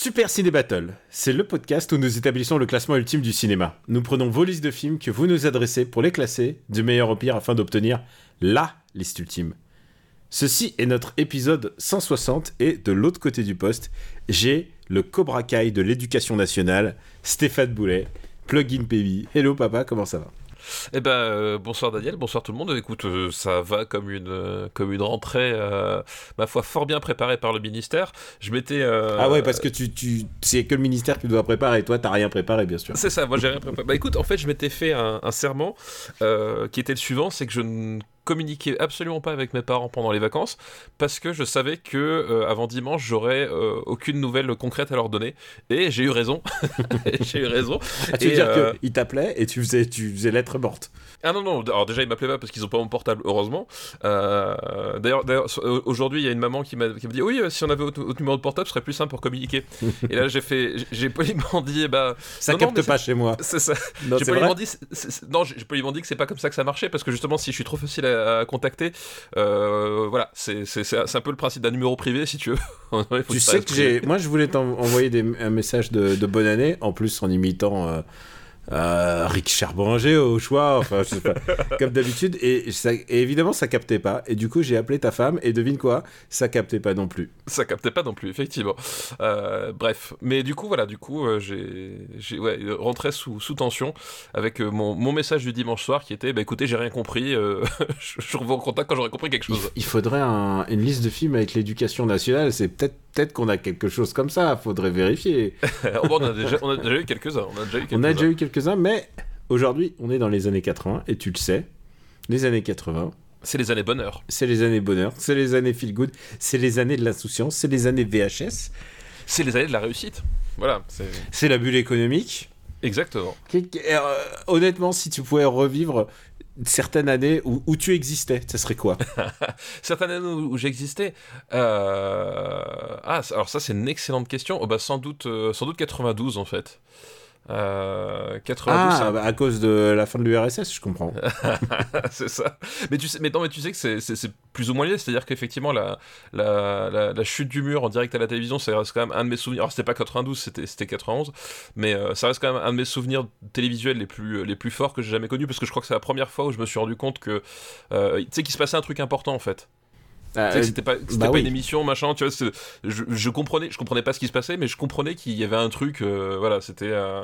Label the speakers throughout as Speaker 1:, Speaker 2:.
Speaker 1: Super Ciné Battle, c'est le podcast où nous établissons le classement ultime du cinéma. Nous prenons vos listes de films que vous nous adressez pour les classer du meilleur au pire afin d'obtenir LA liste ultime. Ceci est notre épisode 160 et de l'autre côté du poste, j'ai le Cobra Kai de l'éducation nationale, Stéphane Boulet, Plugin Baby. Hello papa, comment ça va?
Speaker 2: Eh ben, euh, bonsoir Daniel, bonsoir tout le monde. Écoute, euh, ça va comme une, euh, comme une rentrée, ma foi, fort bien préparée par le ministère. Je m'étais.
Speaker 1: Ah ouais, parce que tu, tu, c'est que le ministère qui doit préparer, toi t'as rien préparé bien sûr.
Speaker 2: C'est ça, moi j'ai rien préparé. Bah écoute, en fait, je m'étais fait un, un serment qui était le suivant c'est que je ne communiquais absolument pas avec mes parents pendant les vacances parce que je savais que euh, avant dimanche j'aurais euh, aucune nouvelle concrète à leur donner et j'ai eu raison j'ai eu raison
Speaker 1: Ah, tu veux
Speaker 2: Et,
Speaker 1: dire
Speaker 2: euh,
Speaker 1: qu'il t'appelait et tu faisais, tu faisais lettre morte
Speaker 2: Ah non, non, alors déjà ils m'appelaient pas parce qu'ils ont pas mon portable, heureusement. Euh, d'ailleurs, aujourd'hui il y a une maman qui m'a dit Oui, si on avait votre, votre numéro de portable, ce serait plus simple pour communiquer. Et là j'ai fait, j'ai- poliment dit bah,
Speaker 1: Ça
Speaker 2: non,
Speaker 1: capte pas chez moi.
Speaker 2: c'est ça.
Speaker 1: Non,
Speaker 2: J'ai poliment dit, non, j'ai poliment dit que c'est pas comme ça que ça marchait parce que justement, si je suis trop facile à, à contacter, euh, voilà, c'est un peu le principe d'un numéro privé si tu veux.
Speaker 1: Tu sais que j'ai. Moi, je voulais t'envoyer un message de, de bonne année, en plus en imitant euh, euh, Rick au choix, enfin, je sais pas, comme d'habitude. Et, ça- et évidemment, ça captait pas. Et du coup, j'ai appelé ta femme, et devine quoi? Ça captait pas non plus.
Speaker 2: Ça captait pas non plus, effectivement. Euh, bref, mais du coup, voilà, du coup, euh, j'ai, ouais, rentré sous, sous tension avec euh, mon, mon message du dimanche soir qui était, bah écoutez, j'ai rien compris, euh, je, je reviens en contact quand j'aurai compris quelque chose.
Speaker 1: il faudrait un- une liste de films avec l'éducation nationale. C'est peut-être peut-être qu'on a quelque chose comme ça. Faudrait vérifier.
Speaker 2: Oh, bon, on, a déjà, on a déjà eu quelques-uns, on a déjà eu quelques-uns.
Speaker 1: Quelques-uns, mais aujourd'hui, on est dans les années 80, et tu le sais. Les années 80,
Speaker 2: C'est les années bonheur.
Speaker 1: c'est les années bonheur, c'est les années feel good, c'est les années de l'insouciance, c'est les années VHS,
Speaker 2: C'est les années de la réussite. Voilà, c'est
Speaker 1: la bulle économique.
Speaker 2: exactement.
Speaker 1: Euh, honnêtement, si tu pouvais revivre certaines années où, où tu existais, ça serait quoi?
Speaker 2: Certaines années où, où j'existais. euh, Ah, alors ça, c'est une excellente question. Oh, bah, sans doute, euh, sans doute 92 en fait. Euh, 92, c'est
Speaker 1: Ah, bah, à cause de la fin de l'URSS, je comprends.
Speaker 2: c'est ça. Mais tu sais, mais non, mais tu sais que c'est- plus ou moins lié. C'est-à-dire qu'effectivement, la, la, la, la chute du mur en direct à la télévision, ça reste quand même un de mes souvenirs. Alors, c'était pas 92, c'était c'était 91, mais euh, ça reste quand même un de mes souvenirs télévisuels les plus, les plus forts que j'ai jamais connus parce que je crois que c'est la première fois où je me suis rendu compte que, euh, tu sais, qu'il se passait un truc important en fait.
Speaker 1: Ah,
Speaker 2: que c'était pas,
Speaker 1: bah
Speaker 2: pas
Speaker 1: oui.
Speaker 2: une émission, machin, tu vois, je, je comprenais, je comprenais pas ce qui se passait, mais je comprenais qu'il y avait un truc, euh, voilà, c'était, euh,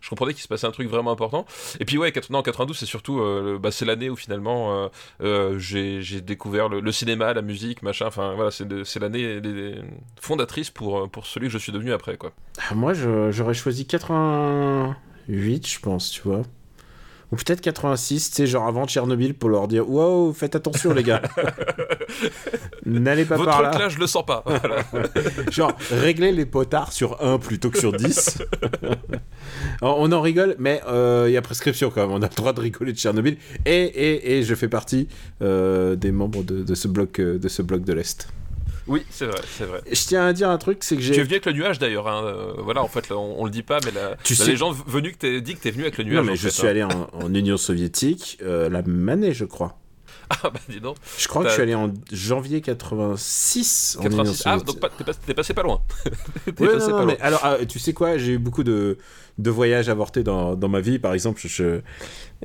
Speaker 2: je comprenais qu'il se passait un truc vraiment important. Et puis ouais, 80 non, 92, c'est surtout, euh, bah, c'est l'année où finalement euh, euh, j'ai découvert le, le cinéma, la musique, machin, enfin voilà, c'est l'année fondatrice pour, euh, pour celui que je suis devenu après, quoi.
Speaker 1: Ah, Moi, j'aurais choisi 88, je pense, tu vois. Ou peut-être 86, tu sais, genre avant Tchernobyl, pour leur dire Wow, faites attention, les gars. N'allez pas par
Speaker 2: Votre
Speaker 1: là.
Speaker 2: là, je le sens pas. Voilà.
Speaker 1: Genre, régler les potards sur 1 plutôt que sur 10. Alors, on en rigole, mais euh, il y a prescription quand même. On a le droit de rigoler de Tchernobyl. Et, et, et je fais partie euh, des membres de, de ce bloc, euh, de ce bloc de l'Est.
Speaker 2: Oui, c'est vrai, c'est vrai.
Speaker 1: Je tiens à dire un truc, c'est que
Speaker 2: Tu es
Speaker 1: j'ai.
Speaker 2: venu avec le nuage d'ailleurs, hein, euh, voilà, en fait, là, on, on le dit pas, mais la,
Speaker 1: Tu sais-
Speaker 2: légende venue que t'es dit que t'es venu avec le nuage.
Speaker 1: Non, mais
Speaker 2: en
Speaker 1: je
Speaker 2: fait,
Speaker 1: suis
Speaker 2: hein.
Speaker 1: allé en, en Union soviétique euh, la même année, je crois.
Speaker 2: Ah bah dis donc.
Speaker 1: Je crois que je suis allé en janvier 86 en Union
Speaker 2: 86. Ah,
Speaker 1: soviétique.
Speaker 2: donc t'es pas- t'es passé pas loin.
Speaker 1: Ouais,
Speaker 2: passé
Speaker 1: non,
Speaker 2: pas
Speaker 1: non,
Speaker 2: loin.
Speaker 1: mais alors, ah, tu sais quoi, j'ai eu beaucoup de, de voyages avortés dans, dans ma vie. Par exemple, je, je,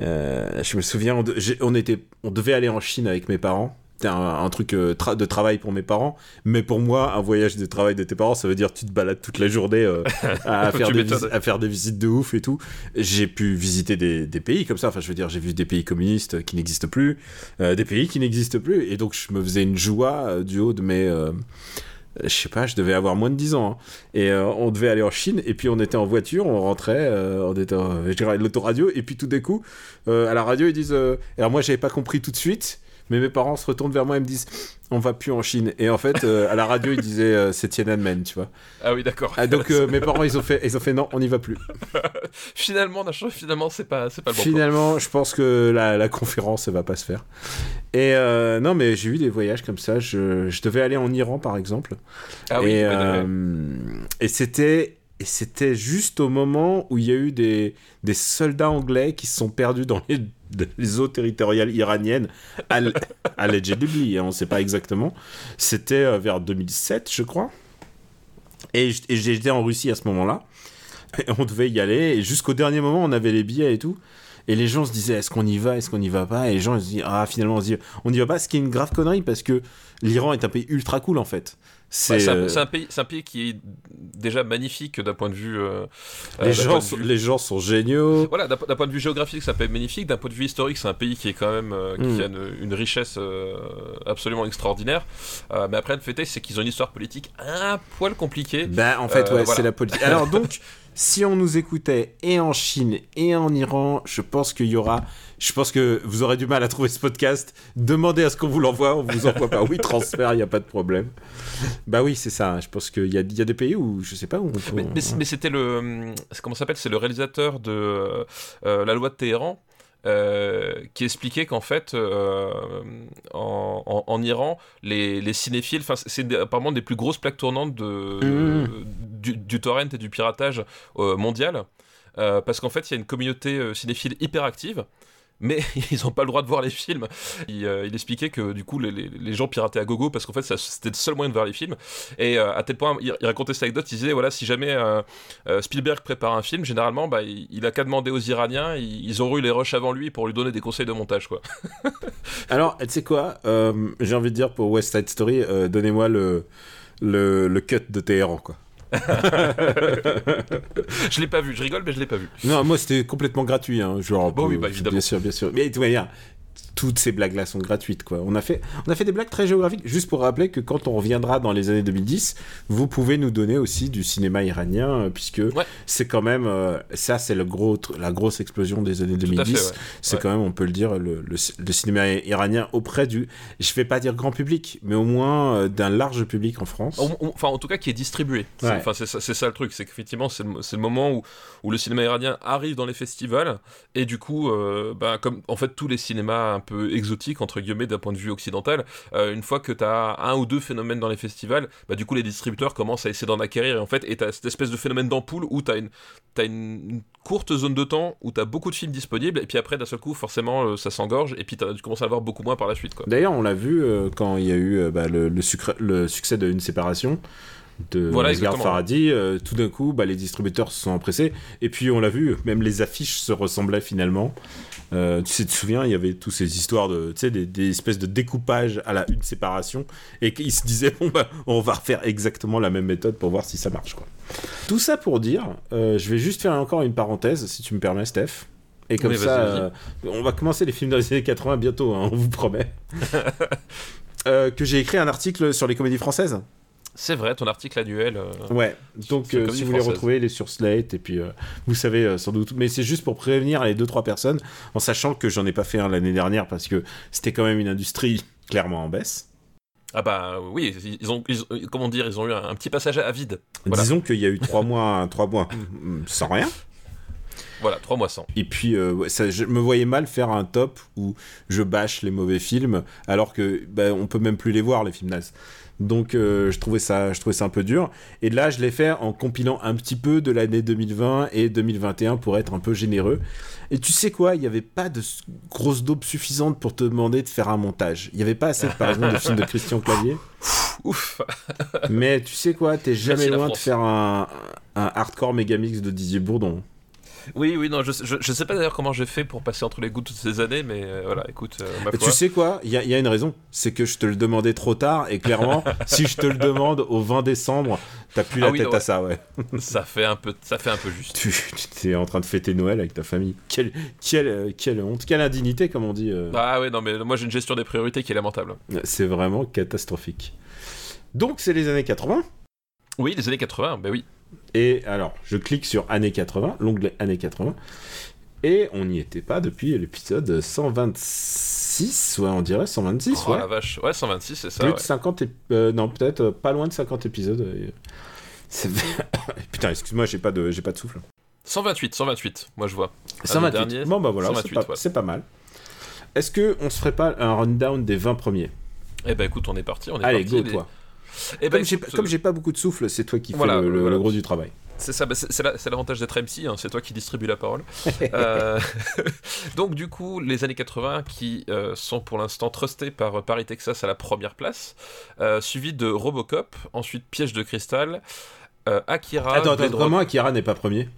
Speaker 1: euh, je me souviens, on, de- j'ai- on, était, on devait aller en Chine avec mes parents. C'était un, un truc euh, tra- de travail pour mes parents. Mais pour moi, un voyage de travail de tes parents, ça veut dire que tu te balades toute la journée euh, à, faire des
Speaker 2: m'étonnes.
Speaker 1: visi- à faire des visites de ouf et tout. J'ai pu visiter des, des pays comme ça. Enfin, je veux dire, j'ai vu des pays communistes qui n'existent plus, euh, des pays qui n'existent plus. Et donc, je me faisais une joie euh, du haut de mes. euh, je sais pas, je devais avoir moins de 10 ans. hein. Et euh, on devait aller en Chine, et puis on était en voiture, on rentrait, euh, on était, à l'autoradio, et puis tout d'un coup, euh, à la radio, ils disent. euh, alors moi, j'avais pas compris tout de suite, Mais mes parents se retournent vers moi et me disent on va plus en Chine. Et en fait, euh, à la radio, ils disaient euh, c'est Tiananmen, tu vois.
Speaker 2: Ah oui, d'accord.
Speaker 1: Ah, donc euh, mes parents, ils ont fait, ils ont fait non, on n'y va plus.
Speaker 2: finalement, finalement, c'est pas, c'est pas le bon plan.
Speaker 1: Finalement, je pense que la, la conférence, elle va pas se faire. Et non, mais j'ai eu des voyages comme ça. Je, je devais aller en Iran, par exemple.
Speaker 2: Ah oui,
Speaker 1: et,
Speaker 2: ouais,
Speaker 1: et c'était et c'était juste au moment où il y a eu des, des soldats anglais qui se sont perdus dans les, les eaux territoriales iraniennes, al- allegedly, hein, on ne sait pas exactement. C'était euh, vers 2007, je crois. Et, j'étais en Russie à ce moment-là. Et on devait y aller. Et jusqu'au dernier moment, on avait les billets et tout. Et les gens se disaient, est-ce qu'on y va, est-ce qu'on y va pas? Et les gens se disent, ah finalement on y va pas, ce qui est une grave connerie parce que l'Iran est un pays ultra cool en fait. C'est
Speaker 2: Bah, c'est un,
Speaker 1: euh,
Speaker 2: c'est un pays, c'est un pays qui est déjà magnifique d'un point de vue. euh, euh,
Speaker 1: les, gens sont,
Speaker 2: vue-
Speaker 1: les gens sont géniaux.
Speaker 2: Voilà, d'un point de vue géographique, c'est un pays magnifique. D'un point de vue historique, c'est un pays qui est quand même qui
Speaker 1: Mm.
Speaker 2: a une, une richesse absolument extraordinaire. Mais après, le fait est, c'est qu'ils ont une histoire politique un poil compliquée.
Speaker 1: Ben, en fait, ouais,
Speaker 2: voilà.
Speaker 1: c'est la politique. Alors donc, si on nous écoutait et en Chine et en Iran, je pense qu'il y aura. Je pense que vous aurez du mal à trouver ce podcast. Demandez à ce qu'on vous l'envoie, on vous envoie pas. Oui, transfert, il n'y a pas de problème. Bah oui, c'est ça. Je pense qu'il y y a des pays où je sais pas où on peut.
Speaker 2: Mais, mais mais c'était le. Comment s'appelle? C'est le réalisateur de euh, La loi de Téhéran. euh, qui expliquait qu'en fait, euh, en, en- en Iran, les, les cinéphiles, c'est apparemment des plus grosses plaques tournantes de,
Speaker 1: Mhm.
Speaker 2: du, du torrent et du piratage mondial, parce qu'en fait, il y a une communauté cinéphile hyper active. Mais ils n'ont pas le droit de voir les films. Il, euh, expliquait que du coup les, gens pirataient à gogo parce qu'en fait c'était le seul moyen de voir les films. Et euh, à tel point, il, racontait cette anecdote, il disait voilà si jamais euh, Spielberg prépare un film, généralement bah, il, il a qu'à demander aux Iraniens, ils, ils eu les rushs avant lui pour lui donner des conseils de montage.
Speaker 1: Alors, tu sais quoi J'ai envie de dire pour West Side Story, donnez-moi le, cut de Téhéran.
Speaker 2: je l'ai pas vu, je rigole mais je l'ai pas vu.
Speaker 1: Non, moi c'était complètement gratuit, hein, genre.
Speaker 2: Bon, oui,
Speaker 1: euh,
Speaker 2: bah, évidemment.
Speaker 1: Bien sûr, bien sûr. Mais de toutes ces blagues-là sont gratuites, quoi. On a fait, on a fait des blagues très géographiques, juste pour rappeler que quand on reviendra dans les années 2010, vous pouvez nous donner aussi du cinéma iranien, euh, puisque
Speaker 2: Ouais.
Speaker 1: c'est quand même, euh, ça c'est le gros, la grosse explosion des années
Speaker 2: Tout à
Speaker 1: 2010.
Speaker 2: fait. ouais.
Speaker 1: C'est
Speaker 2: Ouais.
Speaker 1: quand même, on peut le dire, le, le, le cinéma iranien auprès du, je vais pas dire grand public, mais au moins euh, d'un large public en France.
Speaker 2: Enfin, en tout cas, qui est distribué. Enfin, c'est ça, le truc, c'est qu'effectivement, c'est le, moment où, où le cinéma iranien arrive dans les festivals, et du coup, bah, comme en fait tous les cinémas un peu exotiques, entre guillemets, d'un point de vue occidental, euh, une fois que tu as un ou deux phénomènes dans les festivals, bah, du coup, les distributeurs commencent à essayer d'en acquérir, et en fait, et tu as cette espèce de phénomène d'ampoule où tu as une, t'as une, une courte zone de temps où tu as beaucoup de films disponibles, et puis après, d'un seul coup, forcément, euh, ça s'engorge, et puis tu commences à avoir beaucoup moins par la suite.
Speaker 1: D'ailleurs, on l'a vu euh, quand il y a eu bah, le, le sucre- le succès de Une séparation de
Speaker 2: Voilà,
Speaker 1: euh, tout d'un coup, bah, les distributeurs se sont empressés. Et puis, on l'a vu, même les affiches se ressemblaient finalement. Euh, tu sais, tu te souviens, il y avait toutes ces histoires de, tu sais, des, des espèces de découpage à la une séparation, et qu'ils se disaient, bon, bah, on va refaire exactement la même méthode pour voir si ça marche, quoi. Tout ça pour dire, euh, je vais juste faire encore une parenthèse, si tu me permets, Steph. Et comme
Speaker 2: Oui,
Speaker 1: ça, euh, on va commencer les films dans les années 80 bientôt, hein, on vous promet. Que j'ai écrit un article sur les comédies françaises.
Speaker 2: C'est vrai, ton article annuel. euh,
Speaker 1: Ouais. Donc euh, si vous voulez retrouver, il est sur Slate et puis euh, vous savez euh, sans doute. Mais c'est juste pour prévenir les deux trois personnes, en sachant que j'en ai pas fait un l'année dernière parce que c'était quand même une industrie clairement en baisse.
Speaker 2: Ah bah oui, ils ont, ils comment dire, ils ont eu un, un petit passage à vide. Voilà.
Speaker 1: Disons qu'il y a eu trois mois, trois mois mm, sans rien.
Speaker 2: Voilà, trois mois sans.
Speaker 1: Et puis, euh, ça, je me voyais mal faire un top où je bâche les mauvais films, alors que bah, on peut même plus les voir les films nazes. Donc, euh, je trouvais ça, je trouvais ça un peu dur. Et là, je l'ai fait en compilant un petit peu de l'année 2020 et 2021 pour être un peu généreux. Et tu sais quoi, il n'y avait pas de grosse daube suffisante pour te demander de faire un montage. Il n'y avait pas assez, par exemple, de films de Christian Clavier.
Speaker 2: Ouf
Speaker 1: Mais tu sais quoi, t'es jamais loin de faire un, un hardcore mégamix de Didier Bourdon.
Speaker 2: Oui, oui, non, je, je, je sais pas d'ailleurs comment j'ai fait pour passer entre les gouttes toutes ces années, mais euh, voilà, écoute, euh, ma
Speaker 1: Et
Speaker 2: foi.
Speaker 1: Tu sais quoi? Il y, y a une raison. C'est que je te le demandais trop tard. Et clairement, si je te le demande au 20 décembre, t'as plus
Speaker 2: Ah
Speaker 1: la
Speaker 2: oui,
Speaker 1: tête
Speaker 2: ouais.
Speaker 1: à ça, ouais.
Speaker 2: ça fait un peu, ça fait un peu juste.
Speaker 1: Tu tu es en train de fêter Noël avec ta famille. Quelle, quelle, quelle honte, quelle indignité, comme on dit. euh.
Speaker 2: Ah ouais, non, mais moi j'ai une gestion des priorités qui est lamentable.
Speaker 1: C'est vraiment catastrophique. Donc, c'est les années 80.
Speaker 2: Oui, les années 80, bah oui.
Speaker 1: Et alors, je clique sur années 80, l'onglet années 80. Et on n'y était pas depuis l'épisode 127. 126, ouais, on dirait 126,
Speaker 2: Oh
Speaker 1: ouais.
Speaker 2: la vache, ouais, 126, c'est ça.
Speaker 1: Plus
Speaker 2: ouais.
Speaker 1: de 50 ép- euh, non, peut-être euh, pas loin de 50 épisodes. euh. Putain, excuse-moi, j'ai pas de, pas de souffle.
Speaker 2: 128, 128, moi je vois. Ah,
Speaker 1: 128.
Speaker 2: le dernier,
Speaker 1: bon, bah voilà,
Speaker 2: 128,
Speaker 1: c'est, pas,
Speaker 2: ouais.
Speaker 1: c'est pas mal. Est-ce que on se ferait pas un rundown des 20 premiers?
Speaker 2: Eh ben écoute, on est parti, on est
Speaker 1: Allez,
Speaker 2: parti.
Speaker 1: go,
Speaker 2: les-
Speaker 1: toi.
Speaker 2: Eh ben,
Speaker 1: comme, j'ai, pas beaucoup de souffle, c'est toi qui
Speaker 2: Voilà,
Speaker 1: fais le, le-
Speaker 2: voilà.
Speaker 1: le gros du travail.
Speaker 2: C'est ça, bah, c'est c'est la- c'est l'avantage d'être MC, hein, c'est toi qui distribue la parole. Euh, donc du coup, les années 80 qui euh, sont pour l'instant trustés par euh, Paris Texas à la première place, suivi de Robocop, ensuite Piège de cristal, Akira.
Speaker 1: attends, attends, comment Akira n'est pas premier?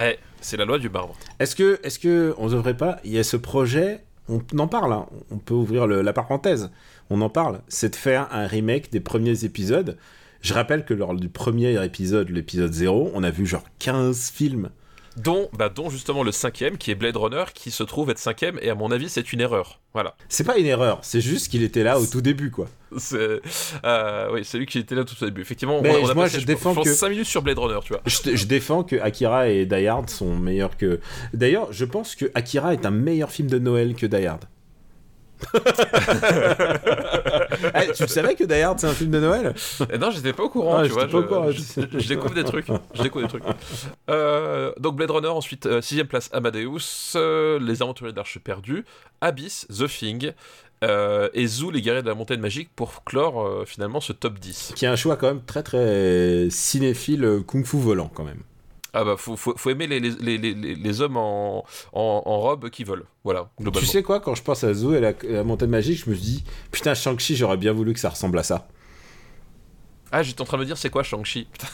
Speaker 2: Eh, c'est la loi du marbre.
Speaker 1: Est-ce que, est-ce que on devrait pas Il y a ce projet, on en parle, hein, on peut ouvrir le- la parenthèse. On en parle. C'est de faire un remake des premiers épisodes. Je rappelle que lors du premier épisode, l'épisode 0, on a vu genre 15 films.
Speaker 2: Dont, bah, dont justement le cinquième, qui est Blade Runner, qui se trouve être cinquième, et à mon avis, c'est une erreur. Voilà.
Speaker 1: C'est pas une erreur, c'est juste qu'il était là au tout début, quoi.
Speaker 2: C'est, euh, oui, c'est lui qui était là tout au début. Effectivement,
Speaker 1: Mais
Speaker 2: on, on a
Speaker 1: moi,
Speaker 2: passé,
Speaker 1: je
Speaker 2: je
Speaker 1: défends
Speaker 2: pense,
Speaker 1: que-
Speaker 2: 5 minutes sur Blade Runner, tu vois.
Speaker 1: Je, je défends que Akira et Die Hard sont meilleurs que. D'ailleurs, je pense que Akira est un meilleur film de Noël que Die Hard. Eh, tu le savais que Die Hard c'est un film de Noël
Speaker 2: Eh non, j'étais pas au courant,
Speaker 1: Ah,
Speaker 2: tu vois.
Speaker 1: pas au
Speaker 2: je,
Speaker 1: courant.
Speaker 2: je- je découvre des trucs. Je découvre des trucs. Euh, donc Blade Runner, ensuite, euh, sixième place Amadeus, euh, Les Aventuriers de l'Arche perdue, Abyss, The Thing, euh, et Zoo, Les Guerriers de la Montagne Magique pour clore finalement ce top 10.
Speaker 1: Qui est un choix quand même très très cinéphile kung-fu volant quand même.
Speaker 2: Ah bah, faut, faut, faut aimer les, les, les, les, les hommes en, en, en robe qui volent. Voilà, globalement.
Speaker 1: Tu sais quoi, quand je pense à Zoo et la, la montagne magique, je me dis putain Shang-Chi, j'aurais bien voulu que ça ressemble à ça.
Speaker 2: Ah, j'étais en train de me dire, c'est quoi Shang-Chi? Putain,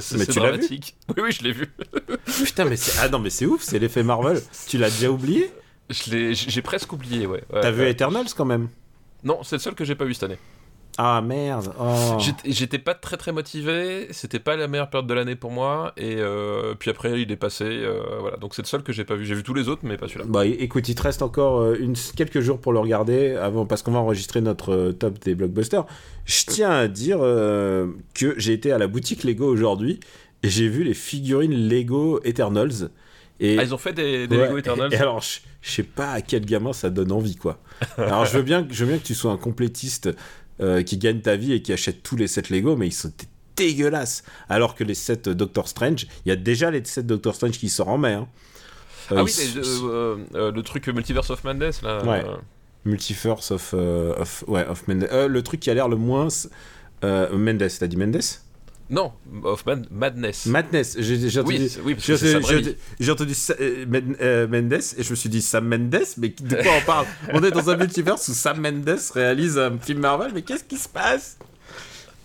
Speaker 2: c'est dramatique. Oui, oui, je l'ai vu.
Speaker 1: putain mais c'est ah non mais c'est ouf, c'est l'effet Marvel. tu l'as déjà oublié?
Speaker 2: Je l'ai- J'ai presque oublié, ouais. Ouais,
Speaker 1: T'as vu. Eternals quand même?
Speaker 2: Non, c'est le seul que j'ai pas vu cette année.
Speaker 1: Ah merde. Oh.
Speaker 2: J'étais- pas très très motivé, c'était pas la meilleure période de l'année pour moi, et euh, puis après il est passé, euh, voilà, donc c'est le seul que j'ai pas vu. J'ai vu tous les autres, mais pas celui-là.
Speaker 1: Bah écoute, il te reste encore euh, une, quelques jours pour le regarder avant parce qu'on va enregistrer notre top des blockbusters. Je tiens à dire euh, que j'ai été à la boutique Lego aujourd'hui et j'ai vu les figurines Lego Eternals. Et,
Speaker 2: Ah, ils ont fait des, des
Speaker 1: Ouais,
Speaker 2: Lego Eternals
Speaker 1: Et, et alors, je, je sais pas à quel gamin ça donne envie, quoi. alors, je veux bien, que- je veux bien que tu sois un complétiste euh, qui gagne ta vie et qui achète tous les sets Lego, mais ils sont dégueulasses. Alors que les sets Doctor Strange, il y a déjà les sets Doctor Strange qui sortent en mai. hein. Euh,
Speaker 2: Ah oui, euh, euh, le truc Multiverse of Madness, là.
Speaker 1: Ouais.
Speaker 2: euh,
Speaker 1: Multiverse of, euh, of, ouais, of Mendes. Euh, le truc qui a l'air le moins. Euh, Mendes, t'as dit Mendes?
Speaker 2: Non, of Mad- Madness.
Speaker 1: Madness, j'ai entendu.
Speaker 2: oui, oui,
Speaker 1: J'ai euh, Men- euh, Mendes et je me suis dit Sam Mendes, mais de quoi on parle? On est dans un multiverse où Sam Mendes réalise un film Marvel, mais qu'est-ce qui se passe?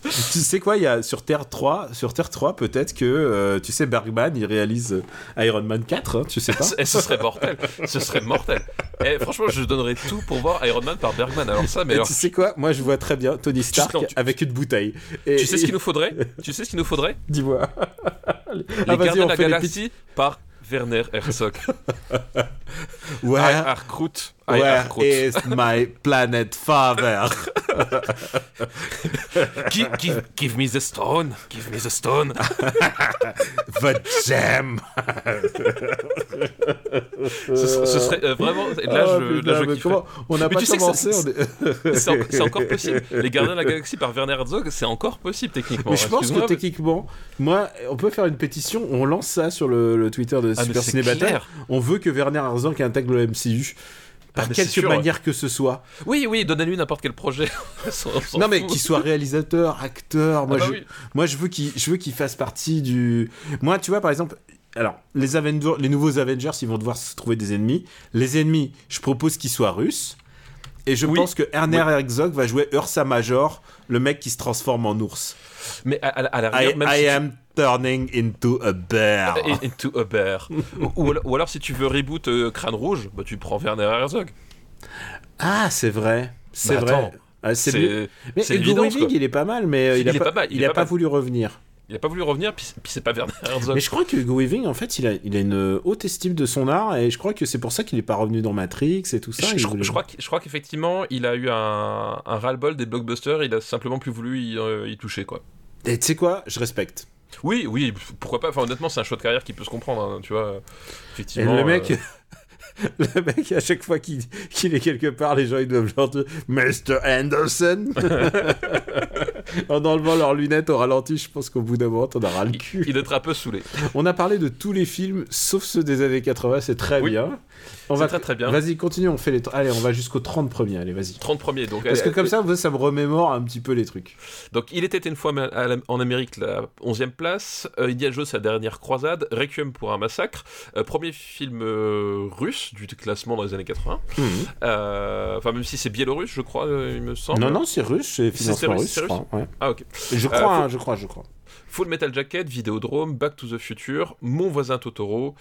Speaker 1: Tu sais quoi, il y a sur Terre 3, sur Terre 3 peut-être que euh, tu sais Bergman, il réalise euh, Iron Man 4, hein, tu sais pas
Speaker 2: Et ce serait mortel, ce serait mortel. Et franchement, je donnerais tout pour voir Iron Man par Bergman. Alors ça, mais alors,
Speaker 1: tu sais quoi, moi je vois très bien Tony Stark
Speaker 2: Non, tu-
Speaker 1: avec une bouteille. Et,
Speaker 2: tu sais ce qu'il nous faudrait? Tu sais ce qu'il nous faudrait?
Speaker 1: Dis-moi.
Speaker 2: Les
Speaker 1: Ah,
Speaker 2: Gardiens de la
Speaker 1: fait les
Speaker 2: Galaxie par Werner Herzog.
Speaker 1: Ouais.
Speaker 2: I
Speaker 1: Where is my planet father?
Speaker 2: Give, give, give me the stone. Give me the stone.
Speaker 1: The gem
Speaker 2: ce, serait- ce serait euh, vraiment. Là,
Speaker 1: Oh,
Speaker 2: je,
Speaker 1: putain,
Speaker 2: là, je
Speaker 1: mais
Speaker 2: kifferais.
Speaker 1: comment On n'a pas
Speaker 2: tu
Speaker 1: commencé. est-
Speaker 2: C'est en- c'est encore possible. Les Gardiens de la Galaxie par Werner Herzog, c'est encore possible techniquement.
Speaker 1: Mais je pense que techniquement, moi, on peut faire une pétition. On lance ça sur le, le Twitter de
Speaker 2: Ah,
Speaker 1: Super Ciné. On veut que Werner Herzog intègre le MCU. Par
Speaker 2: Ah,
Speaker 1: quelque
Speaker 2: sûr,
Speaker 1: manière que ce soit.
Speaker 2: Oui, oui, donnez-lui n'importe quel projet.
Speaker 1: Non mais qu'il soit réalisateur, acteur. Moi,
Speaker 2: Ah bah
Speaker 1: je,
Speaker 2: oui.
Speaker 1: moi je veux qu'il, je veux qu'il fasse partie du. Moi, tu vois, par exemple, alors les Avengers, les nouveaux Avengers, ils vont devoir se trouver des ennemis. Les ennemis, je propose qu'ils soient russes. Et je
Speaker 2: Oui.
Speaker 1: pense que Werner Herzog va jouer Ursa Major, le mec qui se transforme en ours.
Speaker 2: Mais à, à- à la
Speaker 1: I,
Speaker 2: rigueur, même
Speaker 1: I
Speaker 2: si tu-
Speaker 1: am turning into a bear.
Speaker 2: In- Into a bear. ou, ou alors- ou alors, si tu veux reboot euh, Crâne Rouge, bah, tu prends Werner Herzog.
Speaker 1: Ah, c'est vrai. C'est
Speaker 2: Bah,
Speaker 1: vrai. Ah, c'est mieux. Mais Hugo Weaving, il est pas mal, mais euh, il,
Speaker 2: Il
Speaker 1: a
Speaker 2: est
Speaker 1: pas,
Speaker 2: pas mal,
Speaker 1: il
Speaker 2: il
Speaker 1: a
Speaker 2: pas
Speaker 1: voulu revenir.
Speaker 2: Il a pas voulu revenir, puis, puis c'est pas Werner Herzog.
Speaker 1: Mais je crois que Hugo Weaving, en fait, il a, il a une haute estime de son art, et je crois que c'est pour ça qu'il est pas revenu dans Matrix et tout ça.
Speaker 2: Je, je-
Speaker 1: voulait-
Speaker 2: je crois, qu'- je crois qu'effectivement, il a eu un, un ras-le-bol des blockbusters, il a simplement plus voulu y, euh, y toucher, quoi.
Speaker 1: Et tu sais quoi Je respecte.
Speaker 2: Oui, oui, pourquoi pas. Enfin, honnêtement, c'est un choix de carrière qui peut se comprendre, hein, tu vois.
Speaker 1: Et
Speaker 2: Effectivement.
Speaker 1: le mec,
Speaker 2: euh,
Speaker 1: le mec, à chaque fois qu'il est quelque part, les gens ils doivent chanter Mr. Anderson en enlevant leurs lunettes au ralenti. Je pense qu'au bout d'un moment, on aura le cul.
Speaker 2: Il doit être un peu saoulé.
Speaker 1: On a parlé de tous les films sauf ceux des années 80, c'est très
Speaker 2: Oui.
Speaker 1: bien. On va
Speaker 2: très, très bien.
Speaker 1: Vas-y, continue, on fait les. Allez, on va jusqu'au 30 premiers, allez, vas-y.
Speaker 2: 30 premiers, donc.
Speaker 1: Parce que
Speaker 2: euh,
Speaker 1: comme ça, ça me remémore un petit peu les trucs.
Speaker 2: Donc, il était une fois en Amérique, la 11e place. Euh, Indiana Jones, sa dernière croisade. Requiem pour un massacre. Euh, premier film euh, russe du classement dans les années 80. Euh, Enfin, même si c'est biélorusse, je crois, euh, il me semble.
Speaker 1: Non, non, c'est russe, c'est financement
Speaker 2: russe,
Speaker 1: je crois. ouais.
Speaker 2: Ah, ok.
Speaker 1: Je crois,
Speaker 2: faut-
Speaker 1: hein, je crois, je crois.
Speaker 2: Full Metal Jacket, Vidéodrome, Back to the Future, Mon voisin Totoro,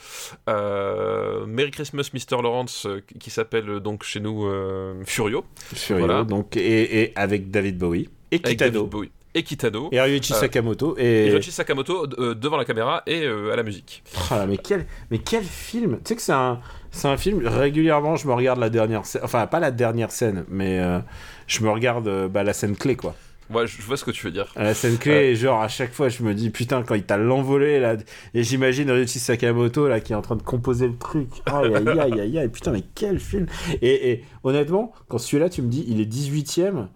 Speaker 2: euh, Merry Christmas Mr. Lawrence, euh, qui s'appelle euh, donc chez nous euh, Furio,
Speaker 1: Furio,
Speaker 2: Voilà.
Speaker 1: donc, et, et avec David Bowie. Et
Speaker 2: avec
Speaker 1: Kitano.
Speaker 2: David Bowie. Et Kitano.
Speaker 1: Et Ryuichi Sakamoto.
Speaker 2: Et
Speaker 1: Et.
Speaker 2: Ryuichi Sakamoto euh, devant la caméra et euh, à la musique.
Speaker 1: Là, mais quel, mais quel film Tu sais que c'est un, c'est un film, régulièrement, je me regarde la dernière scène. Enfin, pas la dernière scène, mais euh, je me regarde bah, la scène clé, quoi.
Speaker 2: Ouais, je vois ce que tu veux dire.
Speaker 1: La scène clé, et genre, à chaque fois, je me dis, putain, quand il t'a l'envolé, là. Et j'imagine Ryuichi Sakamoto, là, qui est en train de composer le truc. Aïe, aïe, aïe, aïe, aïe. Putain, mais quel film Et, et honnêtement, quand celui-là, tu me dis, il est 18ème.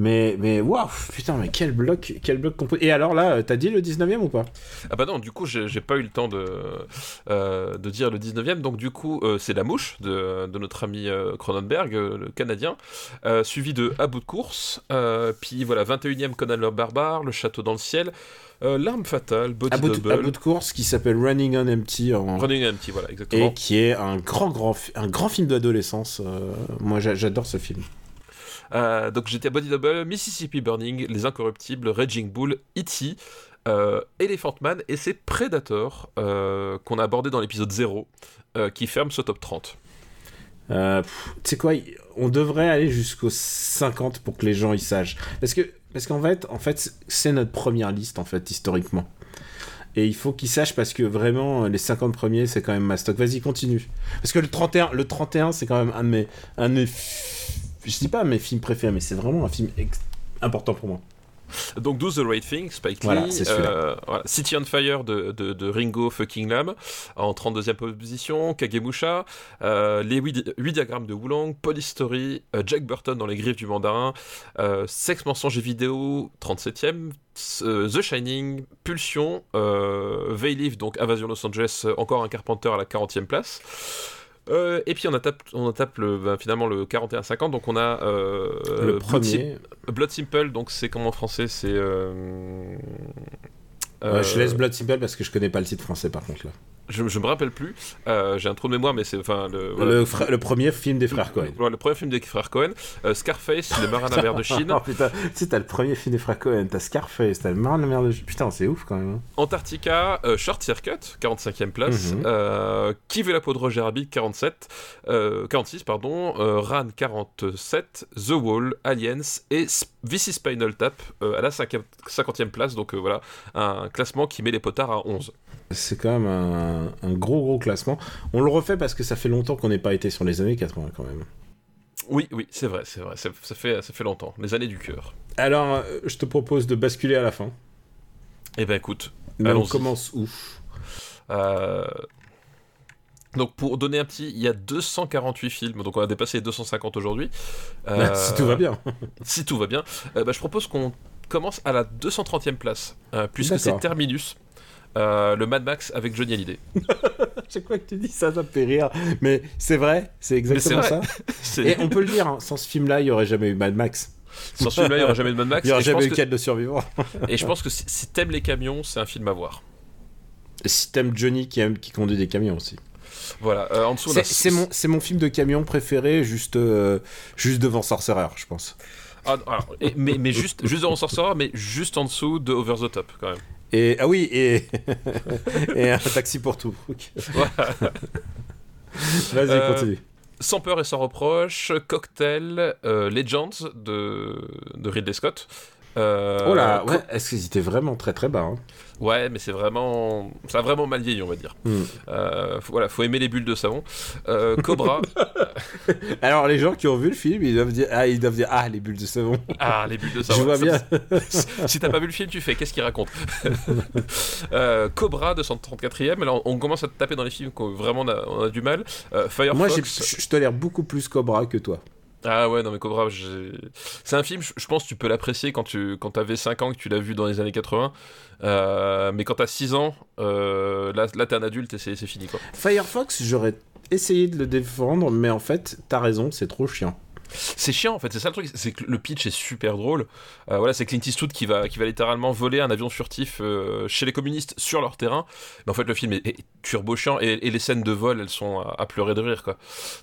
Speaker 1: Mais, mais waouh, putain, mais quel bloc, quel bloc composé. Et alors là, t'as dit le 19ème ou pas?
Speaker 2: Ah bah non, du coup, j'ai pas eu le temps de, euh, de dire le 19e. Donc, du coup, euh, c'est La Mouche de, de notre ami euh, Cronenberg, euh, le Canadien, suivi de À bout de course. puis voilà, 21e Conan le Barbare, Le Château dans le ciel, euh, L'arme fatale, Body
Speaker 1: à bout, de, à bout de course qui s'appelle Running on Empty en,
Speaker 2: Running Empty, voilà, exactement.
Speaker 1: et qui est un grand, grand, un grand film d'adolescence. euh, moi, j'a- j'adore ce film.
Speaker 2: Euh, donc j'étais à Body Double, Mississippi Burning, Les Incorruptibles, Raging Bull, E.T., euh, Elephant Man et c'est Predator euh, qu'on a abordé dans l'épisode 0 euh, qui ferme ce top 30.
Speaker 1: Euh, pff, tu sais quoi, on devrait aller jusqu'au 50 pour que les gens y sachent. Parce que, parce qu'en fait, en fait, c'est notre première liste en fait historiquement. Et il faut qu'ils sachent parce que vraiment les 50 premiers c'est quand même ma stock. Vas-y continue. Parce que le 31, le 31 c'est quand même un de un de mes, je dis pas mes films préférés, mais c'est vraiment un film important pour moi.
Speaker 2: Donc Do the Right Thing, Spike Lee,
Speaker 1: Voilà,
Speaker 2: euh, voilà, City on Fire de, de- de Ringo fucking Lam en 32e position, Kagemusha, euh, les 8, diagrammes de Wulong, Police Story, euh, Jack Burton dans les griffes du mandarin, euh, Sex, mensonge et vidéo 37e, euh, The Shining, Pulsion, Veilive, donc Invasion Los Angeles, encore un Carpenter à la 40e place. Euh, et puis on tape, on tape le, ben, finalement le 41-50, donc on a euh,
Speaker 1: le
Speaker 2: Blood Sim-
Speaker 1: premier,
Speaker 2: Blood Simple, donc c'est comme en français, c'est. euh,
Speaker 1: je laisse Blood Simple parce que je connais pas le titre français par contre là.
Speaker 2: Je, je me rappelle plus. Euh, J'ai un trou de mémoire, mais c'est enfin le. voilà.
Speaker 1: Le, fra- le premier film des frères Cohen.
Speaker 2: Le premier film des frères Cohen, euh, Scarface, le marin à mer de Chine,
Speaker 1: oh putain, tu sais, t'as le premier film des frères Cohen, t'as Scarface, t'as le marin de la mer de Chine. Putain, c'est ouf quand même. hein.
Speaker 2: Antarctica, euh, Short Circuit, 45e place, euh, Qui veut la peau de Roger Rabbit, 47, euh, 46, pardon, Ran, 47, The Wall, Aliens et is Spinal Tap à la 50e, 50e place, donc voilà, un classement qui met les potards à 11.
Speaker 1: C'est quand même un, un gros gros classement. On le refait parce que ça fait longtemps qu'on n'est pas été sur les années 80 quand même.
Speaker 2: Oui, oui, c'est vrai, c'est vrai, ça, ça fait, ça fait longtemps, les années du cœur.
Speaker 1: Alors, euh, je te propose de basculer à la fin.
Speaker 2: Eh ben écoute,
Speaker 1: Mais on commence où?
Speaker 2: Euh, Donc pour donner un petit, il y a 248 films, donc on a dépassé les 250 aujourd'hui. Euh,
Speaker 1: Si tout va bien.
Speaker 2: Si tout va bien, euh, bah, je propose qu'on commence à la 230e place, puisque c'est. Terminus, euh, le Mad Max avec Johnny Hallyday.
Speaker 1: Chaque fois que tu dis ça, ça me fait rire. Mais c'est vrai, c'est exactement ça. Et on peut le dire, hein, sans ce film-là, il n'y aurait jamais eu Mad Max.
Speaker 2: Sans celui-là, il n'y aura jamais de Mad Max.
Speaker 1: Il n'y aurait
Speaker 2: et,
Speaker 1: jamais eu
Speaker 2: que...
Speaker 1: De survivants.
Speaker 2: et je pense que si, si t'aimes les camions, c'est un film à voir.
Speaker 1: Si t'aimes Johnny qui, aime, qui conduit des camions aussi.
Speaker 2: Voilà, euh, en dessous
Speaker 1: C'est
Speaker 2: a...
Speaker 1: mon, c'est mon film de camion préféré, juste, euh, juste devant Sorcerer, je pense.
Speaker 2: Ah, alors, et- mais, mais juste, juste devant Sorcerer, mais juste en dessous de Over the Top quand même.
Speaker 1: Et, ah oui, et, et un taxi pour tout.
Speaker 2: Voilà.
Speaker 1: Vas-y,
Speaker 2: Euh,
Speaker 1: continue.
Speaker 2: Sans peur et sans reproche, Cocktail, euh, Legends de, de Ridley Scott, Euh,
Speaker 1: oh là, ouais, est-ce qu'ils étaient vraiment très très bas hein
Speaker 2: Ouais, mais c'est vraiment, ça a vraiment mal vieilli, on va dire.
Speaker 1: Hmm.
Speaker 2: Euh, faut- voilà, faut aimer les bulles de savon. Euh, Cobra,
Speaker 1: Alors les gens qui ont vu le film, ils doivent dire ah, ils doivent dire ah les bulles de savon.
Speaker 2: ah les bulles de
Speaker 1: Je
Speaker 2: savon.
Speaker 1: vois
Speaker 2: Ça-
Speaker 1: bien.
Speaker 2: si t'as pas vu le film, tu fais qu'est-ce qu'il raconte Cobra 234e. Alors on commence à te taper dans les films qu'on vraiment on a, on a du mal. Firefox.
Speaker 1: Moi, je je tolère beaucoup plus Cobra que toi.
Speaker 2: Ah ouais, non mais Cobra, c'est un film, je pense que tu peux l'apprécier quand tu quand avais 5 ans, que tu l'as vu dans les années 80. Euh, mais quand t'as 6 ans, euh, là, là t'es un adulte et c'est fini quoi.
Speaker 1: Firefox, j'aurais essayé de le défendre, mais en fait, t'as raison, c'est trop chiant.
Speaker 2: C'est chiant en fait, c'est ça le truc, c'est que le pitch est super drôle. Euh, voilà, c'est Clint Eastwood qui va, qui va littéralement voler un avion furtif euh, chez les communistes sur leur terrain. Mais en fait, le film est, est turbo chiant et, et les scènes de vol, elles sont à, à pleurer de rire quoi.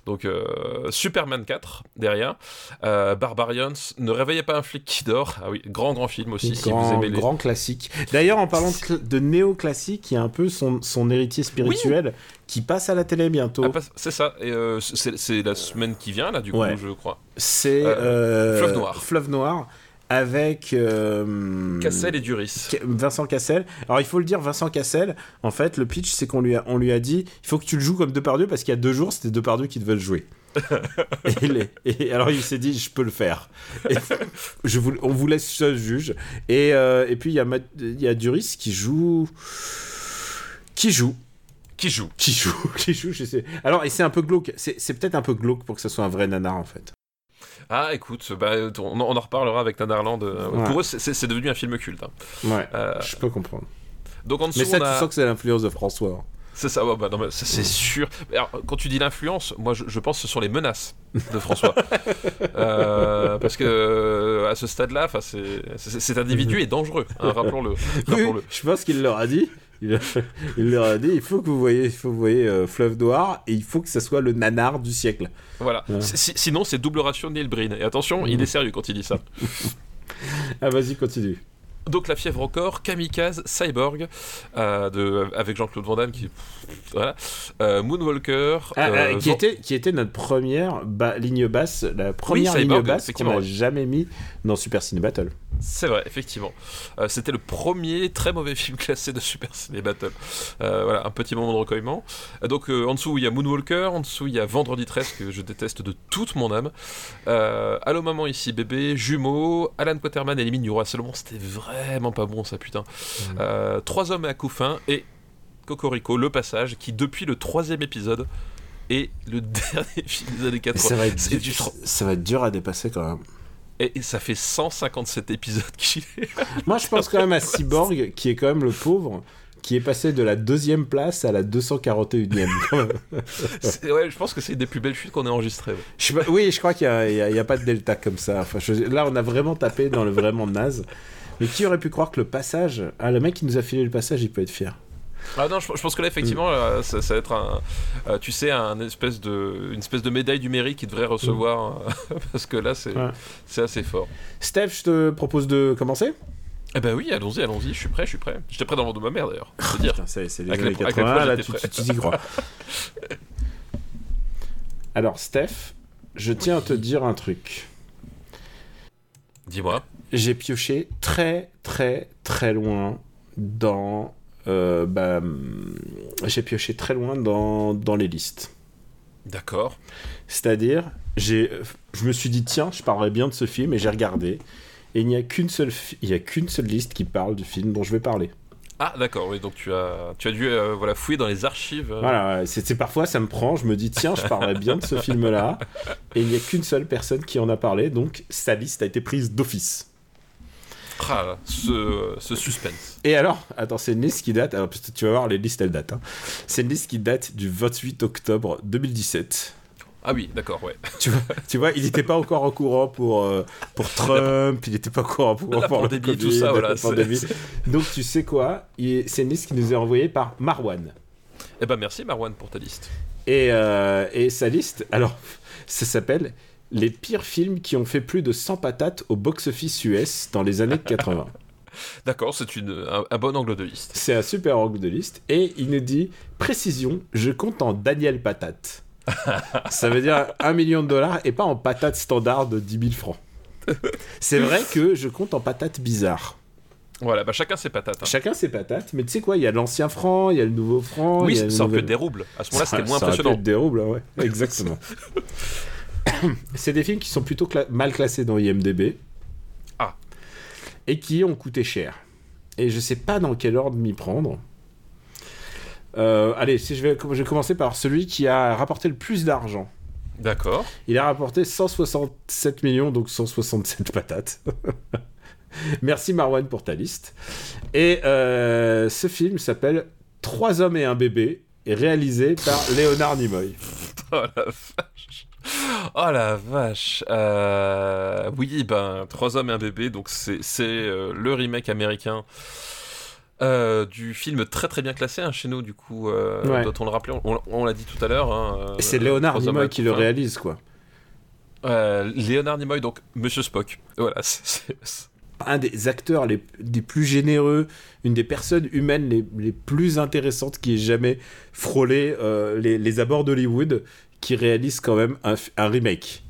Speaker 2: Donc, euh, Superman 4 derrière, Barbarians, Ne réveillez pas un flic qui dort. Ah oui, grand grand film aussi si
Speaker 1: grand,
Speaker 2: vous aimez les.
Speaker 1: grand classique. D'ailleurs, en parlant de, de néo-classique, il y a un peu son, son héritier spirituel qui passe à la télé bientôt.
Speaker 2: Ah, c'est ça, et euh, c'est la semaine qui vient là du coup,
Speaker 1: Ouais.
Speaker 2: je crois.
Speaker 1: C'est
Speaker 2: Euh,
Speaker 1: euh,
Speaker 2: Fleuve Noir.
Speaker 1: Fleuve Noir avec
Speaker 2: Cassel et Duris.
Speaker 1: Vincent Cassel. Alors il faut le dire, Vincent Cassel, en fait, le pitch, c'est qu'on lui, a, on lui a dit il faut que tu le joues comme Depardieu parce qu'il y a deux jours, c'était Depardieu qui devait le jouer. et, alors il s'est dit je peux le faire. Et je vous, on vous laisse seul juge. Et, euh, et puis il y, a Matt- il y a Duris qui joue. Qui joue
Speaker 2: Qui joue
Speaker 1: Qui joue Qui joue Je sais. Alors, et c'est un peu glauque. C'est peut-être un peu glauque pour que ce soit un vrai nanar en fait.
Speaker 2: Ah écoute, bah, on, on en reparlera avec Nanarland. euh,
Speaker 1: Ouais.
Speaker 2: Pour eux, c'est- devenu un film culte. hein.
Speaker 1: Ouais.
Speaker 2: Euh,
Speaker 1: Je peux comprendre.
Speaker 2: donc en dessous,
Speaker 1: Mais ça,
Speaker 2: on a...
Speaker 1: tu sens que c'est l'influence de François.
Speaker 2: C'est ça, ouais, bah, non, mais ça c'est sûr. Alors, quand tu dis l'influence, moi je, je pense que ce sont les menaces de François. Euh, parce que euh, à ce stade-là, cet individu est dangereux, hein, rappelons-le. rappelons-le.
Speaker 1: je pense qu'il leur a dit. Il, il leur a dit il faut que vous voyez, il faut que vous voyez euh, Fleuve Noir et il faut que ça soit le nanar du siècle.
Speaker 2: Voilà.
Speaker 1: Ouais.
Speaker 2: Sinon, c'est double ration Neil Breen. Et attention, il est sérieux quand il dit ça.
Speaker 1: Ah, vas-y, continue.
Speaker 2: Donc la fièvre au corps, Kamikaze, Cyborg, euh, de, avec Jean-Claude Van Damme qui, voilà, Euh, Moonwalker,
Speaker 1: Ah,
Speaker 2: euh,
Speaker 1: ah, qui, était, qui était notre première ba- ligne basse, la première
Speaker 2: Cyborg,
Speaker 1: ligne basse qu'on n'a jamais mis dans Super Ciné Battle.
Speaker 2: C'est vrai, effectivement. Euh, C'était le premier très mauvais film classé de Super Ciné Battle. Euh, voilà, un petit moment de recueillement. Euh, donc en dessous il y a Moonwalker, en dessous il y a Vendredi 13 que je déteste de toute mon âme. Allô maman ici bébé, Jumeaux, Alan Quaterman mines du roi Salomon, c'était vraiment pas bon ça putain. Euh, Trois hommes à couffin et Cocorico, le passage, qui depuis le troisième épisode est le dernier film des années 80.
Speaker 1: Ça va, être
Speaker 2: C'est
Speaker 1: dur,
Speaker 2: du tro-
Speaker 1: ça va être dur à dépasser quand même.
Speaker 2: Et, et ça fait 157 épisodes qu'il est.
Speaker 1: Moi, je pense quand même à Cyborg, qui est quand même le pauvre, qui est passé de la deuxième place à la 241e. quand même.
Speaker 2: C'est- ouais, je pense que c'est une des plus belles chutes qu'on ait enregistrées. ouais.
Speaker 1: Je oui, je crois qu'il n'y a, il y a pas de delta comme ça. Enfin, je- là, on a vraiment tapé dans le vraiment naze. Mais qui aurait pu croire que le passage. Ah, le mec qui nous a filé le passage, il peut être fier.
Speaker 2: Ah non, je, je pense que là, effectivement, euh, ça, ça va être un, euh, tu sais, un espèce de, une espèce de médaille du mérite qu'il devrait recevoir, euh, parce que là, c'est
Speaker 1: Ouais.
Speaker 2: c'est assez fort.
Speaker 1: Steph, je te propose de commencer.
Speaker 2: Eh ben oui, allons-y, allons-y, je suis prêt, je suis prêt. J'étais prêt dans le ventre de ma mère d'ailleurs, c'est dire.
Speaker 1: C'est les
Speaker 2: Avec
Speaker 1: années
Speaker 2: la- avec la
Speaker 1: 80,
Speaker 2: fois,
Speaker 1: là,
Speaker 2: j'étais
Speaker 1: tu
Speaker 2: prêt.
Speaker 1: tu t'y crois. Alors, Steph, je tiens à te dire un truc.
Speaker 2: Dis-moi.
Speaker 1: J'ai pioché très, très, très loin dans. Euh, bah, j'ai pioché très loin dans, dans les listes.
Speaker 2: D'accord.
Speaker 1: C'est-à-dire, j'ai, je me suis dit, tiens, je parlerai bien de ce film, et j'ai regardé. Et il n'y a qu'une seule, il y a qu'une seule liste qui parle du film dont je vais parler.
Speaker 2: Ah d'accord, oui, donc tu as, tu as dû euh, voilà, fouiller dans les archives. euh,
Speaker 1: Voilà, c'est parfois ça me prend, je me dis tiens, je parlerai bien de ce film-là, et il n'y a qu'une seule personne qui en a parlé, donc sa liste a été prise d'office.
Speaker 2: Ah, ce, ce suspense.
Speaker 1: Et alors, attends, c'est une liste qui date, alors tu vas voir les listes elles datent, hein. c'est une liste qui date du 28 octobre 2017.
Speaker 2: Ah oui, d'accord, ouais.
Speaker 1: Tu vois, tu vois il n'était pas encore au courant pour, euh, pour Trump, il n'était pas encore au courant
Speaker 2: La
Speaker 1: pour le
Speaker 2: pandémie, tout
Speaker 1: Covid,
Speaker 2: ça, voilà,
Speaker 1: Donc tu sais quoi C'est une liste qui nous est envoyée par Marwan.
Speaker 2: Eh ben merci Marwan pour ta liste.
Speaker 1: Et, euh, et sa liste, alors, ça s'appelle Les pires films qui ont fait plus de 100 patates au box-office US dans les années 80.
Speaker 2: D'accord, c'est un, un bon angle de liste.
Speaker 1: C'est un super angle de liste. Et il nous dit Précision, je compte en Daniel Patate. ça veut dire 1 million de dollars et pas en patates standard de 10 000 francs. C'est vrai que je compte en patates bizarres.
Speaker 2: Voilà, bah chacun ses patates. hein.
Speaker 1: Chacun ses patates, mais tu sais quoi, il y a l'ancien franc, il y a le nouveau franc.
Speaker 2: Oui, ça aurait pu être des roubles. À ce moment-là, c'était moins
Speaker 1: ça aurait pu
Speaker 2: impressionnant.
Speaker 1: être des roubles, ouais. Exactement. c'est des films qui sont plutôt cla- mal classés dans IMDb.
Speaker 2: Ah.
Speaker 1: Et qui ont coûté cher. Et je sais pas dans quel ordre m'y prendre. Euh, allez, si je vais, je vais commencer par celui qui a rapporté le plus d'argent.
Speaker 2: D'accord.
Speaker 1: Il a rapporté 167 millions, donc 167 patates. Merci Marwan pour ta liste. Et euh, ce film s'appelle Trois hommes et un bébé, et réalisé par Léonard Nimoy.
Speaker 2: Oh la vache. Oh la vache. Euh, Oui, ben, Trois hommes et un bébé, donc c'est euh, le remake américain euh, du film très très bien classé hein, chez nous, du coup,
Speaker 1: Ouais.
Speaker 2: doit-on le rappeler? On, on l'a dit tout à l'heure. hein,
Speaker 1: Et c'est Léonard Nimoy qui le réalise, quoi.
Speaker 2: Léonard Nimoy, donc Monsieur Spock. Voilà, c'est-
Speaker 1: Un des acteurs les, des plus généreux, une des personnes humaines les, les plus intéressantes qui ait jamais frôlé euh, les, les abords d'Hollywood, qui réalise quand même un, remake.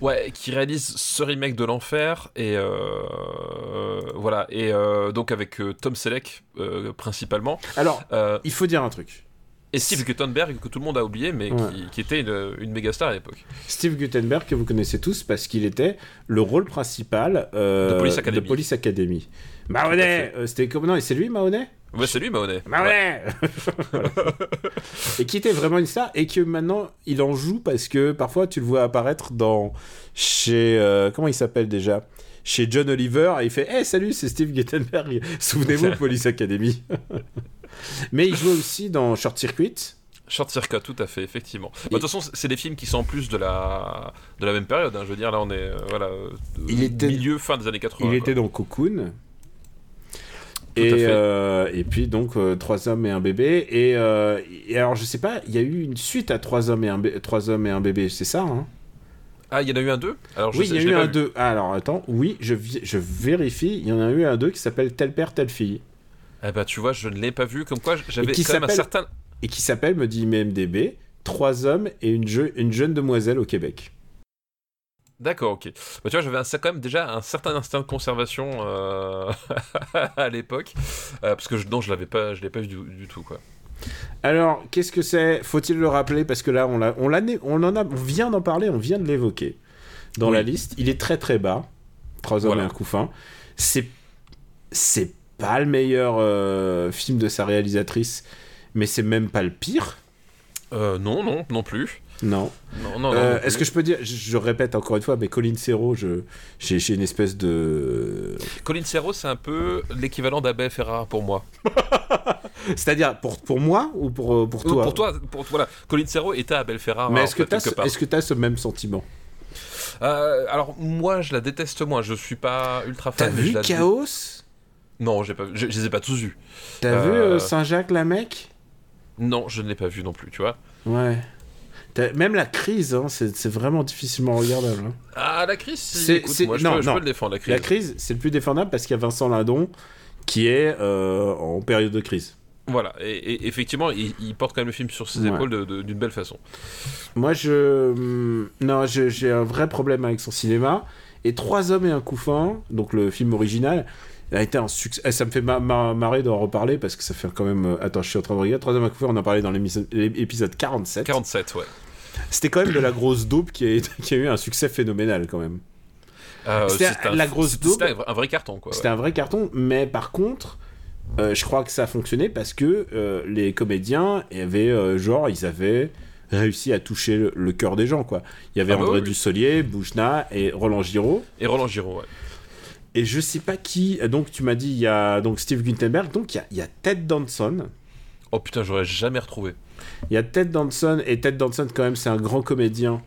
Speaker 2: Ouais, qui réalise ce remake de l'enfer et euh, voilà et euh, donc avec euh, Tom Selleck principalement
Speaker 1: Alors, il faut dire un truc.
Speaker 2: et Steve Guttenberg que tout le monde a oublié mais
Speaker 1: Ouais.
Speaker 2: qui, qui était une, une méga star à l'époque.
Speaker 1: Steve Guttenberg, que vous connaissez tous, parce qu'il était le rôle principal
Speaker 2: De Police Academy.
Speaker 1: Police Academy.
Speaker 2: Tout
Speaker 1: Mahoney C'était comment Non, et c'est lui, Mahoney
Speaker 2: Ouais, c'est lui Mahoney.
Speaker 1: Mahoney Et qui était vraiment une star, et que maintenant, il en joue parce que parfois, tu le vois apparaître dans... Chez... euh, comment il s'appelle déjà? Chez John Oliver, et il fait Hey, salut, c'est Steve Guttenberg. Souvenez-vous, Police Academy. Mais il jouait aussi dans Short Circuit.
Speaker 2: Short Circuit, tout à fait, effectivement. Bah, De toute façon, c'est des films qui sont en plus de la de la même période. hein. Je veux dire, là, on est euh, voilà euh,
Speaker 1: Il était-
Speaker 2: milieu fin des années 80.
Speaker 1: Il
Speaker 2: quoi.
Speaker 1: était dans Cocoon. Et, euh, et puis donc euh, trois hommes et un bébé et, euh, et alors je sais pas il y a eu une suite à trois hommes et un, bé- trois hommes et un bébé c'est ça hein?
Speaker 2: Ah, il y en a eu un 2 Alors, je
Speaker 1: oui il y a eu un. 2 ah, alors attends oui je, vérifie il y en a eu un 2 qui s'appelle tel père telle fille
Speaker 2: Eh ben, tu vois, je ne l'ai pas vu. Comme quoi, j'avais
Speaker 1: Et qui
Speaker 2: quand même un
Speaker 1: s'appelle-
Speaker 2: certain.
Speaker 1: et qui s'appelle me dit IMDb trois hommes et une, je- une jeune demoiselle au Québec
Speaker 2: D'accord, ok. Bah, tu vois, j'avais quand même déjà un certain instinct de conservation euh, à l'époque, euh, parce que je, non, je l'avais pas, je l'ai pas vu du, du tout, quoi.
Speaker 1: alors qu'est-ce que c'est? Faut-il le rappeler? Parce que là on l'a on en a on vient d'en parler on vient de l'évoquer dans
Speaker 2: Oui.
Speaker 1: la liste il est très très bas trois hommes
Speaker 2: Voilà.
Speaker 1: et un couffin c'est c'est pas le meilleur euh, film de sa réalisatrice mais c'est même pas le pire
Speaker 2: Euh, non, non, non plus.
Speaker 1: Non,
Speaker 2: Non, non, non.
Speaker 1: Euh,
Speaker 2: non
Speaker 1: est-ce que je peux dire je, je répète encore une fois mais Colin Serrault je j'ai une espèce de
Speaker 2: Colin Serrault, c'est un peu l'équivalent d'Abel Ferrara pour moi.
Speaker 1: c'est-à-dire pour pour moi ou pour euh, pour
Speaker 2: Euh,
Speaker 1: toi
Speaker 2: Pour toi, pour voilà, Colin Serrault était Abel Ferrara.
Speaker 1: mais est-ce que t'as
Speaker 2: part.
Speaker 1: est-ce que t'as ce même sentiment?
Speaker 2: Euh, alors moi, je la déteste moins. Je suis pas ultra
Speaker 1: t'as
Speaker 2: fan. mais
Speaker 1: vu
Speaker 2: je
Speaker 1: Chaos?
Speaker 2: Non, j'ai pas. Je, je les ai pas tous vus.
Speaker 1: t'as
Speaker 2: Euh,
Speaker 1: vu Saint-Jacques la mec?
Speaker 2: Non, je ne l'ai pas vu non plus. Tu vois.
Speaker 1: Ouais. Même la crise, hein, c'est vraiment difficilement regardable. hein.
Speaker 2: Ah, la crise. si,
Speaker 1: C'est-
Speaker 2: écoute, moi, je,
Speaker 1: non,
Speaker 2: peux, je
Speaker 1: non.
Speaker 2: peux le défendre la crise.
Speaker 1: La crise, c'est le plus défendable parce qu'il y a Vincent Lindon qui est euh, en période de crise.
Speaker 2: Voilà, et, et effectivement, il, il porte quand même le film sur ses
Speaker 1: Ouais.
Speaker 2: épaules d'une belle façon.
Speaker 1: Moi, je. hum, Non, j'ai un vrai problème avec son cinéma. Et Trois hommes et un couffin, donc le film original, a été un succès. Eh, Ça me fait ma- ma- marrer d'en reparler parce que ça fait quand même. euh, Attends, je suis en train de regarder. Trois hommes et un couffin, on en parlait dans l'épisode 47.
Speaker 2: 47, ouais.
Speaker 1: C'était quand même de la grosse dope qui a, été- qui a eu un succès phénoménal quand même.
Speaker 2: Euh,
Speaker 1: C'était la grosse
Speaker 2: c'était-
Speaker 1: daube.
Speaker 2: C'était un vrai- un carton, quoi.
Speaker 1: C'était un vrai carton, mais par contre, euh, je crois que ça a fonctionné parce que euh, les comédiens avaient, euh, genre, ils avaient réussi à toucher le, le cœur des gens, quoi. Il y avait
Speaker 2: Ah bah
Speaker 1: André
Speaker 2: oui.
Speaker 1: Dussolier, Bouchna et Roland Giraud.
Speaker 2: Et Roland Giraud, ouais.
Speaker 1: Et je sais pas qui. Donc, tu m'as dit, il y a donc Steve Guttenberg, donc il y a, il y a Ted Danson.
Speaker 2: Oh putain, j'aurais jamais retrouvé.
Speaker 1: Il y a Ted Danson, et Ted Danson, quand même, c'est un grand comédien.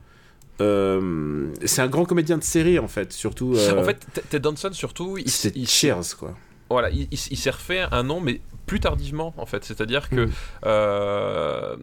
Speaker 1: Euh, c'est un grand comédien de série, en fait, surtout. euh,
Speaker 2: En fait, Ted- Danson, surtout, il,
Speaker 1: c'est
Speaker 2: il-
Speaker 1: Cheers, quoi.
Speaker 2: voilà, il, il- il s'est refait un nom, mais plus tardivement, en fait. C'est-à-dire que,
Speaker 1: Mm.
Speaker 2: euh,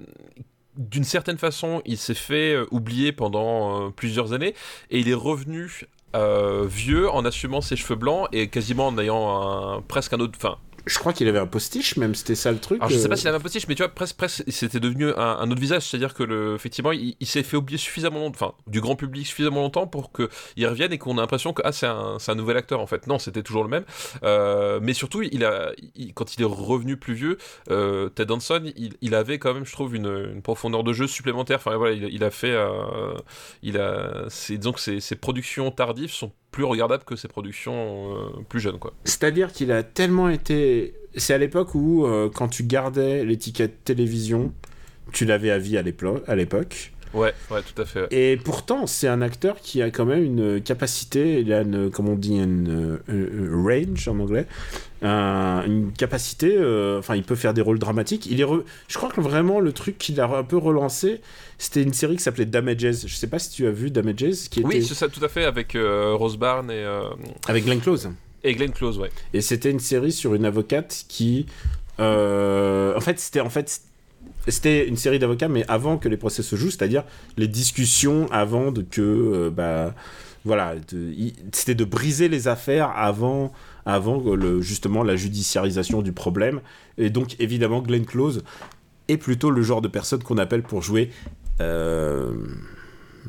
Speaker 2: d'une certaine façon, il s'est fait euh, oublier pendant plusieurs années, et il est revenu euh, vieux en assumant ses cheveux blancs et quasiment en ayant un, presque un autre, enfin,
Speaker 1: Je crois qu'il avait un postiche, même, c'était ça le truc.
Speaker 2: Alors je sais
Speaker 1: euh.
Speaker 2: pas s'il avait un postiche, mais tu vois, presque, presque c'était devenu un, un autre visage, c'est-à-dire que le, effectivement, il, il s'est fait oublier suffisamment longtemps, enfin, du grand public suffisamment longtemps pour qu'il revienne et qu'on a l'impression que ah, c'est un, un nouvel acteur en fait. Non, c'était toujours le même. Euh, mais surtout, il a, il- quand il est revenu plus vieux, euh, Ted Danson, il, il avait quand même, je trouve, une, une profondeur de jeu supplémentaire. Enfin voilà, il, a fait, euh, il a, disons que ses, ses productions tardives sont plus regardables que ses productions euh, plus jeunes.
Speaker 1: C'est-à-dire qu'il a tellement été. C'est à l'époque où, euh, quand tu gardais l'étiquette télévision, tu l'avais à vie à l'époque.
Speaker 2: Ouais, ouais, tout à fait. ouais.
Speaker 1: Et pourtant, c'est un acteur qui a quand même une capacité, il a une, comme on dit, une, une- une range en anglais, un- une capacité, euh, enfin, il peut faire des rôles dramatiques. Il est re- Je crois que vraiment, le truc qu'il a un peu relancé, c'était une série qui s'appelait Damages. Je sais pas si tu as vu Damages, qui était
Speaker 2: Oui, c'est ça, tout à fait, avec euh, Rose Byrne et, euh,
Speaker 1: avec Glenn Close.
Speaker 2: et Glenn Close, ouais.
Speaker 1: Et c'était une série sur une avocate qui, euh, en fait, c'était en fait c'était une série d'avocats, mais avant que les procès se jouent, c'est-à-dire les discussions avant de que, euh, bah, voilà, c'était de briser les affaires avant, avant justement la judiciarisation du problème. Et donc, évidemment, Glenn Close est plutôt le genre de personne qu'on appelle pour jouer euh,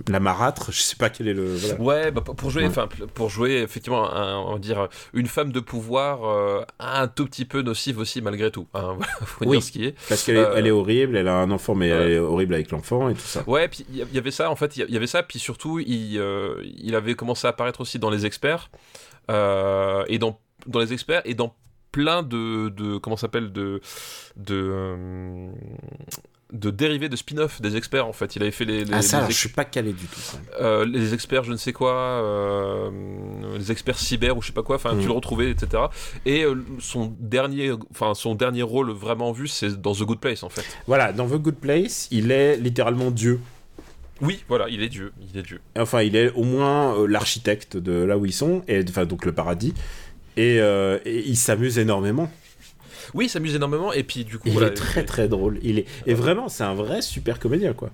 Speaker 1: la marâtre. Je sais pas quel est le. voilà.
Speaker 2: Ouais, bah, pour- jouer,
Speaker 1: Ouais.
Speaker 2: enfin, pour jouer effectivement, un- on va dire une femme de pouvoir euh, un tout petit peu nocive aussi malgré tout. Hein, voilà, faut
Speaker 1: Oui.
Speaker 2: dire ce qui est.
Speaker 1: Parce qu'elle est,
Speaker 2: Euh,
Speaker 1: est horrible, elle a un enfant, mais
Speaker 2: ouais.
Speaker 1: elle est horrible avec l'enfant et tout ça.
Speaker 2: Ouais, puis il y, avait ça en fait, il y- avait ça, puis surtout il, euh, il avait commencé à apparaître aussi dans les experts et dans dans les experts et dans plein de, de comment s'appelle de de de dérivés de spin-off des experts en fait. Il avait fait les, les,
Speaker 1: ah ça,
Speaker 2: les
Speaker 1: alors,
Speaker 2: ex-
Speaker 1: je suis pas calé du tout. Ça.
Speaker 2: Euh, les experts je ne sais quoi, euh, les experts cyber ou je sais pas quoi, enfin
Speaker 1: Mm.
Speaker 2: tu le retrouvais, etc. Et euh, son dernier, enfin son dernier rôle vraiment vu, c'est dans The Good Place en fait.
Speaker 1: Voilà, dans The Good Place, il est littéralement Dieu.
Speaker 2: Oui, voilà, il est Dieu, il est Dieu.
Speaker 1: Enfin, il est au moins euh, l'architecte de là où ils sont, et enfin donc le paradis. Et, euh, et il s'amuse énormément.
Speaker 2: Oui, il s'amuse énormément et puis du coup
Speaker 1: Il
Speaker 2: voilà,
Speaker 1: est très très drôle. Il est et vraiment, c'est un vrai super comédien quoi.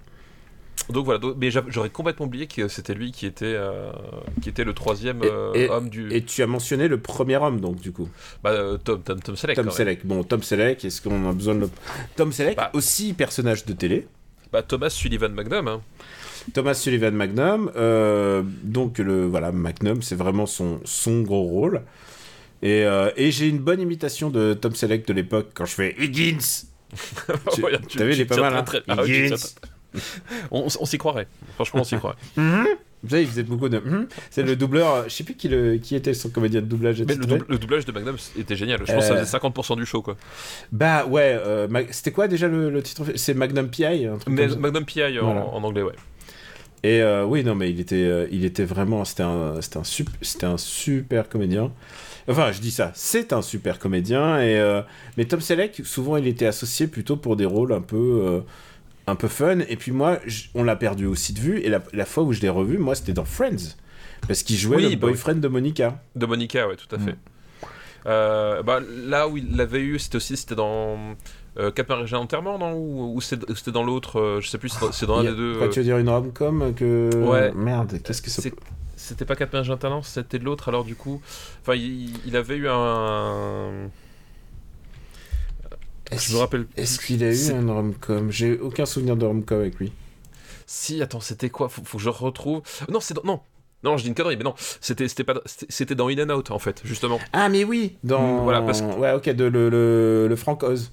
Speaker 2: Donc voilà, donc- mais j'a- j'aurais complètement oublié que c'était lui qui était, euh, qui était le troisième euh,
Speaker 1: et-
Speaker 2: homme du.
Speaker 1: Et tu as mentionné le premier homme donc du coup.
Speaker 2: Bah, euh, Tom, Tom, Tom Selleck.
Speaker 1: Tom. Selleck. Bon, Tom Selleck, est-ce qu'on a besoin de le... Tom Selleck,
Speaker 2: Bah.
Speaker 1: aussi personnage de télé.
Speaker 2: Bah, Thomas Sullivan Magnum. hein.
Speaker 1: Thomas Sullivan Magnum, euh, donc le voilà Magnum, c'est vraiment son son gros rôle. Et, euh, et j'ai une bonne imitation de Tom Selleck de l'époque quand je fais Higgins. Tu- t'as vu, il est pas mal, hein.
Speaker 2: très- ah on on s'y croirait. Franchement, on s'y croirait.
Speaker 1: Vous savez, il faisait beaucoup de. Mhm. C'est le doubleur. euh, Je sais plus qui, le, qui était son comédien de doublage.
Speaker 2: Mais le, doublage de Magnum était génial. Je pense que ça
Speaker 1: Euh.
Speaker 2: faisait 50% du show, quoi.
Speaker 1: Bah ouais. euh, C'était quoi déjà le, le titre C'est Magnum PI. un truc
Speaker 2: Mais. Magnum PI en,
Speaker 1: Voilà.
Speaker 2: en anglais, ouais.
Speaker 1: Et euh, oui, non, mais il était, il était vraiment, c'était un, c'était un, sup- c'était un super comédien. Enfin, je dis ça, c'est un super comédien. Et euh, mais Tom Selleck, souvent, il était associé plutôt pour des rôles un peu, euh, un peu fun. Et puis moi, on l'a perdu aussi de vue. Et la, la fois où je l'ai revu, moi, c'était dans Friends, parce qu'il jouait
Speaker 2: Oui,
Speaker 1: le
Speaker 2: bah
Speaker 1: boyfriend de Monica.
Speaker 2: De Monica, ouais, tout à
Speaker 1: Mm.
Speaker 2: fait. Euh, bah, là où il l'avait eu, c'était aussi c'était dans euh, Cap Marin Enterrement, non? Ou, c'était dans l'autre, euh, je sais plus, c'est dans- dans un des deux.
Speaker 1: Quoi, tu veux dire une rom-com que.
Speaker 2: Ouais.
Speaker 1: Merde, qu'est-ce que C'est-
Speaker 2: C'était pas Cap Marin Talent, c'était de l'autre, alors du coup. Enfin, il, il avait eu un.
Speaker 1: Est-ce
Speaker 2: Je me rappelle.
Speaker 1: est-ce qu'il a eu un rom-com? J'ai aucun souvenir de rom-com avec lui.
Speaker 2: Si, attends, c'était quoi? Faut, faut que je retrouve. Non, c'est dans. Non Non, je dis une connerie, mais non. C'était c'était pas... c'était- dans In and Out, en fait, justement.
Speaker 1: Ah, mais oui Dans.
Speaker 2: Voilà, parce que-
Speaker 1: Ouais, ok, de le, le, le Frank Oz.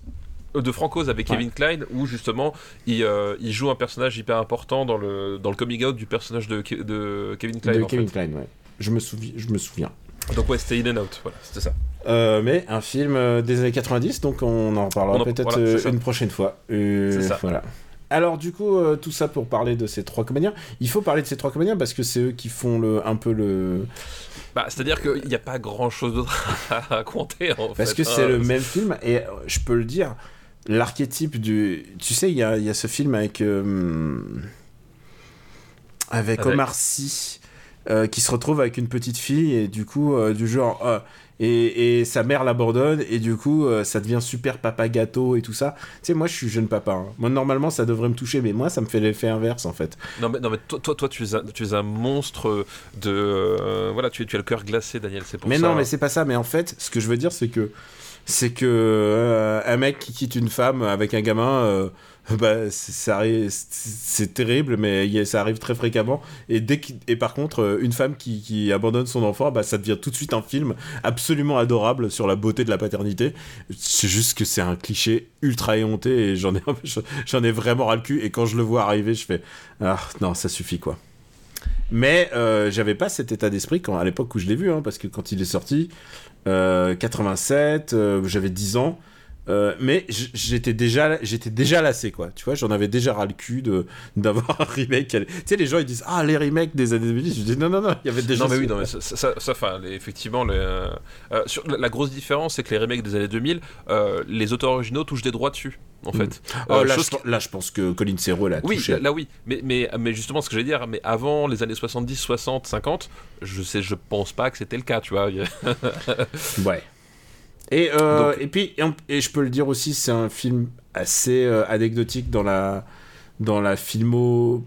Speaker 2: Euh, De Francoz avec
Speaker 1: Ouais.
Speaker 2: Kevin Klein, où justement, il, euh, il joue un personnage hyper important dans le, dans le coming out du personnage de, Ke- de Kevin Klein.
Speaker 1: de
Speaker 2: en
Speaker 1: Kevin
Speaker 2: fait.
Speaker 1: Klein, ouais. Je me, souviens, je me souviens.
Speaker 2: Donc, ouais, c'était In and Out, voilà, c'était ça.
Speaker 1: Euh, mais un film des années 90, donc on en reparlera peut-être
Speaker 2: voilà, c'est
Speaker 1: une prochaine fois. Euh,
Speaker 2: C'est ça.
Speaker 1: Voilà. Alors du coup, euh, tout ça pour parler de ces trois comédiens. Il faut parler de ces trois comédiens parce que c'est eux qui font le, un peu le...
Speaker 2: Bah, c'est-à-dire qu'il n'y a pas grand-chose d'autre à raconter, en
Speaker 1: Parce
Speaker 2: fait,
Speaker 1: que c'est
Speaker 2: hein.
Speaker 1: le même film et je peux le dire, l'archétype du... Tu sais, il y a, y a ce film avec... euh, avec,
Speaker 2: Avec
Speaker 1: Omar Sy euh, qui se retrouve avec une petite fille et du coup, euh, du genre... euh, et, et sa mère l'abandonne et du coup ça devient super papa gâteau et tout ça. Tu sais moi je suis jeune papa. hein. Moi normalement ça devrait me toucher mais moi ça me fait l'effet inverse en fait.
Speaker 2: Non mais, non, mais toi, toi, toi, tu, es un, tu es un monstre de... voilà, tu, es- tu as le cœur glacé, Daniel, c'est pour
Speaker 1: mais
Speaker 2: ça.
Speaker 1: non mais c'est pas ça mais en fait ce que je veux dire c'est que c'est que euh, un mec qui quitte une femme avec un gamin, euh, bah, c'est- terrible, mais ça arrive très fréquemment. Et dès et par contre, euh, une femme qui, abandonne son enfant, bah, ça devient tout de suite un film absolument adorable sur la beauté de la paternité. C'est juste que c'est un cliché ultra éhonté et j'en ai, j'en ai vraiment ras le cul. Et quand je le vois arriver, je fais ah non, ça suffit quoi. Mais j'avais pas cet état d'esprit quand à l'époque où je l'ai vu, hein, parce que quand il est sorti, 87, euh, j'avais 10 ans. Euh, mais j'étais déjà, j'étais déjà lassé, quoi. Tu vois, j'en avais déjà ras le cul de, d'avoir un remake. Tu sais, les gens, ils disent Ah, les remakes des années 2010. Je dis Non, non, non, il y avait déjà.
Speaker 2: Non mais oui, non mais ça, ça, les- effectivement, les, euh, euh, sur, la, la grosse différence, c'est que les remakes des années 2000, euh, les auteurs originaux touchent des droits dessus, en fait.
Speaker 1: Oh,
Speaker 2: Euh,
Speaker 1: là, je, là, je pense que Colin Serrault l'a
Speaker 2: Oui,
Speaker 1: touché.
Speaker 2: là, là, oui, mais, mais, mais justement, ce que j'allais dire, mais avant les années 70, 60, 50, je sais, je pense pas que c'était le cas, tu vois.
Speaker 1: Ouais. Et, euh,
Speaker 2: Donc-
Speaker 1: et puis, et, on- et je peux le dire aussi, c'est un film assez euh, anecdotique dans la, dans la filmo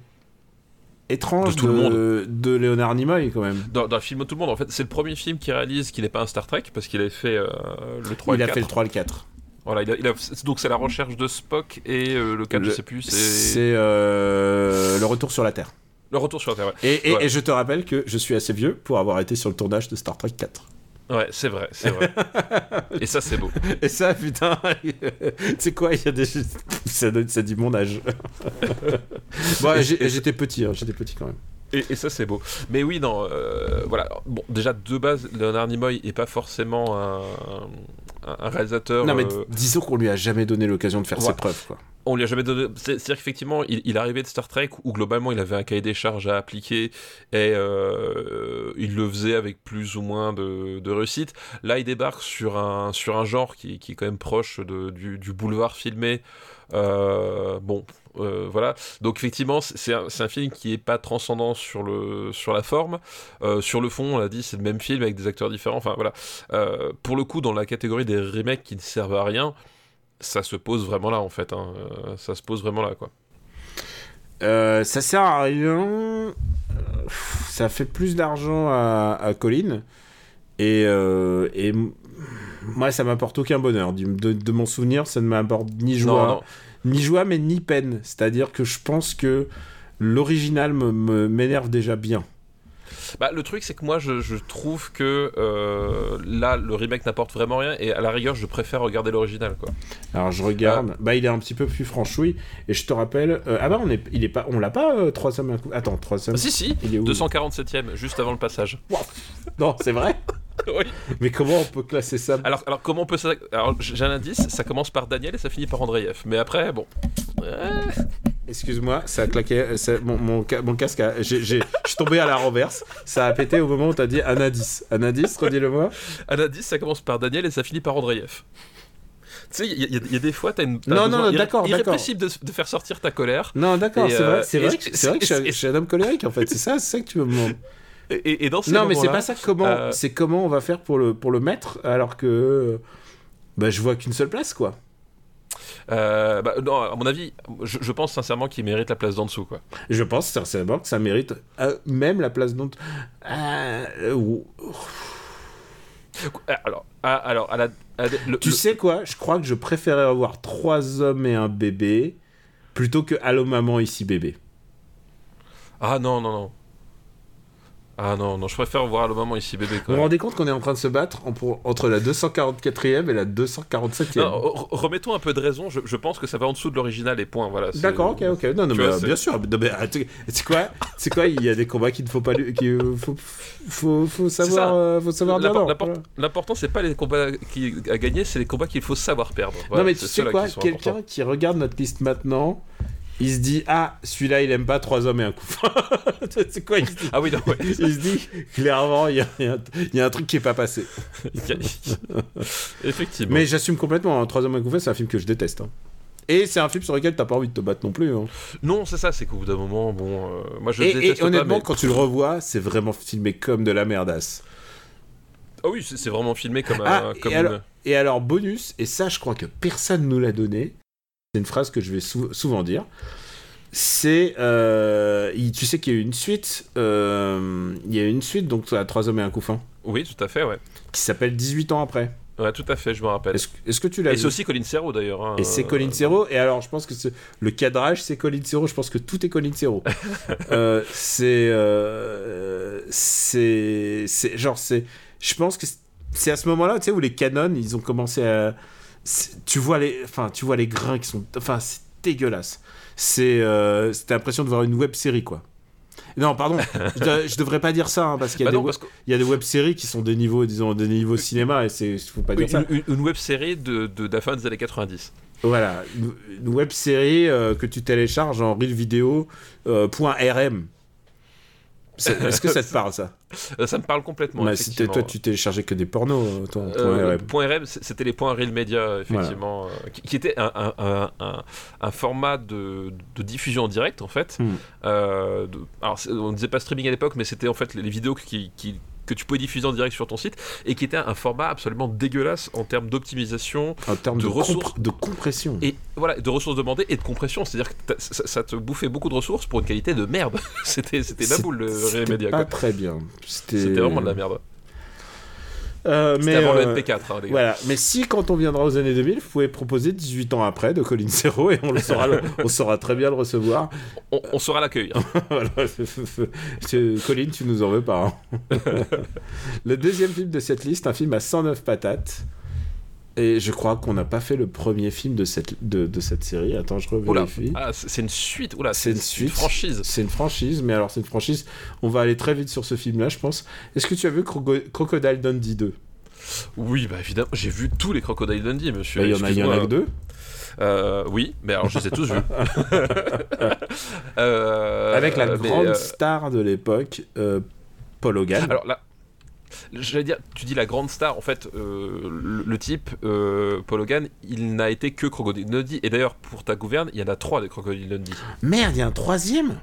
Speaker 1: étrange
Speaker 2: De tout le monde.
Speaker 1: de Léonard Nimoy, quand même.
Speaker 2: Dans, dans le film Tout le monde, en fait, c'est le premier film qu'il réalise qui n'est pas un Star Trek, parce qu'il avait fait euh, le 3 et
Speaker 1: il
Speaker 2: le
Speaker 1: a
Speaker 2: 4.
Speaker 1: fait le 3 et le 4.
Speaker 2: Voilà, il a- il a- donc c'est la recherche de Spock et euh, le 4,
Speaker 1: Le-
Speaker 2: je sais plus, c'est
Speaker 1: C'est euh, le retour sur la Terre.
Speaker 2: le retour sur la Terre. ouais.
Speaker 1: Et, et-
Speaker 2: Ouais.
Speaker 1: et je te rappelle que je suis assez vieux pour avoir été sur le tournage de Star Trek 4.
Speaker 2: Ouais, c'est vrai, c'est vrai. et ça, c'est beau.
Speaker 1: Et ça, putain, tu sais quoi, il y a des... ça, donne- ça dit mon âge. bon, j'étais petit, hein, j'étais petit quand même.
Speaker 2: Et, et ça, c'est beau. Mais oui, non, euh, voilà. Bon, déjà, de base, Leonard Nimoy est pas forcément un réalisateur.
Speaker 1: Non, mais
Speaker 2: euh,
Speaker 1: disons qu'on lui a jamais donné l'occasion de faire
Speaker 2: Ouais.
Speaker 1: ses preuves, quoi.
Speaker 2: On lui a jamais donné. c'est- C'est-à-dire qu'effectivement, il, arrivait de Star Trek où globalement il avait un cahier des charges à appliquer et euh, il le faisait avec plus ou moins de, réussite. Là, il débarque sur un, sur un genre qui, est quand même proche du, boulevard filmé. Euh, bon, euh, voilà. Donc effectivement, c'est un, film qui est pas transcendant sur le sur la forme. Sur le fond, on l'a dit, c'est le même film avec des acteurs différents. Enfin voilà. Pour le coup, dans la catégorie des remakes qui ne servent à rien, ça se pose vraiment là en fait. hein. Euh, ça se pose vraiment là quoi.
Speaker 1: Euh, ça sert à rien. Euh, Ça fait plus d'argent à, à Colin. Et, euh, moi, ça m'apporte aucun bonheur. De, de mon souvenir, ça ne m'apporte ni joie,
Speaker 2: Non, non.
Speaker 1: ni joie, mais ni peine. C'est-à-dire que je pense que l'original m'énerve déjà bien.
Speaker 2: Bah, le truc, c'est que moi, je, je trouve que euh, là, le remake n'apporte vraiment rien, et à la rigueur, je préfère regarder l'original, quoi.
Speaker 1: Alors je regarde, bah il est un petit peu plus franchouille. Et je te rappelle, euh, ah bah on est, il est pas, on l'a pas euh, trois hommes et un coup. Attends, trois hommes.
Speaker 2: Ah, si, si,
Speaker 1: Il est où?
Speaker 2: 247ème, juste avant le passage.
Speaker 1: Non, c'est vrai?
Speaker 2: Oui.
Speaker 1: Mais comment on peut classer ça?
Speaker 2: Alors, alors, comment on peut ça Alors, j'ai un indice, ça commence par Daniel et ça finit par Andreev. Mais après, bon. Euh,
Speaker 1: Excuse-moi, ça a claqué. euh, ça- mon, mon, ca- mon casque, a- j'ai- j'ai- je suis tombé à la renverse. Ça a pété au moment où t'as dit un indice. Un indice, redis-le-moi.
Speaker 2: un indice, ça commence par Daniel et ça finit par Andreev. Tu sais, il y, a- il y a des fois, t'as une. t'as
Speaker 1: Non, non,
Speaker 2: irré-
Speaker 1: d'accord, d'accord.
Speaker 2: irrépressible de, de faire sortir ta colère.
Speaker 1: Non, d'accord, c'est
Speaker 2: euh,
Speaker 1: vrai, c'est
Speaker 2: et-
Speaker 1: vrai, que- c'est vrai que je suis un-
Speaker 2: et-
Speaker 1: je suis un homme colérique en fait. C'est ça, c'est ça que tu me demandes.
Speaker 2: Et, et- et dans ces
Speaker 1: Non, mais c'est pas ça. Comment,
Speaker 2: euh,
Speaker 1: c'est comment on va faire pour le pour le mettre alors que bah je vois qu'une seule place quoi.
Speaker 2: Euh, bah, non, à mon avis, je, je pense sincèrement qu'il mérite la place d'en dessous, quoi.
Speaker 1: Je pense sincèrement que ça mérite euh, même la place euh, ou-
Speaker 2: Ah, Alors, alors, à la, à la- le-
Speaker 1: tu
Speaker 2: le-
Speaker 1: sais quoi? Je crois que je préférais avoir trois hommes et un bébé plutôt que Allô maman ici bébé.
Speaker 2: Ah non, non, non. Ah non, non, je préfère voir le moment ici, bébé.
Speaker 1: Vous vous rendez compte qu'on est en train de se battre entre la 244e et la 247e
Speaker 2: Non, re- remettons un peu de raison. Je, je pense que ça va en dessous de l'original et point. Voilà.
Speaker 1: D'accord, ok, ok. Non, non, mais,
Speaker 2: vois,
Speaker 1: euh, bien sûr. Mais, c'est quoi C'est quoi Il y a des combats qu'il ne faut pas. qu'il faut, faut, faut savoir, euh, faut savoir dire
Speaker 2: L'impor-
Speaker 1: non.
Speaker 2: l'import-
Speaker 1: Voilà.
Speaker 2: L'important, c'est pas les combats qui, à gagner, c'est les combats qu'il faut savoir perdre. Voilà,
Speaker 1: non, mais tu sais quoi Quelqu'un qui regarde notre liste maintenant, il se dit Ah, celui-là, il aime pas trois hommes et un coup. c'est quoi il se dit
Speaker 2: Ah oui, non, ouais.
Speaker 1: Il se dit clairement, il y, a- il y a un- truc qui est pas passé.
Speaker 2: Effectivement.
Speaker 1: Mais j'assume complètement. hein, Trois hommes et un coup, c'est un film que je déteste. hein. Et c'est un film sur lequel t'as pas envie de te battre non plus. hein.
Speaker 2: Non, c'est ça, c'est qu'au bout d'un moment, bon, euh, moi je
Speaker 1: Et, et
Speaker 2: déteste pas,
Speaker 1: honnêtement,
Speaker 2: mais-
Speaker 1: quand tu le revois, c'est vraiment filmé comme de la merdasse.
Speaker 2: Ah oui, c'est vraiment filmé comme un.
Speaker 1: Ah, et
Speaker 2: comme
Speaker 1: alors-
Speaker 2: une-
Speaker 1: Et alors, bonus, et ça, je crois que personne nous l'a donné. C'est une phrase que je vais sou- souvent dire. C'est. euh, tu sais qu'il y a eu une suite. euh, il y a eu une suite, donc à Trois hommes et un couffin,
Speaker 2: Oui, tout à fait, ouais.
Speaker 1: qui s'appelle 18 ans après.
Speaker 2: Ouais, tout à fait, je me rappelle.
Speaker 1: Est-ce que tu l'as
Speaker 2: Et c'est aussi Colin Serrault d'ailleurs. hein,
Speaker 1: Et c'est Colin Serrault. Et alors, je pense que le cadrage, c'est Colin Serrault. Je pense que tout est Colin Serrault. Euh, c'est, euh, c'est, c'est, genre, c'est, je pense que c'est à ce moment-là, tu sais, où les canons, ils ont commencé à, tu vois les, enfin, tu vois les grains qui sont, enfin, c'est dégueulasse. C'est, euh, l'impression de voir une web série, quoi. Non, pardon, je, je devrais pas dire ça, hein, parce qu'il y a
Speaker 2: Bah
Speaker 1: y a des web-séries qui sont des niveaux, disons, des niveaux cinéma, et c'est, faut pas dire ça.
Speaker 2: une, une- une web série de, de, de la fin des années 90.
Speaker 1: Voilà, une, une web série euh, que tu télécharges en reel vidéo euh, point .rm. Est-ce que ça te parle ça
Speaker 2: Euh, ça me parle complètement.
Speaker 1: Bah, si. Toi, tu téléchargeais que des pornos, euh,
Speaker 2: Euh, point c- c'était les points Real Media, effectivement, euh, qui, qui était un, un- un- un- un format de, de diffusion en direct, en fait.
Speaker 1: Hmm.
Speaker 2: Euh, de- alors, on ne disait pas streaming à l'époque, mais c'était en fait les, les vidéos qui, qui- que tu pouvais diffuser en direct sur ton site et qui était un format absolument dégueulasse en termes d'optimisation
Speaker 1: En termes
Speaker 2: de
Speaker 1: de,
Speaker 2: ressources.
Speaker 1: de compression.
Speaker 2: et voilà de ressources demandées et de compression. C'est-à-dire que ça, ça te bouffait beaucoup de ressources pour une qualité de merde. c'était c'était la boule le Real Media.
Speaker 1: pas
Speaker 2: quoi.
Speaker 1: très bien. C'était
Speaker 2: vraiment de la merde.
Speaker 1: Euh, mais
Speaker 2: avant
Speaker 1: euh,
Speaker 2: le MP4, hein, les gars.
Speaker 1: Voilà, mais si quand on viendra aux années 2000, vous pouvez proposer 18 ans après de Colin Serrault et on le saura, le- on saura très bien le recevoir.
Speaker 2: On, on saura l'accueil. hein.
Speaker 1: Voilà, tu- Colin, tu nous en veux pas. hein. le deuxième film de cette liste, un film à 109 patates. Et je crois qu'on n'a pas fait le premier film de cette, de, de cette série. Attends, je revérifie.
Speaker 2: ah, c'est une suite. Oula,
Speaker 1: C'est une suite.
Speaker 2: franchise.
Speaker 1: C'est une franchise, mais alors c'est une franchise. On va aller très vite sur ce film-là, je pense. Est-ce que tu as vu Croco- Crocodile Dundee 2
Speaker 2: Oui, bah évidemment, j'ai vu tous les Crocodile Dundee, monsieur.
Speaker 1: Bah, Il y en a, y en a que deux.
Speaker 2: Euh, oui, mais alors je les ai tous vus. Euh,
Speaker 1: Avec la grande
Speaker 2: euh,
Speaker 1: star de l'époque, Paul Hogan.
Speaker 2: Alors là, j'allais dire, tu dis la grande star, en fait, euh, le, le type, euh, Paul Hogan, il n'a été que Crocodile Dundee. Et d'ailleurs, pour ta gouverne, il y en a trois des Crocodile Dundee.
Speaker 1: Merde, il y a un troisième?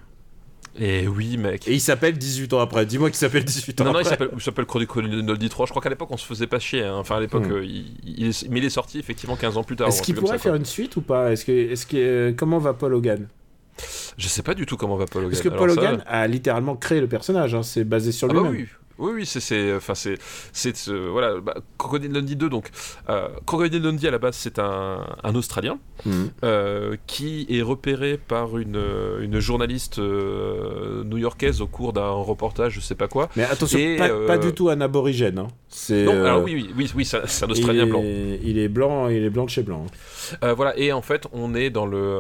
Speaker 2: Et oui, mec.
Speaker 1: Et il s'appelle 18 ans après. Dis-moi qu'il s'appelle 18 ans
Speaker 2: Non, non, il
Speaker 1: après.
Speaker 2: s'appelle- il s'appelle Crocodile Dundee 3. Je crois qu'à l'époque, on se faisait pas chier. hein. Enfin, à l'époque,
Speaker 1: Hmm.
Speaker 2: euh, il, il est, mais il est sorti effectivement 15 ans plus tard.
Speaker 1: Est-ce qu'il pourrait
Speaker 2: ça,
Speaker 1: faire
Speaker 2: quoi.
Speaker 1: une suite ou pas? Est-ce que, est-ce que, euh, comment va Paul Hogan?
Speaker 2: Je sais pas du tout comment va Paul Hogan.
Speaker 1: Parce que
Speaker 2: Alors
Speaker 1: Paul
Speaker 2: ça-
Speaker 1: Hogan a littéralement créé le personnage. hein, C'est basé sur
Speaker 2: Ah bah
Speaker 1: lui-même.
Speaker 2: oui. Oui, oui, c'est, c'est, enfin, c'est, c'est, euh, voilà, bah, Crocodile Dundee 2, donc, euh, Crocodile Dundee à la base, c'est un, un Australien
Speaker 1: Mhm.
Speaker 2: euh, qui est repéré par une, une journaliste euh, new-yorkaise au cours d'un reportage, je sais pas quoi.
Speaker 1: Mais attention,
Speaker 2: Et,
Speaker 1: pas, pas du tout un aborigène. hein. C'est,
Speaker 2: Non, alors oui, oui, oui, oui, c'est, un
Speaker 1: il
Speaker 2: Australien
Speaker 1: est,
Speaker 2: blanc.
Speaker 1: Il est blanc, il est blanc de chez blanc. hein.
Speaker 2: Voilà, et en fait, on est dans le,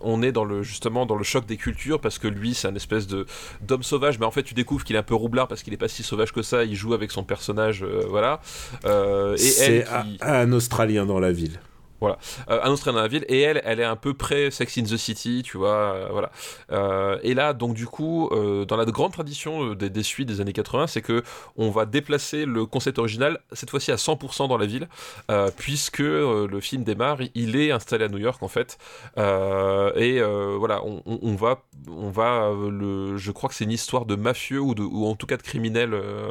Speaker 2: on est dans le justement dans le choc des cultures parce que lui, c'est un espèce de d'homme sauvage, mais en fait, tu découvres qu'il est un peu roublard parce qu'il est pas si sauvage que ça. Il joue avec son personnage, euh, voilà. Euh, et
Speaker 1: un Australien dans la ville.
Speaker 2: Euh, un Australien dans la ville, et elle, elle est un peu près Sex in the City, tu vois, euh, voilà. Euh, et là, donc du coup, euh, dans la grande tradition euh, des, suites des années 80, c'est que on va déplacer le concept original cette fois-ci à 100% dans la ville, euh, puisque euh, le film démarre, il est installé à New York en fait, Euh, et euh, voilà, on, va, on va, euh, je crois que c'est une histoire de mafieux ou en tout cas de criminel, euh,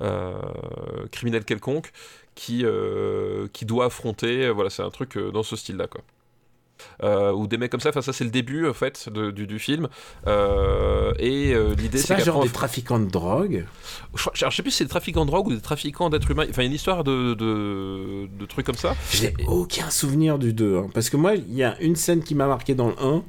Speaker 2: euh, criminel quelconque qui, euh, qui doit affronter. euh, Voilà, c'est un truc euh, dans ce style-là, quoi. Euh, ou des mecs comme ça, enfin ça c'est le début en fait de- du, du film Euh, et euh, l'idée
Speaker 1: C'est pas genre des trafiquants de drogue
Speaker 2: je, je sais plus si c'est des trafiquants de drogue ou des trafiquants d'êtres humains enfin une histoire de, de, de trucs comme ça
Speaker 1: Je n'ai aucun souvenir du 2. hein. Parce que moi, il y a une scène qui m'a marqué dans le 1.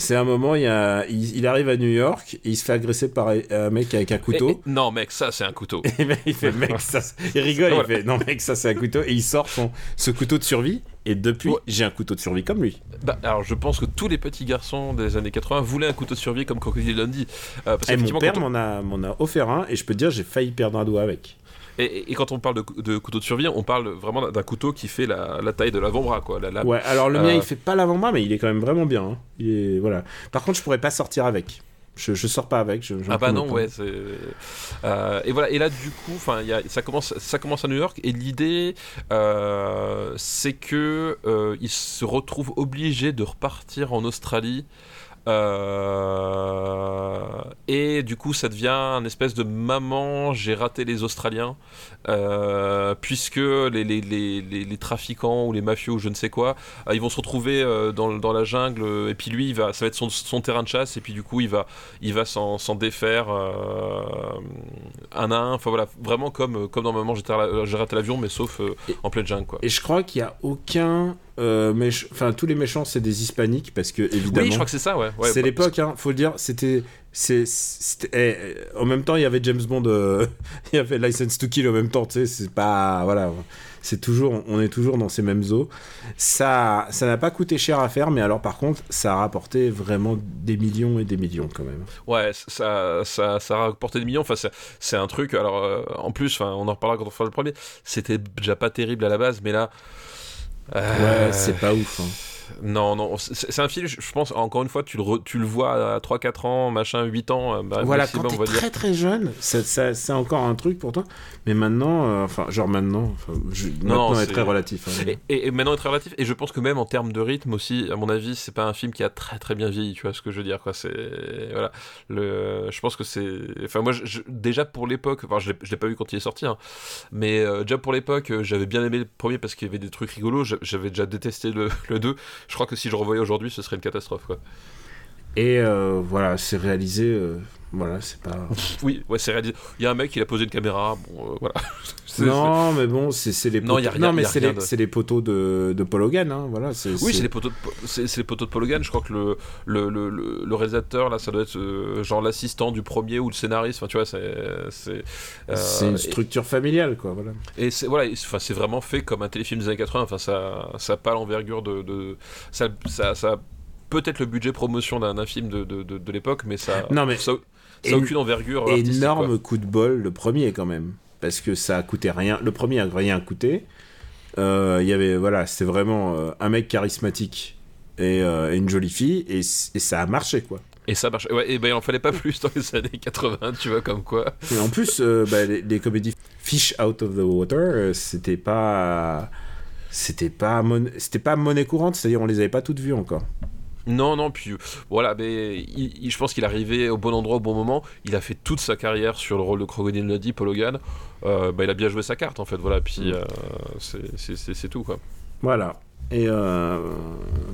Speaker 1: C'est un moment, il, y a, il, il arrive à New York et il se fait agresser par un mec avec un couteau.
Speaker 2: et- non mec ça c'est un couteau
Speaker 1: Et ben, il fait, mec, ça, il rigole,
Speaker 2: Voilà.
Speaker 1: il fait, non, mec, ça c'est un couteau. Et il sort son, ce couteau de survie. Et depuis,
Speaker 2: Ouais.
Speaker 1: j'ai un couteau de survie comme lui.
Speaker 2: Bah, alors je pense que tous les petits garçons des années 80 voulaient un couteau de survie comme Crocodile Dundee Euh, parce
Speaker 1: Et mon
Speaker 2: qu'effectivement,
Speaker 1: père
Speaker 2: on-
Speaker 1: m'en a, a offert un. Et je peux te dire, j'ai failli perdre un doigt avec.
Speaker 2: Et, quand on parle de, cou- de couteau de survie on parle vraiment d'un couteau qui fait la, la taille de l'avant-bras quoi la, la-
Speaker 1: Ouais, alors le mien,
Speaker 2: Euh,
Speaker 1: il fait pas l'avant-bras, mais il est quand même vraiment bien. hein. Il est, voilà. Par contre, je pourrais pas sortir avec. Je, je sors pas avec. je-
Speaker 2: Ah bah non ouais euh, et voilà et là du coup enfin ça commence ça commence à New York et l'idée euh, c'est que euh, il se retrouve obligé de repartir en Australie Euh, et du coup, ça devient un espèce de maman, j'ai raté les Australiens, euh, puisque les, les, les, les, trafiquants ou les mafieux ou je ne sais quoi, euh, ils vont se retrouver dans, dans, la jungle, et puis lui, il va, ça va être son, son, terrain de chasse, et puis du coup, il va, il va s'en défaire un à un. Enfin voilà, vraiment comme, comme dans Maman, j'ai raté l'avion, mais sauf en pleine jungle. Quoi.
Speaker 1: Et je crois qu'il n'y a aucun euh, enfin tous les méchants c'est des hispaniques parce que évidemment.
Speaker 2: Oui, je crois que c'est ça, ouais.
Speaker 1: c'est
Speaker 2: bah,
Speaker 1: l'époque, hein, faut le dire. C'était, c'est, eh, en même temps il y avait James Bond, euh, il y avait License to Kill en même temps. Tu sais, c'est pas, voilà, c'est toujours, on est toujours dans ces mêmes eaux. Ça, ça n'a pas coûté cher à faire, mais alors par contre, ça a rapporté vraiment des millions et des millions quand même.
Speaker 2: Ouais, ça, ça, ça a rapporté des millions. Enfin, c'est un truc. Alors, euh, en plus, enfin, on en reparlera quand on fera le premier. C'était déjà pas terrible à la base, mais là.
Speaker 1: Ouais, c'est pas ouf. Hein.
Speaker 2: Non, non, c'est un film, je pense, encore une fois, tu le, tu le vois à 3-4 ans, machin, 8 ans. Euh,
Speaker 1: bah, voilà, quand t'es très très jeune, c'est encore un truc pour toi. Mais maintenant, euh, enfin, genre maintenant, je, maintenant est... très relatif.
Speaker 2: Hein. et, maintenant est très relatif. Et je pense que même en termes de rythme aussi, à mon avis, c'est pas un film qui a très très bien vieilli, tu vois ce que je veux dire, quoi. C'est. Voilà. Le, je pense que c'est. Enfin, moi, déjà pour l'époque, enfin, je l'ai pas vu quand il est sorti, hein, mais euh, déjà pour l'époque, j'avais bien aimé le premier parce qu'il y avait des trucs rigolos. J'avais déjà détesté le, le 2 je crois que si je revoyais aujourd'hui, ce serait une catastrophe.
Speaker 1: Et euh, voilà, c'est réalisé. Euh, voilà, c'est pas.
Speaker 2: oui, ouais, c'est réalisé. Il y a un mec, il a posé une caméra. Bon, euh, voilà.
Speaker 1: non, mais bon, c'est les. Poteaux... Non, non mais c'est les, les, poteaux de, de Paul Hogan, hein, voilà.
Speaker 2: Oui, c'est les poteaux. C'est les poteaux de Paul Hogan. Je crois que le le, le, le réalisateur là, ça doit être genre l'assistant du premier ou le scénariste. Enfin, tu vois, c'est.
Speaker 1: C'est une structure familiale, quoi. Voilà.
Speaker 2: Et c'est voilà, enfin, c'est vraiment fait comme un téléfilm des années 80. Enfin, ça, ça a pas l'envergure de, de, ça, ça, ça peut-être le budget promotion d'un film de, de, de, l'époque, mais ça.
Speaker 1: Non, mais.
Speaker 2: Ça, ça aucune envergure.
Speaker 1: Énorme coup de bol, le premier quand même. Parce que ça a coûté rien. Le premier a rien coûté. Euh, il y avait, voilà, c'était vraiment euh, un mec charismatique et, euh, une jolie fille, et, et, ça a marché, quoi.
Speaker 2: Et ça marche. Ouais, et ben il en fallait pas plus dans les années 80, tu vois, comme quoi.
Speaker 1: Et en plus, bah, les, comédies Fish Out of the Water, c'était pas. C'était pas, c'était pas monnaie courante, c'est-à-dire on les avait pas toutes vues encore.
Speaker 2: Non, non, puis voilà, mais je pense qu'il est arrivé au bon endroit au bon moment. Il a fait toute sa carrière sur le rôle de Crocodile Dundee, Paul Hogan. Euh, bah, il a bien joué sa carte en fait, voilà, puis mm. euh, c'est tout quoi.
Speaker 1: Voilà. Et euh,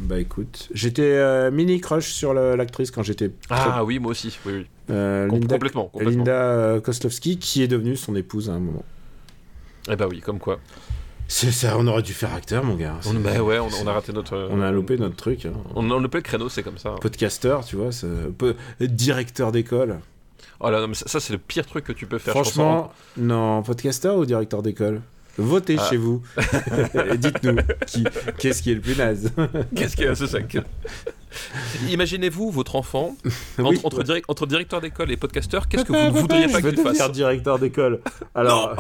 Speaker 1: bah écoute, j'étais mini crush sur l'actrice quand j'étais.
Speaker 2: Ah oui, moi aussi, oui, oui. Linda, complètement, complètement.
Speaker 1: Linda Kostovski, qui est devenue son épouse à un moment.
Speaker 2: Eh bah oui, comme quoi.
Speaker 1: C'est ça, on aurait dû faire acteur, mon gars.
Speaker 2: On, bah ouais, on, a raté notre.
Speaker 1: On a loupé notre truc. Hein.
Speaker 2: On a loupé le créneau, c'est comme ça.
Speaker 1: Podcaster, tu vois, directeur d'école.
Speaker 2: Oh là, non, mais ça, c'est le pire truc que tu peux faire.
Speaker 1: Franchement, non, podcaster ou directeur d'école? Votez ah. chez vous. Dites-nous, qu'est-ce qui est le plus naze
Speaker 2: Qu'est-ce qui est ça Imaginez-vous votre enfant entre, entre, directeur d'école et podcasteur, qu'est-ce que vous ne voudriez pas qu'il fasse
Speaker 1: directeur d'école. Alors,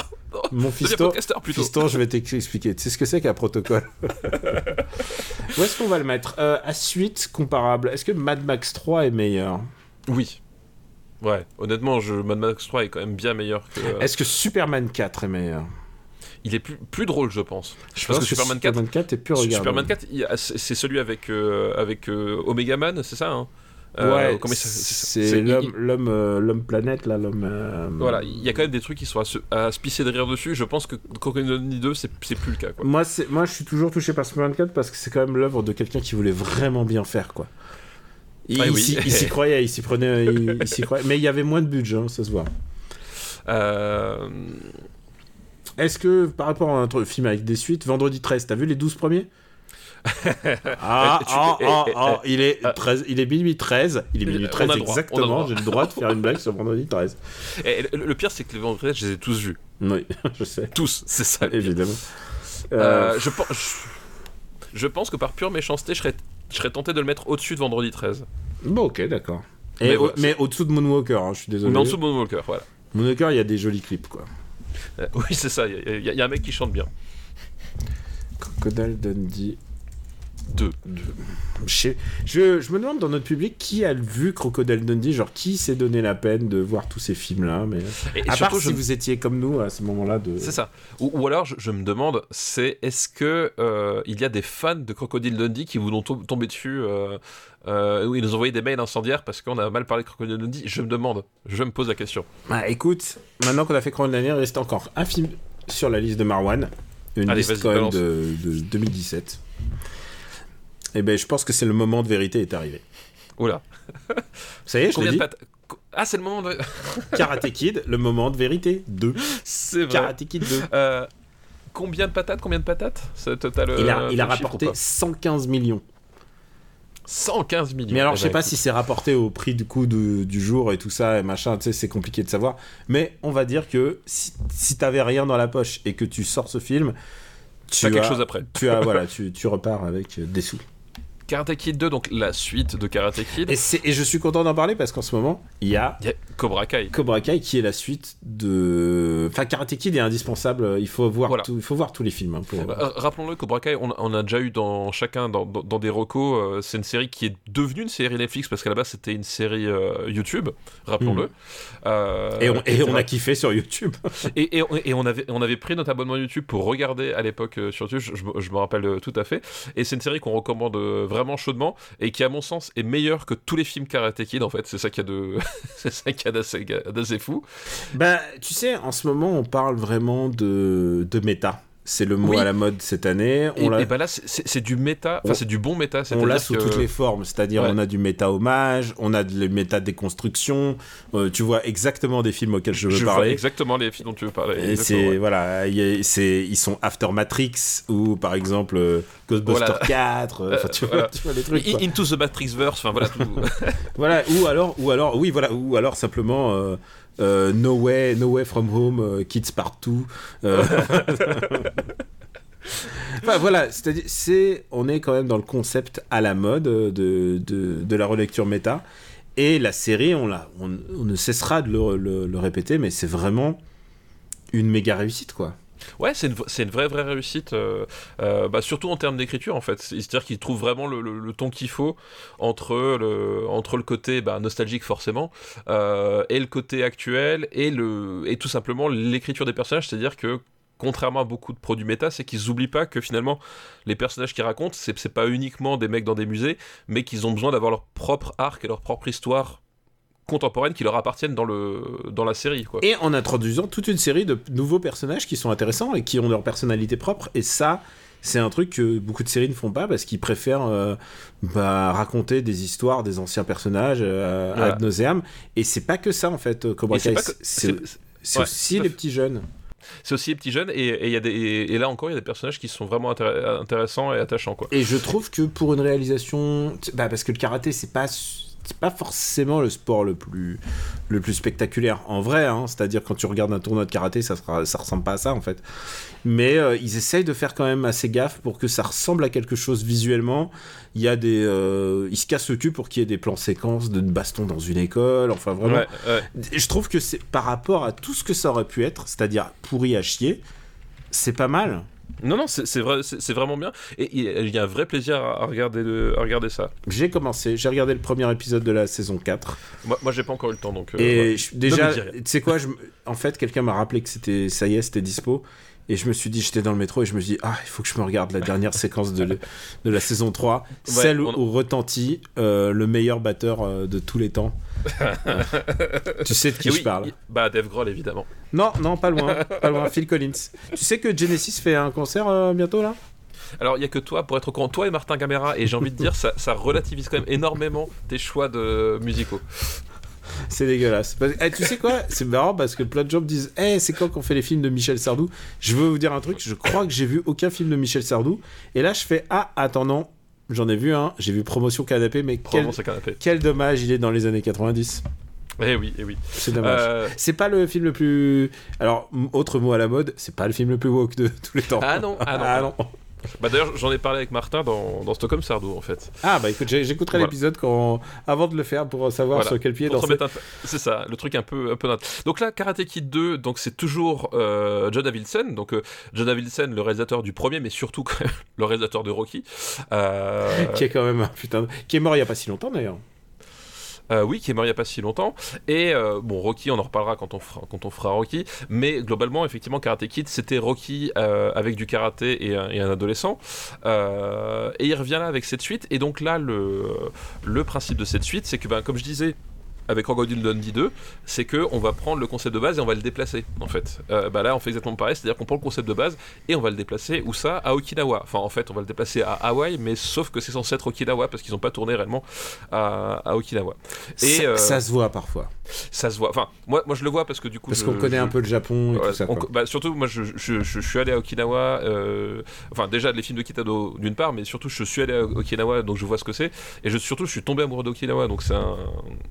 Speaker 1: mon fiston, fiston, je vais t'expliquer. Tu sais ce que c'est qu'un protocole? Où est-ce qu'on va le mettre? Euh, À suite comparable, est-ce que Mad Max 3 est meilleur?
Speaker 2: Oui. Ouais, honnêtement, je, Mad Max 3 est quand même bien meilleur que. Euh,
Speaker 1: est-ce que Superman 4 est meilleur?
Speaker 2: Il est plus, plus drôle, je pense.
Speaker 1: Je pense que, Superman 4, Superman 4 est plus regardable.
Speaker 2: Superman 4, c'est celui avec, euh, avec Omega Man, c'est ça hein?
Speaker 1: Euh, ouais, c'est l'homme, euh, l'homme planète là, l'homme. Euh,
Speaker 2: voilà, il y a quand même des trucs qui sont à, se pisser de rire dessus. Je pense que Crocodile 2, c'est plus le cas. Quoi.
Speaker 1: Moi, moi, je suis toujours touché par Superman 4 parce que c'est quand même l'œuvre de quelqu'un qui voulait vraiment bien faire, quoi. Il, il s'y croyait, il s'y prenait, il, s'y croyait. Mais il y avait moins de budget, hein, ça se voit. Est-ce que par rapport à un film avec des suites, Vendredi 13, t'as vu les 12 premiers? Ah, ah, ah, ah, il est 13, il est minuit 13, il est minuit 13 exactement, j'ai le droit de faire une blague sur vendredi 13.
Speaker 2: Et le, pire c'est que les vendredis 13, je les ai tous vus.
Speaker 1: Oui, je sais.
Speaker 2: Tous, c'est ça.
Speaker 1: Évidemment.
Speaker 2: Euh, euh, je, pense, je, pense que par pure méchanceté, je serais, je serais tenté de le mettre au-dessus de vendredi 13.
Speaker 1: Bon, ok, d'accord. Mais, mais au-dessous de Moonwalker, hein, je suis désolé.
Speaker 2: Mais en dessous de Moonwalker, voilà.
Speaker 1: Moonwalker, il y a des jolis clips, quoi.
Speaker 2: Euh, oui, c'est ça, il y, a un mec qui chante bien.
Speaker 1: Crocodile Dundee
Speaker 2: 2.
Speaker 1: Je, sais- je, je me demande dans notre public qui a vu Crocodile Dundee, genre qui s'est donné la peine de voir tous ces films-là? Mais
Speaker 2: Et, et
Speaker 1: à
Speaker 2: surtout,
Speaker 1: part
Speaker 2: je
Speaker 1: si vous étiez comme nous à ce moment-là de.
Speaker 2: C'est ça. Ou, ou alors, je, me demande, c'est est-ce que euh, il y a des fans de Crocodile Dundee qui vous ont tom- tombé dessus, euh, euh, ils nous ont envoyé des mails incendiaires parce qu'on a mal parlé de Crocodile Dundee? Je me demande, je me pose la question.
Speaker 1: Bah écoute, maintenant qu'on a fait Crocodile Dundee, il reste encore un film sur la liste de Marwan. Une
Speaker 2: Allez,
Speaker 1: liste quand même de, de 2017. Et ben je pense que c'est le moment de vérité est arrivé.
Speaker 2: Oula.
Speaker 1: Ça y est, je l'ai dit.
Speaker 2: Ah, c'est le moment de.
Speaker 1: Karate Kid, le moment de vérité 2.
Speaker 2: c'est vrai.
Speaker 1: Karate Kid 2.
Speaker 2: Euh, combien de patates Combien de patates? Total.
Speaker 1: Il a,
Speaker 2: euh,
Speaker 1: il a rapporté
Speaker 2: ou pas
Speaker 1: 115 millions.
Speaker 2: 115 millions.
Speaker 1: Mais alors,
Speaker 2: Eh
Speaker 1: je sais
Speaker 2: ben,
Speaker 1: pas
Speaker 2: écoute.
Speaker 1: si c'est rapporté au prix du coup de- du jour et tout ça et machin, tu sais, c'est compliqué de savoir. Mais on va dire que si, si t'avais rien dans la poche et que tu sors ce film, tu
Speaker 2: T'as quelque
Speaker 1: as-
Speaker 2: chose après.
Speaker 1: Tu as, voilà, tu, tu repars avec des sous.
Speaker 2: Karate Kid 2, donc la suite de Karate Kid.
Speaker 1: Et, je suis content d'en parler parce qu'en ce moment, il y a
Speaker 2: Il y a Cobra Kai.
Speaker 1: Cobra Kai qui est la suite de. Enfin, Karate Kid est indispensable. Il faut voir,
Speaker 2: Voilà.
Speaker 1: tout- il faut voir tous les films. hein, pour...
Speaker 2: Euh, Rappelons-le, Cobra Kai, on, on a déjà eu dans chacun dans, dans- dans des recos. euh, c'est une série qui est devenue une série Netflix parce qu'à la base c'était une série euh, YouTube. Rappelons-le. Euh,
Speaker 1: Et on, et on
Speaker 2: voilà.
Speaker 1: a kiffé sur YouTube.
Speaker 2: Et, et on- avait, on avait pris notre abonnement YouTube pour regarder à l'époque sur YouTube, je, je me- je me rappelle tout à fait. Et c'est une série qu'on recommande euh, vraiment chaudement et qui, à mon sens, est meilleure que tous les films Karate Kid en fait. C'est ça qu'il y a de, c'est ça qu'il y a d'assez fou.
Speaker 1: Bah, tu sais, en ce moment, on parle vraiment de, de méta. C'est le mot
Speaker 2: Oui.
Speaker 1: à la mode cette année.
Speaker 2: Et,
Speaker 1: On
Speaker 2: et bah là, c'est, du méta, enfin c'est du bon méta.
Speaker 1: on l'a sous
Speaker 2: que-
Speaker 1: toutes les formes, c'est-à-dire
Speaker 2: Ouais.
Speaker 1: on a du méta hommage, on a de méta déconstruction. euh, tu vois exactement des films auxquels je veux
Speaker 2: Je vois
Speaker 1: parler.
Speaker 2: exactement les films dont tu veux parler.
Speaker 1: Et c'est
Speaker 2: ouais.
Speaker 1: voilà, a- ils sont After Matrix ou par exemple euh, Ghostbusters
Speaker 2: Voilà.
Speaker 1: 4, euh, enfin, tu, vois, tu vois les trucs. quoi.
Speaker 2: Into the Matrixverse, enfin voilà tout.
Speaker 1: Voilà, ou alors, ou alors, oui, voilà, ou alors simplement euh, No Way, No Way from Home, euh, Kids Partout. euh. enfin, voilà, c'est-à-dire, c'est, on est quand même dans le concept à la mode de, de, de la relecture méta. Et la série, on, l'a, on, on ne cessera de le, le- le répéter, mais c'est vraiment une méga réussite, quoi.
Speaker 2: Ouais, c'est une, vraie, vraie réussite, euh, euh, bah, surtout en termes d'écriture en fait. C'est-à-dire qu'il trouve vraiment le, ton qu'il faut entre le, entre le côté bah, nostalgique forcément euh, et le côté actuel et, le, et tout simplement l'écriture des personnages. C'est-à-dire que contrairement à beaucoup de produits méta, c'est qu'ils n'oublient pas que finalement les personnages qu'ils racontent, c'est pas uniquement des mecs dans des musées, mais qu'ils ont besoin d'avoir leur propre arc et leur propre histoire contemporaine qui leur appartiennent dans, le, dans la série. Quoi.
Speaker 1: Et en introduisant toute une série de nouveaux personnages qui sont intéressants et qui ont leur personnalité propre. Et ça, c'est un truc que beaucoup de séries ne font pas parce qu'ils préfèrent euh, bah, raconter des histoires des anciens personnages euh,
Speaker 2: Voilà.
Speaker 1: ad nauseam. Et c'est pas que ça en fait, Cobra
Speaker 2: Et c'est
Speaker 1: Kai.
Speaker 2: ouais,
Speaker 1: aussi les petits jeunes.
Speaker 2: C'est aussi les petits jeunes, et, et, il y a des, et, et là encore, il y a des personnages qui sont vraiment intér- intéressants et attachants. Quoi.
Speaker 1: Et je trouve que pour une réalisation, bah, parce que le karaté c'est pas c'est pas forcément le sport le plus le plus spectaculaire en vrai, hein. c'est-à-dire quand tu regardes un tournoi de karaté, ça sera, ça ressemble pas à ça en fait. Mais euh, ils essayent de faire quand même assez gaffe pour que ça ressemble à quelque chose visuellement. Il y a des, euh, ils se cassent le cul pour qu'il y ait des plans séquences de baston dans une école. Enfin vraiment,
Speaker 2: Ouais, ouais.
Speaker 1: Et je trouve que c'est par rapport à tout ce que ça aurait pu être, c'est-à-dire pourri à chier, c'est pas mal.
Speaker 2: Non, non, c'est vrai, vraiment bien. Et il y a- un vrai plaisir à regarder, le- à regarder ça.
Speaker 1: J'ai commencé, j'ai regardé le premier épisode de la saison 4.
Speaker 2: Moi, moi j'ai pas encore eu le temps, donc. euh,
Speaker 1: Et je- déjà, tu sais quoi, je en fait, quelqu'un m'a rappelé que c'était, ça y est, c'était dispo. Et je me suis dit, j'étais dans le métro et je me suis dit, ah, il faut que je me regarde la dernière séquence de, le- de la saison 3, celle où,
Speaker 2: on-
Speaker 1: où retentit euh, le meilleur batteur euh, de tous les temps. Tu sais de qui je parle
Speaker 2: Bah, Dave Grohl, évidemment.
Speaker 1: Non, non, pas loin, pas loin, Phil Collins. Tu sais que Genesis fait un concert euh, bientôt là?
Speaker 2: Alors, il y a que toi, pour être au courant, toi et Martin Gamera, et j'ai envie de dire, ça, ça relativise quand même énormément tes choix de musicaux.
Speaker 1: C'est dégueulasse. Eh, tu sais quoi? C'est marrant parce que plein de gens me disent Eh, c'est quand qu'on fait les films de Michel Sardou? Je veux vous dire un truc, je crois que j'ai vu aucun film de Michel Sardou. Et là, je fais Ah, attends, non, j'en ai vu un. J'ai vu Promotion Canapé, mais quel,
Speaker 2: canapé.
Speaker 1: quel dommage, il est dans les années 90.
Speaker 2: Eh oui, eh oui.
Speaker 1: C'est dommage.
Speaker 2: Euh,
Speaker 1: C'est pas le film le plus. Alors, autre mot à la mode, c'est pas le film le plus woke de tous les temps.
Speaker 2: Ah non, ah non. Bah d'ailleurs, j'en ai parlé avec Martin dans, dans Stockholm Sardou en fait.
Speaker 1: Ah bah écoute, j'écouterai
Speaker 2: Voilà.
Speaker 1: l'épisode quand avant de le faire pour savoir
Speaker 2: Voilà.
Speaker 1: sur quel pied danser.
Speaker 2: peu- C'est ça, le truc un peu un peu nat- Donc là, Karate Kid 2, donc c'est toujours euh, John Avildsen, donc euh, John Avildsen, le réalisateur du premier, mais surtout quand même le réalisateur de Rocky. Euh,
Speaker 1: Qui est quand même putain, qui est mort il y a pas si longtemps d'ailleurs.
Speaker 2: Euh, oui, qui est mort il n'y a pas si longtemps. Et euh, bon, Rocky, on en reparlera quand on fera, Rocky. Mais globalement, effectivement, Karate Kid, c'était Rocky euh, avec du karaté et un, adolescent. Et il revient là avec cette suite. Et donc là, le, le principe de cette suite, c'est que, ben, comme je disais, avec Crocodile Dundee 2, c'est que on va prendre le concept de base et on va le déplacer en fait. Euh, bah là on fait exactement pareil, c'est-à-dire qu'on prend le concept de base et on va le déplacer où ça à Okinawa. Enfin en fait on va le déplacer à Hawaï, mais sauf que c'est censé être Okinawa parce qu'ils n'ont pas tourné réellement à, à Okinawa. Et
Speaker 1: ça,
Speaker 2: euh,
Speaker 1: ça se voit parfois.
Speaker 2: ça se voit. Enfin moi moi je le vois parce que du coup
Speaker 1: Parce qu'on connaît
Speaker 2: je-
Speaker 1: un peu le Japon et
Speaker 2: Ouais,
Speaker 1: tout ça.
Speaker 2: on- bah, surtout, moi, je, je- je- je suis allé à Okinawa. euh, enfin, déjà les films de Kitado d'une part, mais surtout, je suis allé à Okinawa, donc je vois ce que c'est. Et je, surtout, je suis tombé amoureux d'Okinawa, donc c'est un,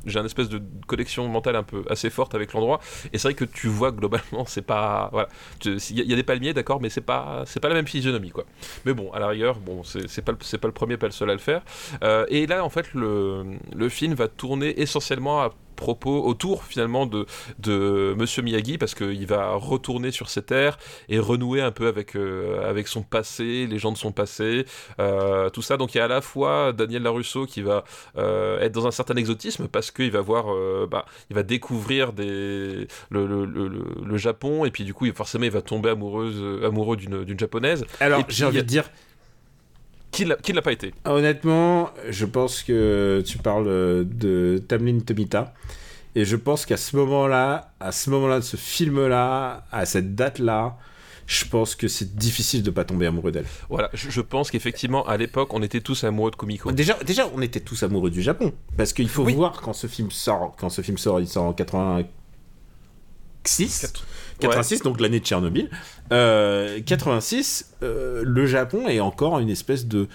Speaker 2: j'ai un espèce de connexion mentale un peu assez forte avec l'endroit. Et c'est vrai que tu vois globalement, c'est pas, voilà, il y, a- des palmiers, d'accord, mais c'est pas, c'est pas la même physionomie, quoi. Mais bon, à la rigueur, bon, c'est pas, c'est pas le premier, pas le seul à le faire. Euh, et là, en fait, le film va tourner essentiellement à propos autour finalement de, de Monsieur Miyagi parce qu'il va retourner sur ses terres et renouer un peu avec, euh, avec son passé, les gens de son passé, euh, tout ça. Donc il y a à la fois Daniel Larusso qui va euh, être dans un certain exotisme parce qu'il va voir, bah, il va découvrir des, le, le, le, le- Japon et puis du coup il- forcément il va tomber amoureuse, amoureux d'une japonaise
Speaker 1: Alors j'ai envie
Speaker 2: a-
Speaker 1: de dire,
Speaker 2: qui ne l'a pas été?
Speaker 1: honnêtement, je pense que tu parles euh, de Tamlin Tomita. Et je pense qu'à ce moment-là, à ce moment-là de ce film-là, à cette date-là, je pense que c'est difficile de pas tomber amoureux d'elle.
Speaker 2: Voilà, je, je pense qu'effectivement à l'époque on était tous amoureux de Kumiko.
Speaker 1: Déjà, déjà, on était tous amoureux du Japon, parce qu'il faut
Speaker 2: Oui.
Speaker 1: voir quand ce film sort. Quand ce film sort, il sort en 86.
Speaker 2: Quatre-
Speaker 1: 86, donc l'année de Tchernobyl. Euh, 86, euh, le Japon est encore une espèce de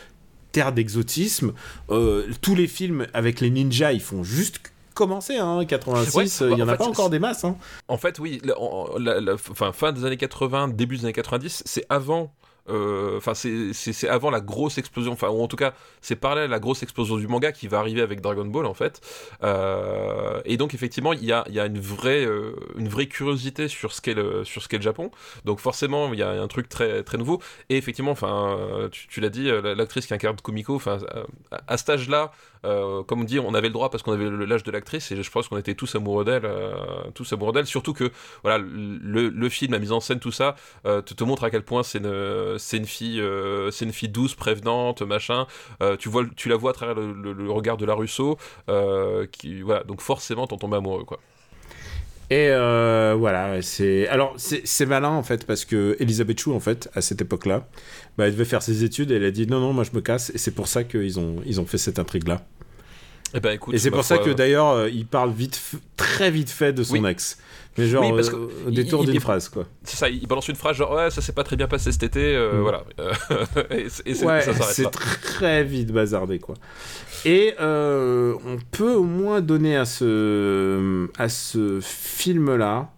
Speaker 1: terre d'exotisme. Euh, tous les films avec les ninjas, ils font juste commencer. Hein, 86,
Speaker 2: Ouais,
Speaker 1: euh, il y
Speaker 2: bah,
Speaker 1: en
Speaker 2: en
Speaker 1: a
Speaker 2: fait,
Speaker 1: pas encore des masses. Hein.
Speaker 2: En fait, oui, la, en- la- la- enfin, fin des années 80, début des années 90, c'est avant. Euh, Enfin, c'est- avant la grosse explosion. Enfin, ou en tout cas, c'est parallèle à la grosse explosion du manga qui va arriver avec Dragon Ball, en fait. Euh, et donc, effectivement, il y a, euh, une vraie curiosité sur ce qu'est le, Japon. Donc, forcément, il y a un truc très, nouveau. Et effectivement, tu, l'as dit, la- l'actrice qui incarne Kumiko, euh, à cet âge-là, euh, comme on dit, on avait le droit parce qu'on avait l'âge de l'actrice, et je pense qu'on était tous amoureux d'elle, euh, tous amoureux d'elle. Surtout que, voilà, le, film, la mise en scène, tout ça, euh, te, montre à quel point c'est une, fille, euh, c'est une fille douce, prévenante, machin. Tu la vois à travers le, regard de la Russo, donc forcément, t'en tombes amoureux, quoi.
Speaker 1: Et euh, voilà, c'est alors c'est malin en fait parce que Elisabeth Chou en fait à cette époque-là, bah, elle devait faire ses études et elle a dit non non moi je me casse et c'est pour ça qu'ils ont ils ont fait cette intrigue là.
Speaker 2: Et ben, écoute,
Speaker 1: Et c'est pour ça que d'ailleurs euh, il parle vite très vite fait de son
Speaker 2: Oui.
Speaker 1: ex, mais genre
Speaker 2: Oui, parce que
Speaker 1: euh, au détour d'une phrase quoi.
Speaker 2: c'est ça, il balance une phrase genre, ouais, ça s'est pas très bien passé cet été, euh,
Speaker 1: Mm.
Speaker 2: voilà. et c'est- et
Speaker 1: Ouais, très vite bazardé quoi. Et euh, on peut au moins donner à ce, à ce film-là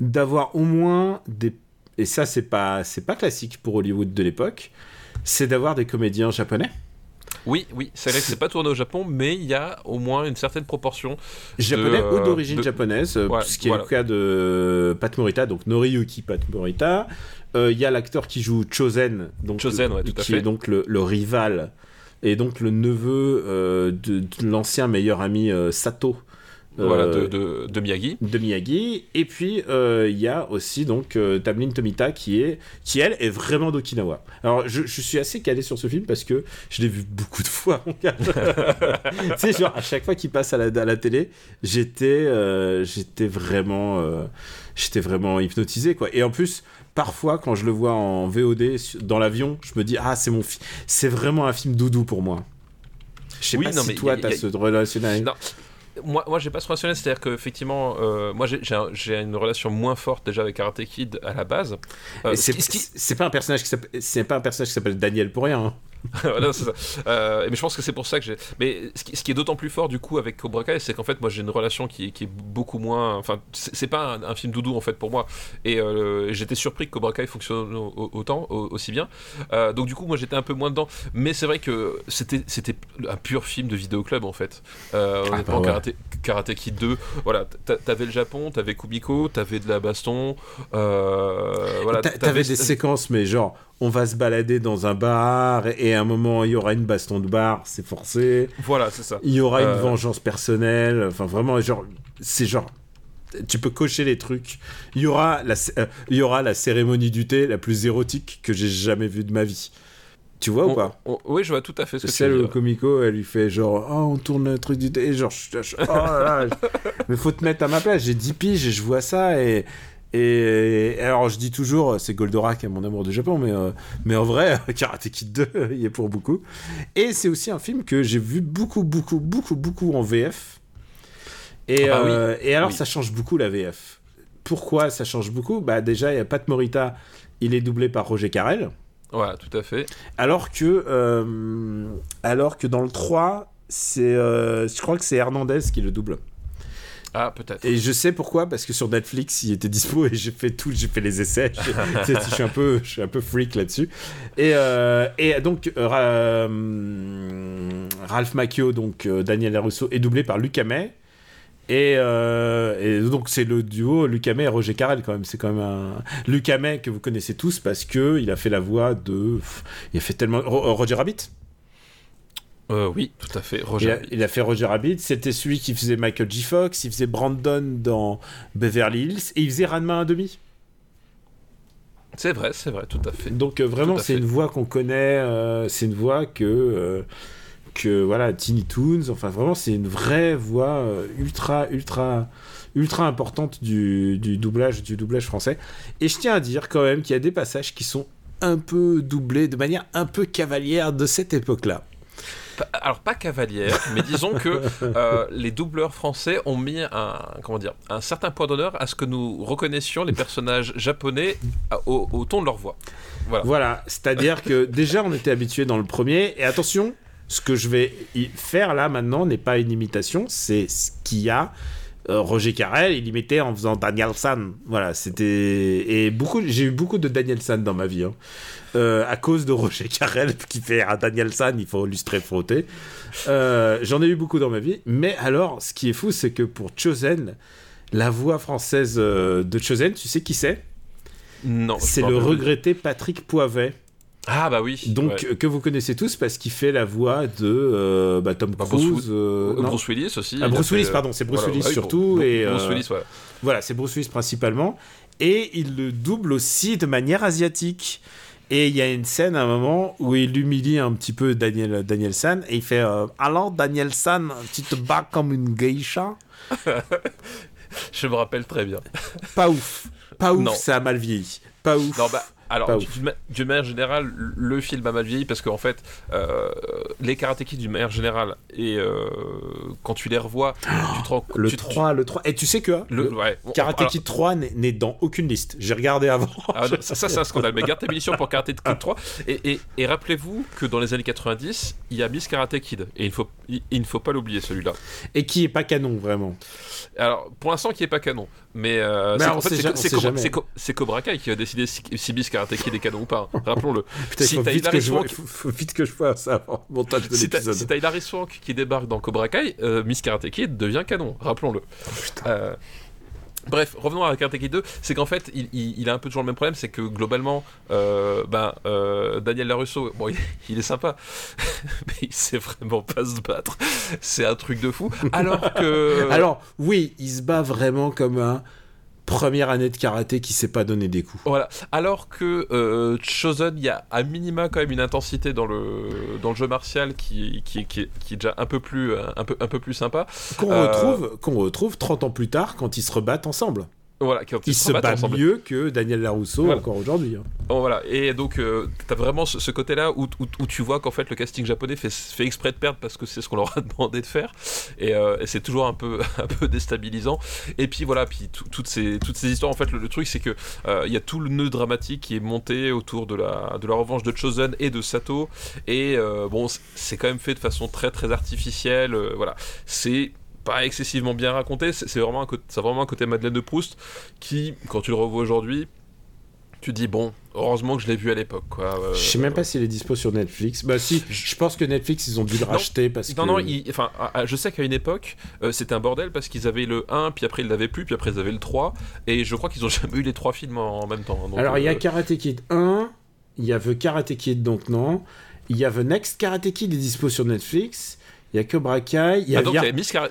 Speaker 1: d'avoir au moins des... Et ça, c'est pas, c'est pas classique pour Hollywood de l'époque, c'est d'avoir des comédiens japonais.
Speaker 2: Oui, oui, c'est vrai que c'est pas tourné au Japon, mais il y a au moins une certaine proportion.
Speaker 1: Japonais
Speaker 2: euh,
Speaker 1: ou d'origine
Speaker 2: de-
Speaker 1: japonaise, euh,
Speaker 2: Ouais,
Speaker 1: ce qui est
Speaker 2: voilà.
Speaker 1: le cas de Pat Morita, donc Noriyuki Pat Morita. Euh, Il y a l'acteur qui joue Chosen, donc,
Speaker 2: Chosen, ouais, tout à
Speaker 1: qui
Speaker 2: fait.
Speaker 1: est donc le, le rival et donc le neveu euh, de, de l'ancien meilleur ami euh, Sato. Euh,
Speaker 2: Voilà, de, de, de Miyagi.
Speaker 1: de Miyagi. Et puis euh, il y a aussi donc euh, Tamlin Tomita qui est qui elle est vraiment d'Okinawa. Alors je, je suis assez calé sur ce film parce que je l'ai vu beaucoup de fois tu sais genre à chaque fois qu'il passe à la, à la télé j'étais j'étais vraiment j'étais vraiment hypnotisé quoi. Et en plus parfois quand je le vois en VOD dans l'avion je me dis ah c'est mon c'est vraiment un film doudou pour moi. Je sais
Speaker 2: Oui,
Speaker 1: pas
Speaker 2: non,
Speaker 1: si
Speaker 2: mais
Speaker 1: toi t'as
Speaker 2: a-
Speaker 1: ce relationnel.
Speaker 2: Non, moi, moi j'ai pas ce relationnel, c'est-à-dire qu'effectivement, euh, moi j'ai- j'ai un- j'ai une relation moins forte déjà avec Karate Kid à la base. Euh,
Speaker 1: c'est pas un personnage qui s'appelle Daniel pour rien. hein.
Speaker 2: Voilà, ça. Euh, mais je pense que c'est pour ça que j'ai. Mais ce qui, ce qui est d'autant plus fort du coup avec Cobra Kai, c'est qu'en fait, moi j'ai une relation qui, est- qui est beaucoup moins. Enfin, c'est pas un, un film doudou en fait pour moi. Et euh, j'étais surpris que Cobra Kai fonctionne au- au- autant, au- aussi bien. Euh, donc du coup, moi j'étais un peu moins dedans. Mais c'est vrai que c'était un pur film de vidéoclub en fait. Euh, honnêtement,
Speaker 1: bah ouais.
Speaker 2: Karate, Karate Kid 2, voilà, t'a- t'avais le Japon, t'avais Kumiko, t'avais de la baston. Voilà,
Speaker 1: T'a- T'avais des séquences, mais genre, on va se balader dans un bar et à un moment il y aura une baston de bar, c'est forcé.
Speaker 2: Voilà, c'est ça.
Speaker 1: Il y aura
Speaker 2: Euh.
Speaker 1: une vengeance personnelle. Enfin, vraiment, genre, c'est genre. Tu peux cocher les trucs. Il y aura la, euh, il y aura la cérémonie du thé la plus érotique que j'ai jamais vue de ma vie. Tu vois ou
Speaker 2: On-
Speaker 1: pas?
Speaker 2: on- oui, je vois tout à fait ce que
Speaker 1: Celle
Speaker 2: dire.
Speaker 1: comico, elle lui fait genre, oh, on tourne le truc du thé. Et genre, je- je- oh là là, mais faut te mettre à ma place. J'ai 10 piges et je vois ça. Et, et, alors, je dis toujours, c'est Goldorak, mon amour du Japon, mais, euh, mais en vrai, Karate Kid 2, il est pour beaucoup. Et c'est aussi un film que j'ai vu beaucoup, beaucoup, beaucoup, beaucoup en VF. Et,
Speaker 2: Ah bah oui.
Speaker 1: euh, et alors,
Speaker 2: Oui.
Speaker 1: ça change beaucoup la VF. Pourquoi ça change beaucoup? Bah, déjà, il y a Pat Morita, il est doublé par Roger Carrel.
Speaker 2: Voilà, tout à fait.
Speaker 1: Alors que, euh, alors que dans le 3, c'est, je crois que c'est Hernandez qui le double.
Speaker 2: Ah, peut-être.
Speaker 1: Et je sais pourquoi, parce que sur Netflix, il était dispo et j'ai fait tout, j'ai fait les essais. Je suis un peu, je suis un peu freak là-dessus. Et, euh, donc, euh, euh, Ralph Macchio, donc Daniel Larusso, est doublé par Luc Hamet. Et, donc c'est le duo Luc Hamet et Roger Carrel quand même. C'est quand même un Luc Hamet que vous connaissez tous parce que il a fait la voix de, il a fait tellement Ro- Roger Rabbit.
Speaker 2: Euh, oui, tout à fait.
Speaker 1: Il
Speaker 2: Roger.
Speaker 1: a, il a fait Roger Rabbit, c'était celui qui faisait Michael J. Fox, il faisait Brandon dans Beverly Hills et il faisait Ranma un demi.
Speaker 2: C'est vrai, c'est vrai, tout à fait.
Speaker 1: Donc euh, vraiment c'est une voix qu'on connaît, euh, c'est une voix que que voilà Tiny Toons, enfin vraiment c'est une vraie voix ultra ultra ultra importante du, du doublage du doublage français. Et je tiens à dire quand même qu'il y a des passages qui sont un peu doublés de manière un peu cavalière de cette époque-là.
Speaker 2: Alors, pas cavalière, mais disons que euh, les doubleurs français ont mis un, comment dire, un certain point d'honneur à ce que nous reconnaissions les personnages japonais au, au ton de leur voix. Voilà.
Speaker 1: Voilà, c'est-à-dire que déjà on était habitué dans le premier, et attention, ce que je vais y faire là maintenant n'est pas une imitation, c'est ce qu'il y a. euh, Roger Carrel, il imitait en faisant Daniel San. Voilà, c'était. Et beaucoup, j'ai eu beaucoup de Daniel San dans ma vie. hein. Euh, à cause de Roger Carrel qui fait un Daniel San, il faut illustrer frotter. Euh, J'en ai eu beaucoup dans ma vie. Mais alors, ce qui est fou, c'est que pour Chosen, la voix française de Chosen, tu sais qui c'est?
Speaker 2: Non.
Speaker 1: C'est le regretté Patrick Poivet.
Speaker 2: Ah bah oui.
Speaker 1: Donc
Speaker 2: ouais.
Speaker 1: que vous connaissez tous parce qu'il fait la voix de euh, bah, Tom
Speaker 2: Bah, Bruce
Speaker 1: Cruise. euh,
Speaker 2: Euh. Bruce Willis aussi.
Speaker 1: Ah, Bruce Willis, pardon, c'est Bruce
Speaker 2: voilà,
Speaker 1: Willis
Speaker 2: ah
Speaker 1: surtout,
Speaker 2: Bru-
Speaker 1: et,
Speaker 2: Bruce Willis, voilà.
Speaker 1: Voilà, c'est Bruce Willis principalement. Et il le double aussi de manière asiatique. Et il y a une scène à un moment où il humilie un petit peu Daniel, Daniel San et il fait Alors Daniel San, tu te bats comme une geisha?
Speaker 2: Je me rappelle très bien.
Speaker 1: Pas ouf. Pas ouf,
Speaker 2: Non.
Speaker 1: ça a mal vieilli. Pas ouf.
Speaker 2: Non, bah, alors, d'une ma- d'une manière générale, le film a mal vieilli parce qu'en fait, euh, les Karate Kid d'une manière générale, et euh, quand tu les revois, tu te rends
Speaker 1: le
Speaker 2: tu-
Speaker 1: 3, le 3. Et tu sais que hein,
Speaker 2: Le,
Speaker 1: le
Speaker 2: ouais.
Speaker 1: Karate
Speaker 2: Alors-
Speaker 1: Kid 3 n'est dans aucune liste. J'ai regardé avant.
Speaker 2: Ah, non, ça, ça, c'est un scandale. Mais garde ta munition pour Karate Kid 3. Et, et, et rappelez-vous que dans les années 90, il y a Miss Karate Kid. Et il, faut, il, il ne faut pas l'oublier, celui-là.
Speaker 1: Et qui est pas canon, vraiment.
Speaker 2: Alors, pour l'instant, qui est pas canon. Mais, euh,
Speaker 1: Mais
Speaker 2: en fait, c'est Cobra Kai qui a décidé si, si Miss Karate Kid est canon ou pas. hein. Rappelons-le. Si
Speaker 1: faut vite, que je vois,
Speaker 2: Swank-
Speaker 1: faut, faut vite que je fasse ça avant le montage de
Speaker 2: Si t'as
Speaker 1: l'épisode.
Speaker 2: si t'as Hilary Swank qui débarque dans Cobra Kai, euh, Miss Karate Kid devient canon, rappelons-le.
Speaker 1: Oh,
Speaker 2: Euh, Bref, revenons à Karate Kid 2, c'est qu'en fait, il, il- il a un peu toujours le même problème, c'est que globalement, euh, ben, Daniel Larusso, bon, il, il est sympa, mais il sait vraiment pas se battre, c'est un truc de fou. Alors que...
Speaker 1: Alors, oui, il se bat vraiment comme un première année de karaté qui s'est pas donné des coups.
Speaker 2: Voilà. Alors que euh, Chosen, il y a à minima quand même une intensité dans le, dans le jeu martial qui, qui, qui, est- qui est déjà un peu plus, un peu, un peu plus sympa.
Speaker 1: Qu'on
Speaker 2: Euh,
Speaker 1: retrouve, qu'on retrouve 30 ans plus tard quand ils se rebattent ensemble.
Speaker 2: Voilà,
Speaker 1: Il
Speaker 2: se
Speaker 1: bat
Speaker 2: ensemble.
Speaker 1: mieux que Daniel Larousseau
Speaker 2: Voilà.
Speaker 1: encore aujourd'hui. hein.
Speaker 2: Oh, voilà. Et donc, euh, t'as vraiment ce, ce côté-là où, où, où tu vois qu'en fait le casting japonais fait, fait exprès de perdre parce que c'est ce qu'on leur a demandé de faire. Et, euh, et c'est toujours un peu, un peu déstabilisant. Et puis voilà, puis tout- toutes, ces, toutes ces histoires, en fait, le, le truc c'est que euh, il y a tout le nœud dramatique qui est monté autour de la, de la revanche de Chosen et de Sato. Et euh, bon, c'est- quand même fait de façon très très artificielle. euh, voilà. C'est pas excessivement bien raconté, c'est vraiment, un côté- ça a vraiment un côté Madeleine de Proust qui, quand tu le revois aujourd'hui, tu dis bon, heureusement que je l'ai vu à l'époque. quoi. Euh,
Speaker 1: Je sais même pas s'il est dispo sur Netflix. Bah si, je pense que Netflix, ils ont dû le
Speaker 2: Non.
Speaker 1: racheter parce
Speaker 2: Non,
Speaker 1: que...
Speaker 2: non, il- enfin, ah, je sais qu'à une époque, euh, c'était un bordel parce qu'ils avaient le 1, puis après ils l'avaient plus, puis après ils avaient le 3, et je crois qu'ils ont jamais eu les trois films en, même temps. hein, donc,
Speaker 1: Alors, il y a
Speaker 2: euh,
Speaker 1: Karate Kid 1, il y a The Karate Kid, donc non. Il y a The Next Karate Kid, est dispo sur Netflix. Il y a Cobra Kai. Il y a,
Speaker 2: ah, donc
Speaker 1: The
Speaker 2: il
Speaker 1: Art-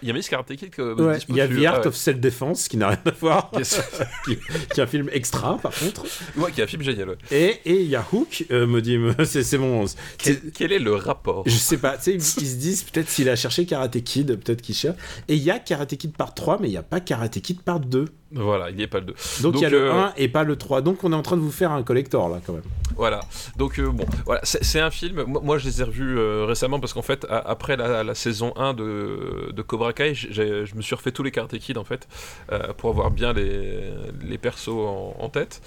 Speaker 2: y a Miss, Karate Kid que
Speaker 1: Ouais, il y a The Art
Speaker 2: ah ouais.
Speaker 1: of Self-Defense, qui n'a rien à voir,
Speaker 2: Yes.
Speaker 1: qui, qui est un film extra, par contre.
Speaker 2: Ouais, qui est un film génial. ouais.
Speaker 1: Et et il y a Hook, euh, me dit, c'est c'est mon...
Speaker 2: Quel, quel est le rapport
Speaker 1: Je sais pas, ils, ils se disent peut-être s'il a cherché Karate Kid, peut-être qu'il cherche. Et il y a Karate Kid part 3, mais il n'y a pas Karate Kid part 2.
Speaker 2: Voilà, il n'y est pas le 2.
Speaker 1: Donc il y a le
Speaker 2: euh,
Speaker 1: 1 et pas le 3. Donc on est en train de vous faire un collector là quand même.
Speaker 2: Voilà. Donc euh, bon, voilà, c'est un film. Moi, moi, je les ai revus euh, récemment parce qu'en fait, a- après la, la saison 1 de, de Cobra Kai, je me suis refait tous les Karate Kid en fait euh, pour avoir bien les, les persos en, en tête.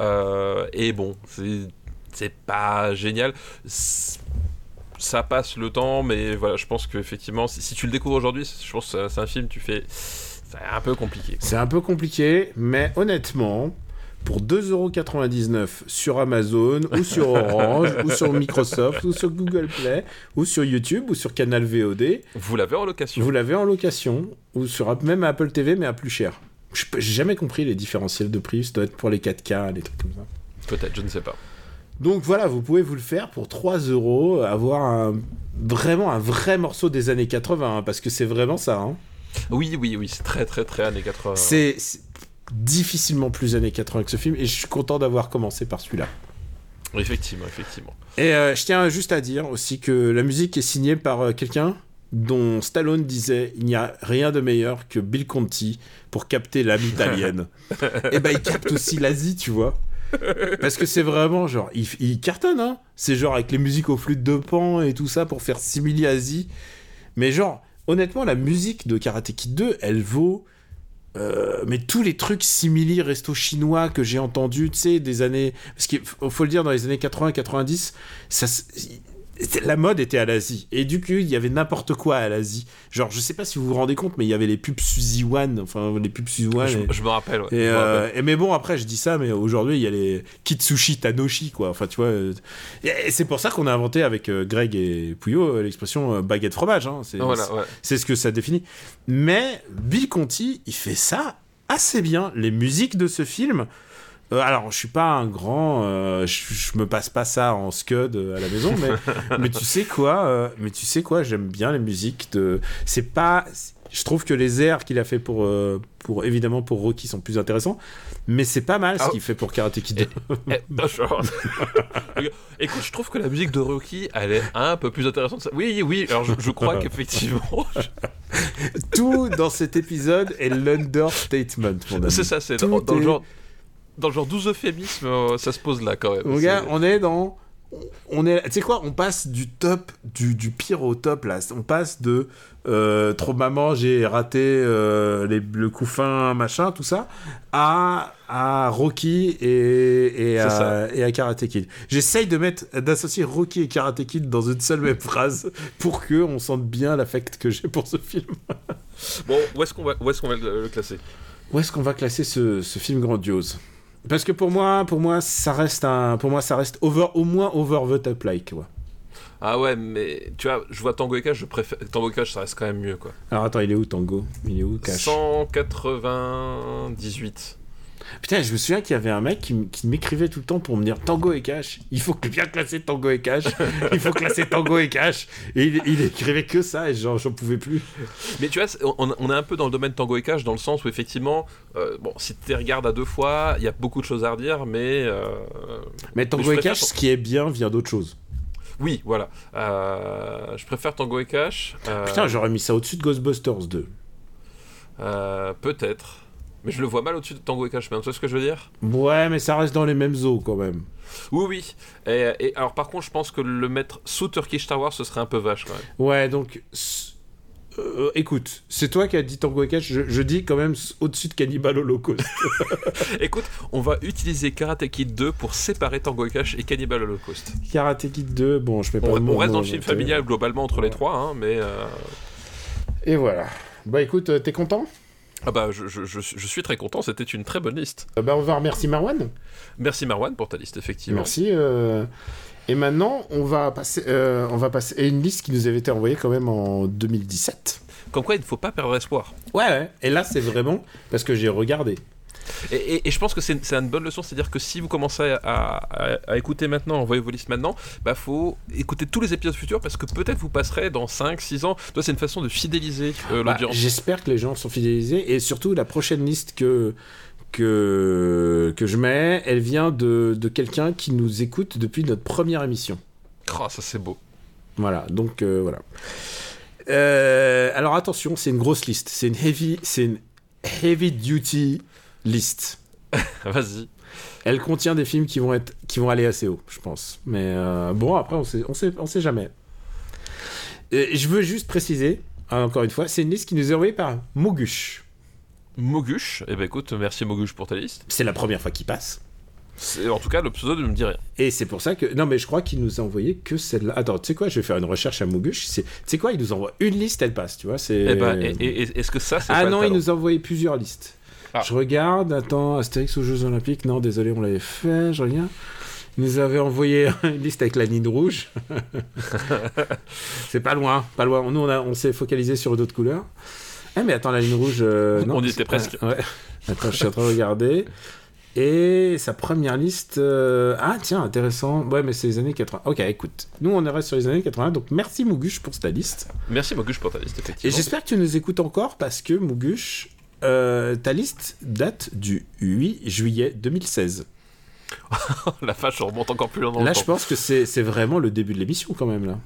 Speaker 2: Euh, et bon, c'est pas génial. Ça passe le temps, mais voilà, je pense qu'effectivement, si, si tu le découvres aujourd'hui, je pense que c'est un film, tu fais. C'est un peu compliqué.
Speaker 1: C'est un peu compliqué, mais honnêtement, pour 2,99€ sur Amazon, ou sur Orange, ou sur Microsoft, ou sur Google Play, ou sur YouTube, ou sur Canal VOD,
Speaker 2: Vous l'avez en location.
Speaker 1: vous l'avez en location, ou sur même Apple TV, mais à plus cher. J'ai jamais compris les différentiels de prix, ça doit être pour les 4K, les trucs comme ça.
Speaker 2: Peut-être, je ne sais pas.
Speaker 1: Donc voilà, vous pouvez vous le faire pour 3 euros, avoir un, vraiment un vrai morceau des années 80, hein, parce que c'est vraiment ça. hein.
Speaker 2: Oui, oui, oui, c'est très, très, très années 80.
Speaker 1: C'est difficilement plus années 80 que ce film, et je suis content d'avoir commencé par celui-là.
Speaker 2: Effectivement, effectivement.
Speaker 1: Et euh, je tiens juste à dire aussi que la musique est signée par euh, quelqu'un dont Stallone disait il n'y a rien de meilleur que Bill Conti pour capter l'âme italienne. et ben il capte aussi l'Asie, tu vois. Parce que c'est vraiment genre, il, il cartonne, hein. C'est genre avec les musiques aux flûtes de pan et tout ça pour faire simili Asie. Mais genre, honnêtement, la musique de Karate Kid 2, elle vaut. euh, mais tous les trucs simili resto chinois que j'ai entendus, tu sais, des années. Parce qu'il faut le dire, dans les années 80-90, ça. La mode était à l'Asie. Et du coup, il y avait n'importe quoi à l'Asie. Genre, je sais pas si vous vous rendez compte, mais il y avait les pubs Suzy One. Enfin, les pubs Suzy One.
Speaker 2: je,
Speaker 1: et-
Speaker 2: je me rappelle, ouais.
Speaker 1: et, euh,
Speaker 2: rappelle.
Speaker 1: et mais bon, après, je dis ça, mais aujourd'hui, il y a les Kitsushi Tanoshi, quoi. Enfin, tu vois. euh, et c'est pour ça qu'on a inventé avec euh, Greg et Pouillot l'expression baguette fromage. Hein. C'est,
Speaker 2: Voilà, ouais.
Speaker 1: c'est ce que ça définit. Mais Bill Conti, il fait ça assez bien. Les musiques de ce film. Euh, alors, je suis pas un grand, euh, je, je me passe pas ça en scud euh, à la maison, mais, mais tu sais quoi, euh, mais tu sais quoi, j'aime bien les musiques de. C'est pas, je trouve que les airs qu'il a fait pour, pour évidemment pour Rocky sont plus intéressants, mais c'est pas mal ce
Speaker 2: Ah.
Speaker 1: qu'il fait pour Karate Kid.
Speaker 2: Bah, genre- Écoute, je trouve que la musique de Rocky, elle est un peu plus intéressante. Oui, oui, alors je, je crois qu'effectivement,
Speaker 1: Tout dans cet épisode est l'understatement, mon ami.
Speaker 2: c'est ça, c'est dans, dans le
Speaker 1: est-
Speaker 2: genre. Dans le genre 12 euphémismes, euh, ça se pose là quand même.
Speaker 1: Mon gars, on est dans. On est, tu sais quoi, on passe du top, du, du pire au top là. On passe de euh, trop maman, j'ai raté euh, les- le coup fin, machin, tout ça, à, à Rocky et, et, à, et à Karate Kid. J'essaye de mettre, d'associer Rocky et Karate Kid dans une seule même phrase pour que on sente bien l'affect que j'ai pour ce film.
Speaker 2: Bon, où est-ce qu'on va, où est-ce qu'on va le, le classer?
Speaker 1: Où est-ce qu'on va classer ce, ce film grandiose? Parce que pour moi, pour moi, ça reste un, pour moi, ça reste over, au moins over the top like, quoi.
Speaker 2: Ah ouais, mais tu vois, je vois Tango et Cash, je préfère. Tango et Cash, ça reste quand même mieux quoi.
Speaker 1: Alors attends, il est où Tango? Il est où Cash?
Speaker 2: 198.
Speaker 1: Putain, je me souviens qu'il y avait un mec qui, m'écrivait tout le temps pour me dire Tango et Cash. Il faut que bien classer Tango et Cash. Il faut classer Tango et Cash. Et il, il écrivait que ça et j'en pouvais plus.
Speaker 2: Mais tu vois, on, on est un peu dans le domaine Tango et Cash dans le sens où effectivement, euh, bon, si tu regardes à deux fois, il y a beaucoup de choses à redire, mais. euh,
Speaker 1: Mais Tango
Speaker 2: Mais
Speaker 1: et Cash, ce qui est bien vient d'autre chose.
Speaker 2: Oui, voilà. Euh, je préfère Tango et Cash.
Speaker 1: Putain, j'aurais mis ça au-dessus de Ghostbusters 2.
Speaker 2: euh, Peut-être. Mais je le vois mal au-dessus de Tango et Cash, mais tu vois ce que je veux dire?
Speaker 1: Ouais, mais ça reste dans les mêmes eaux quand même.
Speaker 2: Oui, oui. Et, et alors, par contre, je pense que le mettre sous Turkish Tower, ce serait un peu vache quand même.
Speaker 1: Ouais, donc. euh, écoute, c'est toi qui as dit Tango et Cash, je, je dis quand même au-dessus de Cannibal Holocaust.
Speaker 2: Écoute, on va utiliser Karate Kid 2 pour séparer Tango et Cash et Cannibal Holocaust.
Speaker 1: Karate Kid 2, bon, je mets pas
Speaker 2: On, on reste dans le film familial globalement entre les trois, hein, mais. euh,
Speaker 1: Et voilà. Bah écoute, euh, t'es content?
Speaker 2: Ah bah, je, je- je- je suis très content, c'était une très bonne liste.
Speaker 1: Euh, Bah on va remercier Marwan.
Speaker 2: Merci Marwan pour ta liste, effectivement.
Speaker 1: Merci. euh, Et maintenant, on va passer, euh, on va passer à une liste qui nous avait été envoyée quand même en 2017.
Speaker 2: Comme quoi, il ne faut pas perdre espoir.
Speaker 1: Ouais, ouais. Et là, c'est vraiment parce que j'ai regardé.
Speaker 2: Et, et- et je pense que c'est une bonne leçon, c'est-à-dire que si vous commencez à, à- à écouter maintenant, envoyer vos listes maintenant, bah faut écouter tous les épisodes futurs parce que peut-être vous passerez dans 5, 6 ans. Toi, c'est une façon de fidéliser euh,
Speaker 1: Bah,
Speaker 2: l'audience.
Speaker 1: J'espère que les gens sont fidélisés et surtout la prochaine liste que que, que je mets, elle vient de, de quelqu'un qui nous écoute depuis notre première émission.
Speaker 2: Oh, ça c'est beau.
Speaker 1: Voilà, donc euh, voilà. Euh, alors attention, c'est une grosse liste. C'est une heavy, c'est une heavy duty liste.
Speaker 2: Vas-y.
Speaker 1: Elle contient des films qui vont être, qui vont aller assez haut, je pense. Mais euh, bon, après, on sait, on sait, on sait jamais. Euh, je veux juste préciser, hein, encore une fois, c'est une liste qui nous est envoyée par Mogush.
Speaker 2: Mogush, eh ben écoute, merci Mogush pour ta liste.
Speaker 1: C'est la première fois qu'il passe.
Speaker 2: C'est- En tout cas, le pseudo ne me dit rien.
Speaker 1: Et c'est pour ça que. Non, mais je crois qu'il nous a envoyé que celle-là. Attends, tu sais quoi Je vais faire une recherche à Mogush. C'est- Tu sais quoi Il nous envoie une liste, elle passe, tu vois.
Speaker 2: Eh ben, est-ce que ça, c'est
Speaker 1: ah
Speaker 2: pas le
Speaker 1: non, il nous a envoyé plusieurs listes.
Speaker 2: Ah.
Speaker 1: Je regarde, attends, Astérix aux Jeux Olympiques, non, désolé, on l'avait fait, je regarde. Il nous avait envoyé une liste avec la ligne rouge. c'est pas loin, pas loin. Nous, on, a- on s'est focalisé sur d'autres couleurs. Eh, mais attends, la ligne rouge. euh, non,
Speaker 2: On y était presque.
Speaker 1: Ouais. Attends, je suis en train de regarder. Et sa première liste. euh, Ah, tiens, intéressant. Ouais, mais c'est les années 80. Ok, écoute. Nous, on reste sur les années 80. Donc, merci Mouguche pour ta liste.
Speaker 2: Merci Mogush pour ta liste,
Speaker 1: Et
Speaker 2: effectivement.
Speaker 1: j'espère que tu nous écoutes encore parce que Mouguche, euh, ta liste date du 8 juillet 2016.
Speaker 2: La vache, on remonte encore plus loin dans
Speaker 1: Là,
Speaker 2: le
Speaker 1: je
Speaker 2: temps.
Speaker 1: pense que c'est vraiment le début de l'émission quand même là.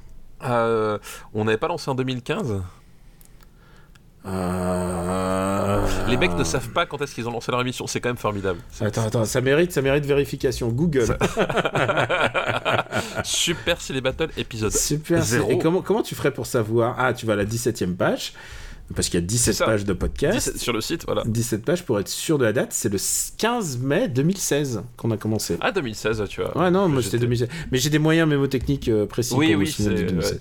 Speaker 2: Euh, on n'avait pas lancé en 2015
Speaker 1: Euh,
Speaker 2: Les mecs ne savent pas quand est-ce qu'ils ont lancé leur émission, c'est quand même formidable.
Speaker 1: Attends, attends, ça mérite, ça mérite vérification. Google.
Speaker 2: Super Silly Battle épisode
Speaker 1: Super. c'est-
Speaker 2: zéro.
Speaker 1: Et comment, comment tu ferais pour savoir? Ah, tu vas à la 17e page. Parce qu'il y a 17
Speaker 2: C'est ça.
Speaker 1: pages de podcast.
Speaker 2: 17 sur le site, voilà.
Speaker 1: 17 pages pour être sûr de la date. C'est le 15 mai 2016 qu'on a commencé.
Speaker 2: Ah, 2016, tu vois.
Speaker 1: Ouais, non, moi c'était 2016. Mais j'ai des moyens mémotechniques euh, précis
Speaker 2: Oui,
Speaker 1: pour me
Speaker 2: oui,
Speaker 1: souvenir de 2016.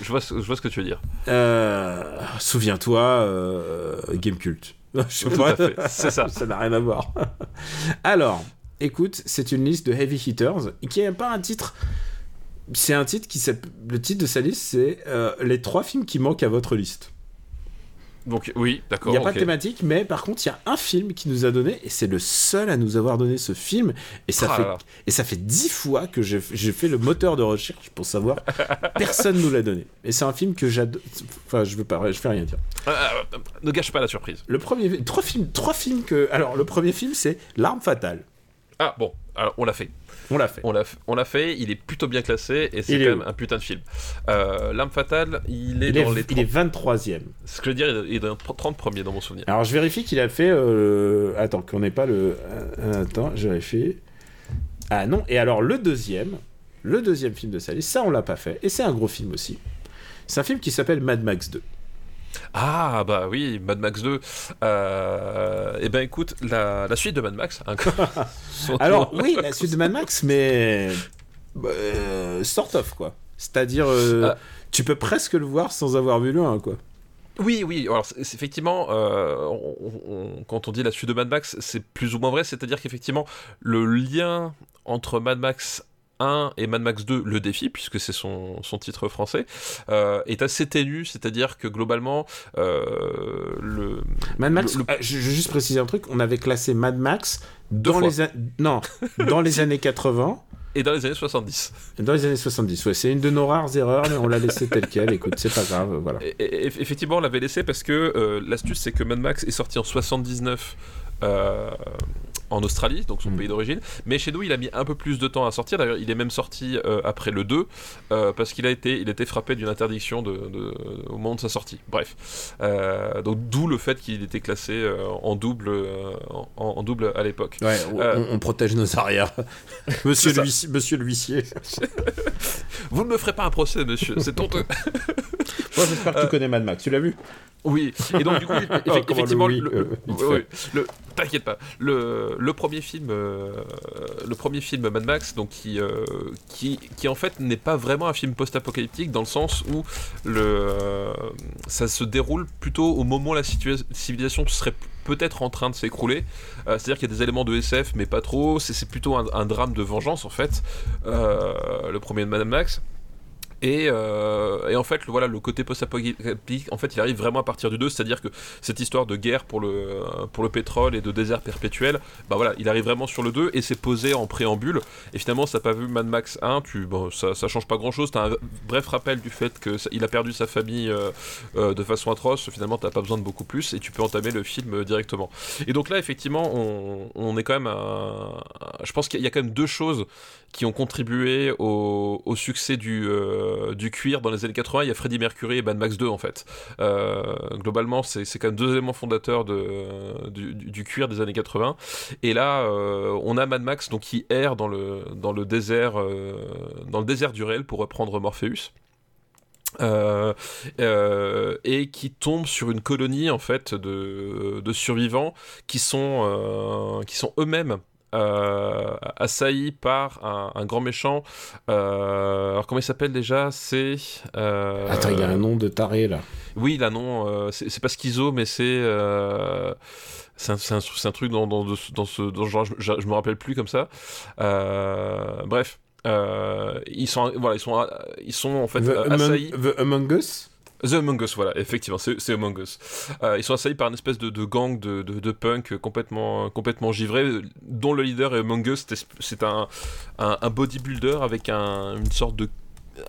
Speaker 2: Je, je vois, ce- je vois ce que tu veux dire.
Speaker 1: Euh, Souviens-toi, euh, Game Cult. Je sais
Speaker 2: Tout
Speaker 1: pas.
Speaker 2: à fait, c'est ça.
Speaker 1: ça n'a rien à voir. Alors, écoute, c'est une liste de heavy hitters qui n'est pas un titre. C'est un titre qui s'appelle. Le titre de sa liste, c'est euh, les trois films qui manquent à votre liste.
Speaker 2: Donc, oui,
Speaker 1: Il
Speaker 2: d'accord.
Speaker 1: n'y a pas de thématique, mais par contre, il y a un film qui nous a donné, et c'est le seul à nous avoir donné ce film, et ça,
Speaker 2: Ah
Speaker 1: fait,
Speaker 2: là
Speaker 1: et ça fait dix fois que j'ai j'ai fait le moteur de recherche pour savoir. Personne nous l'a donné. Et c'est un film que j'adore. Enfin, je veux pas, je fais rien dire.
Speaker 2: Euh, euh, ne gâche pas la surprise.
Speaker 1: Le premier, trois films, trois films que. Alors, le premier film, c'est L'arme fatale.
Speaker 2: Ah, bon, alors on l'a fait.
Speaker 1: On l'a fait.
Speaker 2: On l'a f- on l'a fait, il est plutôt bien classé et c'est quand même un putain de film. Euh, L'arme fatale, il est
Speaker 1: Il est,
Speaker 2: dans les
Speaker 1: il est
Speaker 2: 30
Speaker 1: 23e.
Speaker 2: Ce que je veux dire, il est dans les 30 premiers dans mon souvenir.
Speaker 1: Alors, je vérifie qu'il a fait. euh, Attends, qu'on n'ait pas le. Attends, je vérifie. Ah non, et alors le deuxième, le deuxième film de sa liste, ça on l'a pas fait, et c'est un gros film aussi. C'est un film qui s'appelle Mad Max 2.
Speaker 2: Ah, bah oui, Mad Max 2. Euh, eh ben écoute, la, la suite de Mad Max. hein,
Speaker 1: Alors oui, la suite de Mad Max, mais euh, sort of quoi. C'est-à-dire, euh,
Speaker 2: Ah.
Speaker 1: tu peux presque le voir sans avoir vu le 1 quoi.
Speaker 2: Oui, oui, alors c'est- c'est effectivement, euh, on- on- quand on dit la suite de Mad Max, c'est plus ou moins vrai, c'est-à-dire qu'effectivement, le lien entre Mad Max 1 et Mad Max 2, le défi, puisque c'est son, son titre français, euh, est assez ténu, c'est-à-dire que globalement, euh, le...
Speaker 1: Mad Max,
Speaker 2: Le- le-
Speaker 1: euh, je, veux juste préciser un truc, on avait classé Mad Max
Speaker 2: Deux
Speaker 1: dans
Speaker 2: fois.
Speaker 1: les, a- non, dans les années 80
Speaker 2: Et dans les années 70.
Speaker 1: et dans les années 70. Ouais, c'est une de nos rares erreurs, mais on l'a laissé telle quelle. Écoute, c'est pas grave, voilà.
Speaker 2: Et- et- eff- effectivement, on l'avait laissé parce que euh, l'astuce, c'est que Mad Max est sorti en 79 euh, en Australie, donc son
Speaker 1: Mm.
Speaker 2: pays d'origine. Mais chez nous, il a mis un peu plus de temps à sortir. D'ailleurs, il est même sorti euh, après le 2 euh, parce qu'il a été, il a été frappé d'une interdiction de, de- au moment de sa sortie. Bref, Euh, donc d'où le fait qu'il était classé en double, en, en double à l'époque.
Speaker 1: Ouais, on, on protège nos arrières. Monsieur, l'huissier- monsieur l'huissier.
Speaker 2: Vous ne me ferez pas un procès, monsieur. C'est honteux.
Speaker 1: Moi, j'espère que tu connais Mad Max. Tu l'as vu?
Speaker 2: Oui, et donc du coup, effe-
Speaker 1: Oh, comment le
Speaker 2: effectivement,
Speaker 1: oui,
Speaker 2: le, oui, le- t'inquiète pas, le, le premier film, euh, le premier film Mad Max, donc qui, euh, qui, qui en fait n'est pas vraiment un film post-apocalyptique dans le sens où le, euh, ça se déroule plutôt au moment où la civilisation serait peut-être en train de s'écrouler. C'est-à-dire qu'il y a des éléments de SF, mais pas trop. C'est plutôt un, drame de vengeance en fait. Le premier de Mad Max. Et, euh, et en fait, le, voilà, le côté post-apocalyptique, en fait, il arrive vraiment à partir du 2, c'est-à-dire que cette histoire de guerre pour le, pour le pétrole et de désert perpétuel, bah voilà, il arrive vraiment sur le 2 et c'est posé en préambule. Et finalement, ça n'a pas vu Mad Max 1, tu, bon, ça, ça change pas grand-chose. T'as un bref rappel du fait qu'il a perdu sa famille euh, euh, de façon atroce. Finalement, t'as pas besoin de beaucoup plus et tu peux entamer le film directement. Et donc là, effectivement, on, on est quand même à- Je pense qu'il y a quand même deux choses qui ont contribué au, succès du, euh, du cuir dans les années 80. Il y a Freddie Mercury et Mad Max 2 en fait. Euh, globalement, c'est quand même deux éléments fondateurs du, cuir des années 80. Et là, euh, on a Mad Max donc, qui erre dans le, désert dans le désert du réel pour reprendre Morpheus. Et qui tombe sur une colonie en fait de, survivants qui sont eux-mêmes euh, assaillis par un, un grand méchant. Euh, alors comment il s'appelle déjà? C'est euh,
Speaker 1: Attends, il y a un nom de taré là.
Speaker 2: oui, là non, euh, c'est c'est pas schizo, mais c'est euh, c'est un, un- un truc dans, dans, dans ce- dans genre, je, je- je me rappelle plus comme ça. Bref, ils sont voilà, ils sont ils sont en fait
Speaker 1: The, Among,
Speaker 2: assaillis.
Speaker 1: The Among Us?
Speaker 2: The Among Us, voilà, effectivement, c'est Among Us. Euh, ils sont assaillis par une espèce de, gang de, de, punk complètement, complètement givré, dont le leader est Among Us. C'est un, un, un bodybuilder avec un, une sorte de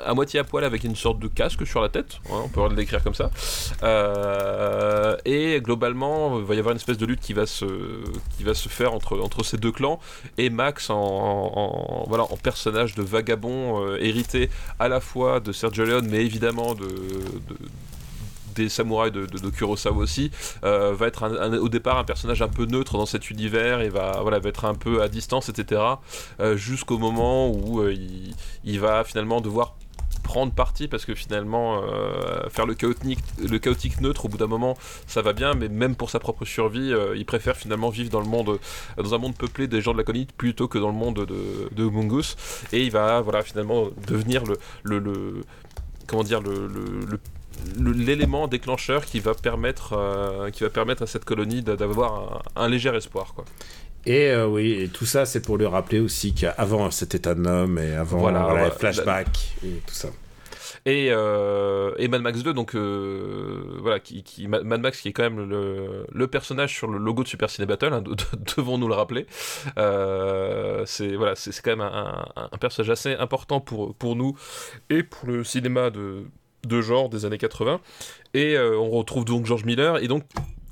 Speaker 2: à moitié à poil avec une sorte de casque sur la tête, ouais, on peut le décrire comme ça. Euh, et globalement, il va y avoir une espèce de lutte qui va se, qui va se faire entre, entre ces deux clans. Et Max, en, voilà, en personnage de vagabond euh, hérité à la fois de Sergio Leone, mais évidemment de, de- des samouraïs de, Kurosawa aussi, euh, va être au départ un personnage un peu neutre dans cet univers et va, voilà, va être un peu à distance, etc. euh, Jusqu'au moment où euh, il, va finalement devoir prendre parti parce que finalement faire le chaotique, le chaotique neutre au bout d'un moment ça va bien mais même pour sa propre survie il préfère finalement vivre dans le monde dans un monde peuplé des gens de la colonie plutôt que dans le monde de, de Mungus et il va voilà finalement devenir le, comment dire le- l'élément déclencheur qui va permettre euh, qui va permettre à cette colonie d'a- d'avoir un, un léger espoir quoi
Speaker 1: Et euh, oui, et tout ça, c'est pour lui rappeler aussi qu'avant c'était un homme et avant
Speaker 2: Voilà,
Speaker 1: voilà, flashback et tout ça.
Speaker 2: Et, euh, et Mad Max 2, donc euh, voilà, qui, qui- Ma- Mad Max qui est quand même le, le personnage sur le logo de Super Ciné Battle, hein, de- de- devons nous le rappeler. Euh, c'est voilà, c'est quand même un, un- un personnage assez important pour, pour nous et pour le cinéma de, de genre des années 80. Et euh, on retrouve donc George Miller, et donc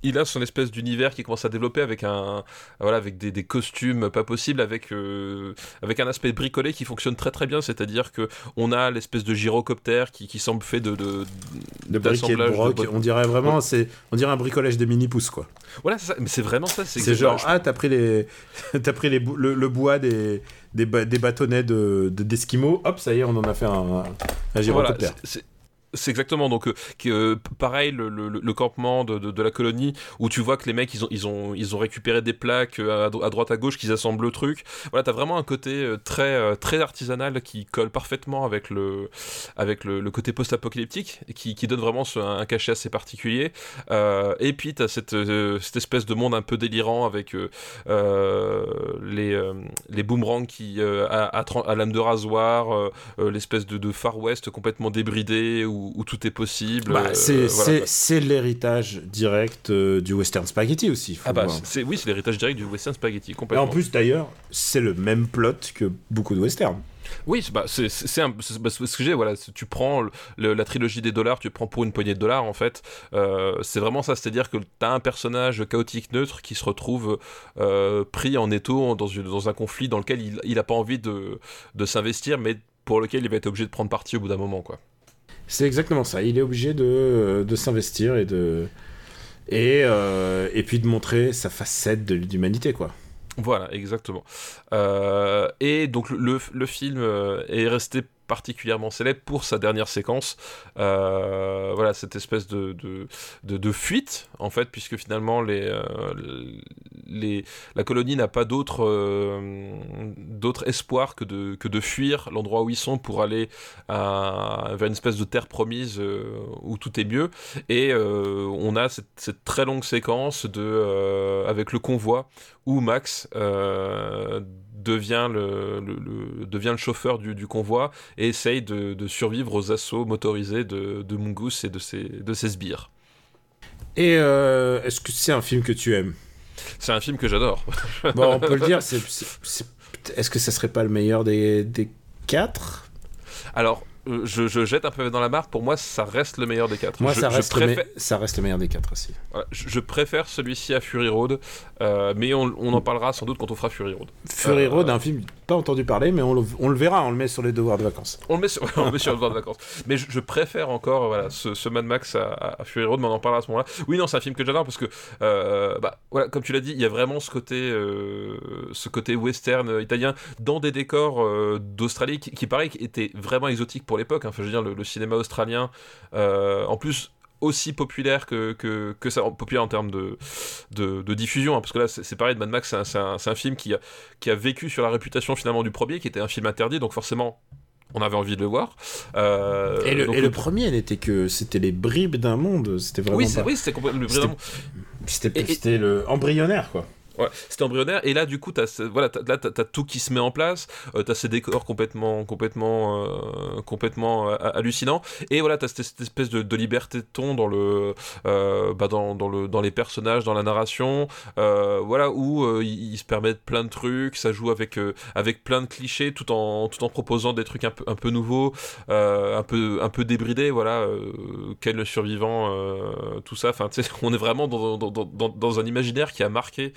Speaker 2: il a son espèce d'univers qui commence à développer avec un voilà avec des, des costumes pas possibles avec euh, avec un aspect bricolé qui fonctionne très très bien c'est-à-dire que on a l'espèce de gyrocoptère qui, qui semble fait de de,
Speaker 1: De broc, on dirait vraiment, c'est, on dirait un bricolage des mini pouces quoi.
Speaker 2: voilà c'est ça mais c'est vraiment ça c'est
Speaker 1: C'est genre ah t'as pris les, t'as pris les bou- le, le bois des des, ba- des bâtonnets de, de d'esquimaux, hop ça y est on en a fait un, un,
Speaker 2: Voilà,
Speaker 1: gyrocoptère.
Speaker 2: c'est- c'est- exactement donc euh, euh, pareil le, le- campement de, de- la colonie où tu vois que les mecs ils ont ils ont ils ont récupéré des plaques euh, à, dro- à droite à gauche qu'ils assemblent le truc. Voilà t'as vraiment un côté euh, très très artisanal qui colle parfaitement avec le avec le, côté post-apocalyptique et qui, qui donne vraiment ce- un cachet assez particulier. Et puis t'as cette cette espèce de monde un peu délirant avec les les boomerangs qui à, à, lame de rasoir l'espèce de, de Far West complètement débridé où, où tout est possible.
Speaker 1: Bah,
Speaker 2: euh,
Speaker 1: c'est,
Speaker 2: voilà.
Speaker 1: l'héritage direct euh, du western spaghetti aussi. faut
Speaker 2: Ah bah, c'est, oui, c'est l'héritage direct du western spaghetti,
Speaker 1: Et
Speaker 2: complètement.
Speaker 1: en plus d'ailleurs, c'est le même plot que beaucoup de westerns.
Speaker 2: Oui, bah, c'est bah, ce que j'ai. Voilà, tu prends la trilogie des dollars, tu prends pour une poignée de dollars en fait. Euh, c'est vraiment ça, c'est-à-dire que tu as un personnage chaotique neutre qui se retrouve euh, pris en étau dans, une, dans, un conflit dans lequel il n'a pas envie de, de s'investir, mais pour lequel il va être obligé de prendre parti au bout d'un moment, quoi.
Speaker 1: C'est exactement ça. Il est obligé de, de s'investir et de et, euh, et puis de montrer sa facette de l'humanité, quoi.
Speaker 2: Voilà, exactement. Euh, et donc le, le, film euh, est resté particulièrement célèbre pour sa dernière séquence. Euh, voilà, cette espèce de, de, de, fuite, en fait, puisque finalement, les, euh, les, la colonie n'a pas d'autre euh, espoir que de, que de fuir l'endroit où ils sont pour aller vers une espèce de terre promise où tout est mieux. Et on a cette, cette, très longue séquence de, avec le convoi où Max devient le, devient le chauffeur du, convoi et essaye de, survivre aux assauts motorisés de, de Mungus et de ses, de ses sbires.
Speaker 1: Et euh, est-ce que c'est un film que tu aimes?
Speaker 2: C'est un film que j'adore.
Speaker 1: bon, on peut le dire, est-ce que ça serait pas le meilleur des, des quatre?
Speaker 2: Alors, euh, je, jette un peu dans la mare. Pour moi, ça reste le meilleur des quatre.
Speaker 1: Moi, ça, reste le ça reste le meilleur des quatre aussi.
Speaker 2: je, préfère celui-ci à Fury Road, euh, mais on, en parlera sans doute quand on fera Fury Road.
Speaker 1: Fury Road, euh, un film pas entendu parler, mais on le, verra. On le met sur les devoirs de vacances.
Speaker 2: On le met sur, on met sur les devoirs de vacances. Mais je, préfère encore voilà ce, Mad Max à, Fury Road, mais on en parlera à ce moment-là. Oui, non, c'est un film que j'adore parce que bah voilà, comme tu l'as dit, il y a vraiment ce côté, ce côté western italien dans des décors d'Australie qui, qui paraît était vraiment exotique pour l'époque. Hein. Enfin, je veux dire, le, cinéma australien, euh, en plus aussi populaire que, que, que, ça, populaire en termes de, de, diffusion, hein, parce que là c'est pareil, Mad Max c'est un, un, film qui a, qui a vécu sur la réputation finalement du premier, qui était un film interdit, donc forcément on avait envie de le voir.
Speaker 1: Euh, et, le, premier n'était que c'était les bribes d'un monde, c'était vraiment.
Speaker 2: Oui, oui c'était complètement le bribes
Speaker 1: C'était le embryonnaire quoi.
Speaker 2: Ouais, c'était embryonnaire. Et là, du coup, as, voilà, là, t'as as tout qui se met en place. Euh, t'as ces décors complètement, complètement, euh, complètement euh, hallucinants. Et voilà, t'as cette, espèce de, liberté de ton dans le, euh, bah dans, le, dans les personnages, dans la narration. Euh, voilà, où ils, se permettent plein de trucs. Ça joue avec, avec plein de clichés, tout en, tout en proposant des trucs un peu, un peu nouveaux, un peu, un peu débridés. Voilà, quel le survivant, tout ça. Enfin, on est vraiment dans, dans, dans un imaginaire qui a marqué.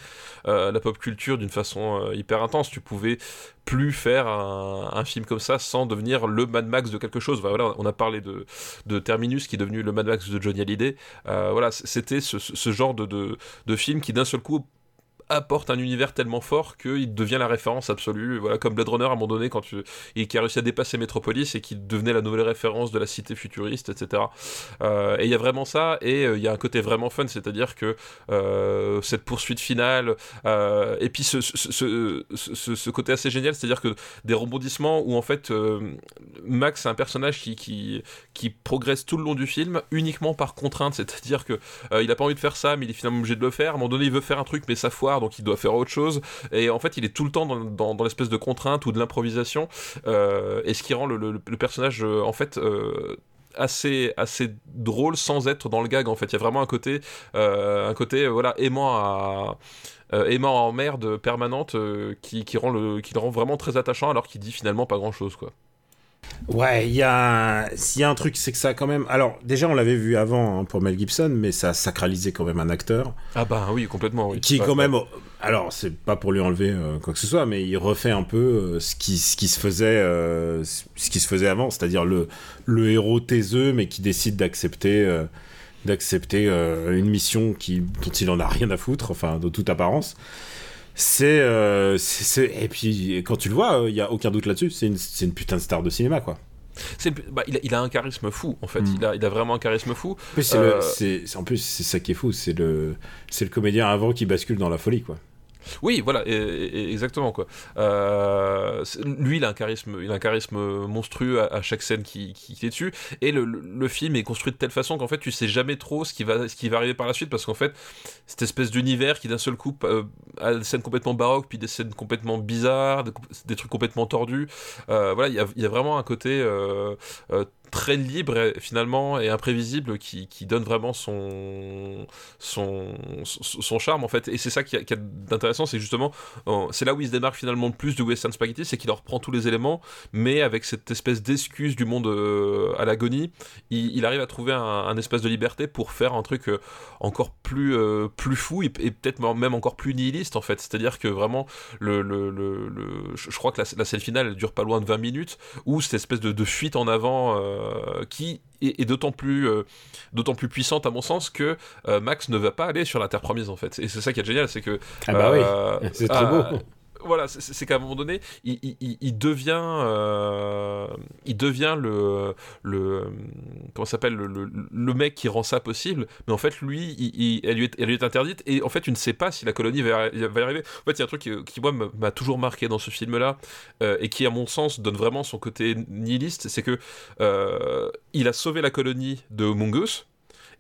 Speaker 2: Euh, la pop culture d'une façon euh, hyper intense. Tu pouvais plus faire un, film comme ça sans devenir le Mad Max de quelque chose. voilà, on a parlé de, de, Terminus qui est devenu le Mad Max de Johnny Hallyday. Euh, voilà, c'était ce, ce, genre de, de, de film qui d'un seul coup apporte un univers tellement fort qu'il devient la référence absolue. Voilà, comme Blade Runner à un moment donné, quand tu... qui a réussi à dépasser Metropolis et qui devenait la nouvelle référence de la cité futuriste, etc. Euh, et il y a vraiment ça, et euh, il y a un côté vraiment fun, c'est-à-dire que euh, cette poursuite finale, et puis ce, côté assez génial, c'est-à-dire que des rebondissements où en fait Max est un personnage qui, qui, qui progresse tout le long du film uniquement par contrainte, c'est-à-dire que il a pas envie de faire ça, mais il est finalement obligé de le faire. À un moment donné, il veut faire un truc, mais ça foire donc il doit faire autre chose. Et en fait, il est tout le temps dans, l'espèce de contrainte ou de l'improvisation, euh, et ce qui rend le, personnage euh, en fait euh, assez drôle sans être dans le gag. En fait, il y a vraiment un côté un côté voilà aimant à aimant en merde permanente qui, le, qui le rend vraiment très attachant alors qu'il dit finalement pas grand chose quoi.
Speaker 1: Ouais, il y a, y a un truc, c'est que ça quand même. Alors, déjà, on l'avait vu avant hein, pour Mel Gibson, mais ça a sacralisé quand même un acteur.
Speaker 2: Ah bah oui, complètement. Oui.
Speaker 1: Qui, quand même. Alors, c'est pas pour lui enlever euh, quoi que ce soit, mais il refait un peu euh, ce, qui, ce, qui se faisait, euh, ce qui se faisait avant, c'est-à-dire le, le héros taiseux, mais qui décide d'accepter d'accepter une mission qui, dont il en a rien à foutre, enfin, de toute apparence. Euh, c'est, et puis quand tu le vois, il euh, y a aucun doute là-dessus. C'est une, une, putain de star de cinéma, quoi.
Speaker 2: Bah, il, a, il, a, un charisme fou en fait. Mm. Il, a, il, a, vraiment un charisme fou.
Speaker 1: En plus, c'est, euh, en plus, c'est ça qui est fou. C'est le, c'est le comédien avant qui bascule dans la folie, quoi.
Speaker 2: Oui, voilà, exactement quoi. Euh, lui, il a un charisme, il a un charisme monstrueux à, chaque scène qui, qui, est dessus, et le, film est construit de telle façon qu'en fait, tu sais jamais trop ce qui va, ce qui va arriver par la suite, parce qu'en fait, cette espèce d'univers qui d'un seul coup euh, a des scènes complètement baroques, puis des scènes complètement bizarres, des, trucs complètement tordus. Euh, voilà, il y a, y a, vraiment un côté très libre et, finalement et imprévisible qui, qui, donne vraiment son, son, son charme en fait. Et c'est ça qui a, a d'intéressant c'est justement c'est là où il se démarque finalement le plus du western spaghetti c'est qu'il reprend tous les éléments mais avec cette espèce d'excuse du monde euh, à l'agonie il, arrive à trouver un, espace de liberté pour faire un truc euh, encore plus euh, plus fou et, peut-être même encore plus nihiliste en fait. C'est à dire que vraiment le, le, le, je crois que la, scène finale elle dure pas loin de 20 minutes où cette espèce de, fuite en avant euh, qui est, d'autant plus, euh, d'autant plus puissante à mon sens que euh, Max ne va pas aller sur la Terre promise en fait. Et c'est ça qui est génial, c'est que
Speaker 1: ah bah oui, c'est trop beau
Speaker 2: voilà, c'est qu'à un moment donné, il, devient, euh, il devient le, le comment s'appelle le, le, mec qui rend ça possible. Mais en fait, lui, il, elle, lui est, interdite et en fait, tu ne sais pas si la colonie va, y arriver. En fait, il y a un truc qui, qui moi, m'a toujours marqué dans ce film-là euh, et qui, à mon sens, donne vraiment son côté nihiliste, c'est que euh, il a sauvé la colonie de Mungus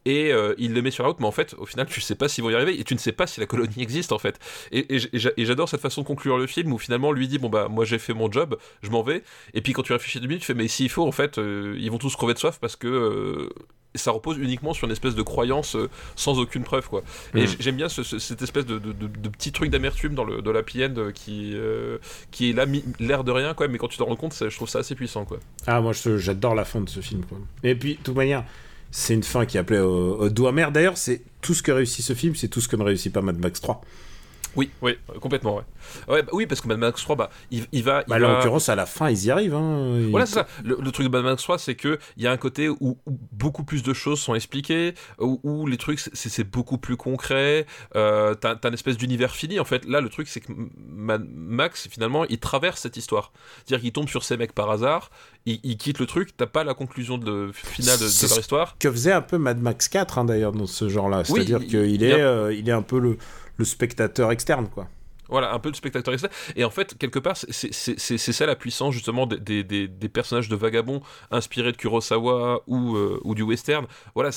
Speaker 2: et euh, il le met sur la route, mais en fait, au final, tu sais pas s'ils vont y arriver et tu ne sais pas si la colonie existe en fait. Et, et, j'adore cette façon de conclure le film où finalement lui dit bon bah moi j'ai fait mon job, je m'en vais. Et puis quand tu réfléchis deux minutes, tu fais mais s'il faut en fait, euh, ils vont tous crever de soif parce que euh, ça repose uniquement sur une espèce de croyance sans aucune preuve quoi. Et mm. j'aime bien ce, cette espèce de, de, de, petit truc d'amertume dans le dans la end qui qui est là l'air de rien quoi, mais quand tu te rends compte, je trouve ça assez puissant quoi.
Speaker 1: Ah moi j'adore la fin de ce film quoi. Et puis de toute manière c'est une fin qui appelait au, au doigt. D'ailleurs, c'est tout ce que réussit ce film, c'est tout ce que ne réussit pas Mad Max 3.
Speaker 2: Oui, oui, complètement, ouais. ouais bah oui, parce que Mad Max 3, bah, il, il va.
Speaker 1: Il bah,
Speaker 2: va...
Speaker 1: En l'occurrence, à la fin, ils y arrivent. Hein.
Speaker 2: Voilà, c'est ça. Le, le, truc de Mad Max 3, c'est qu'il y a un côté où, où, beaucoup plus de choses sont expliquées, où, où les trucs, c'est beaucoup plus concret. Euh, T'as as une espèce d'univers fini. En fait, là, le truc, c'est que Mad Max, finalement, il traverse cette histoire. C'est-à-dire qu'il tombe sur ces mecs par hasard, il, il quitte le truc, t'as pas la conclusion de, finale de, de leur histoire.
Speaker 1: Que faisait un peu Mad Max 4, hein, d'ailleurs, dans ce genre-là. C'est-à-dire oui, qu'il est, euh, il est un peu le, le spectateur externe, quoi.
Speaker 2: Voilà, un peu de spectateur externe. Et en fait, quelque part, c'est ça la puissance justement des, personnages de vagabonds inspirés de Kurosawa ou, euh, du western. Voilà,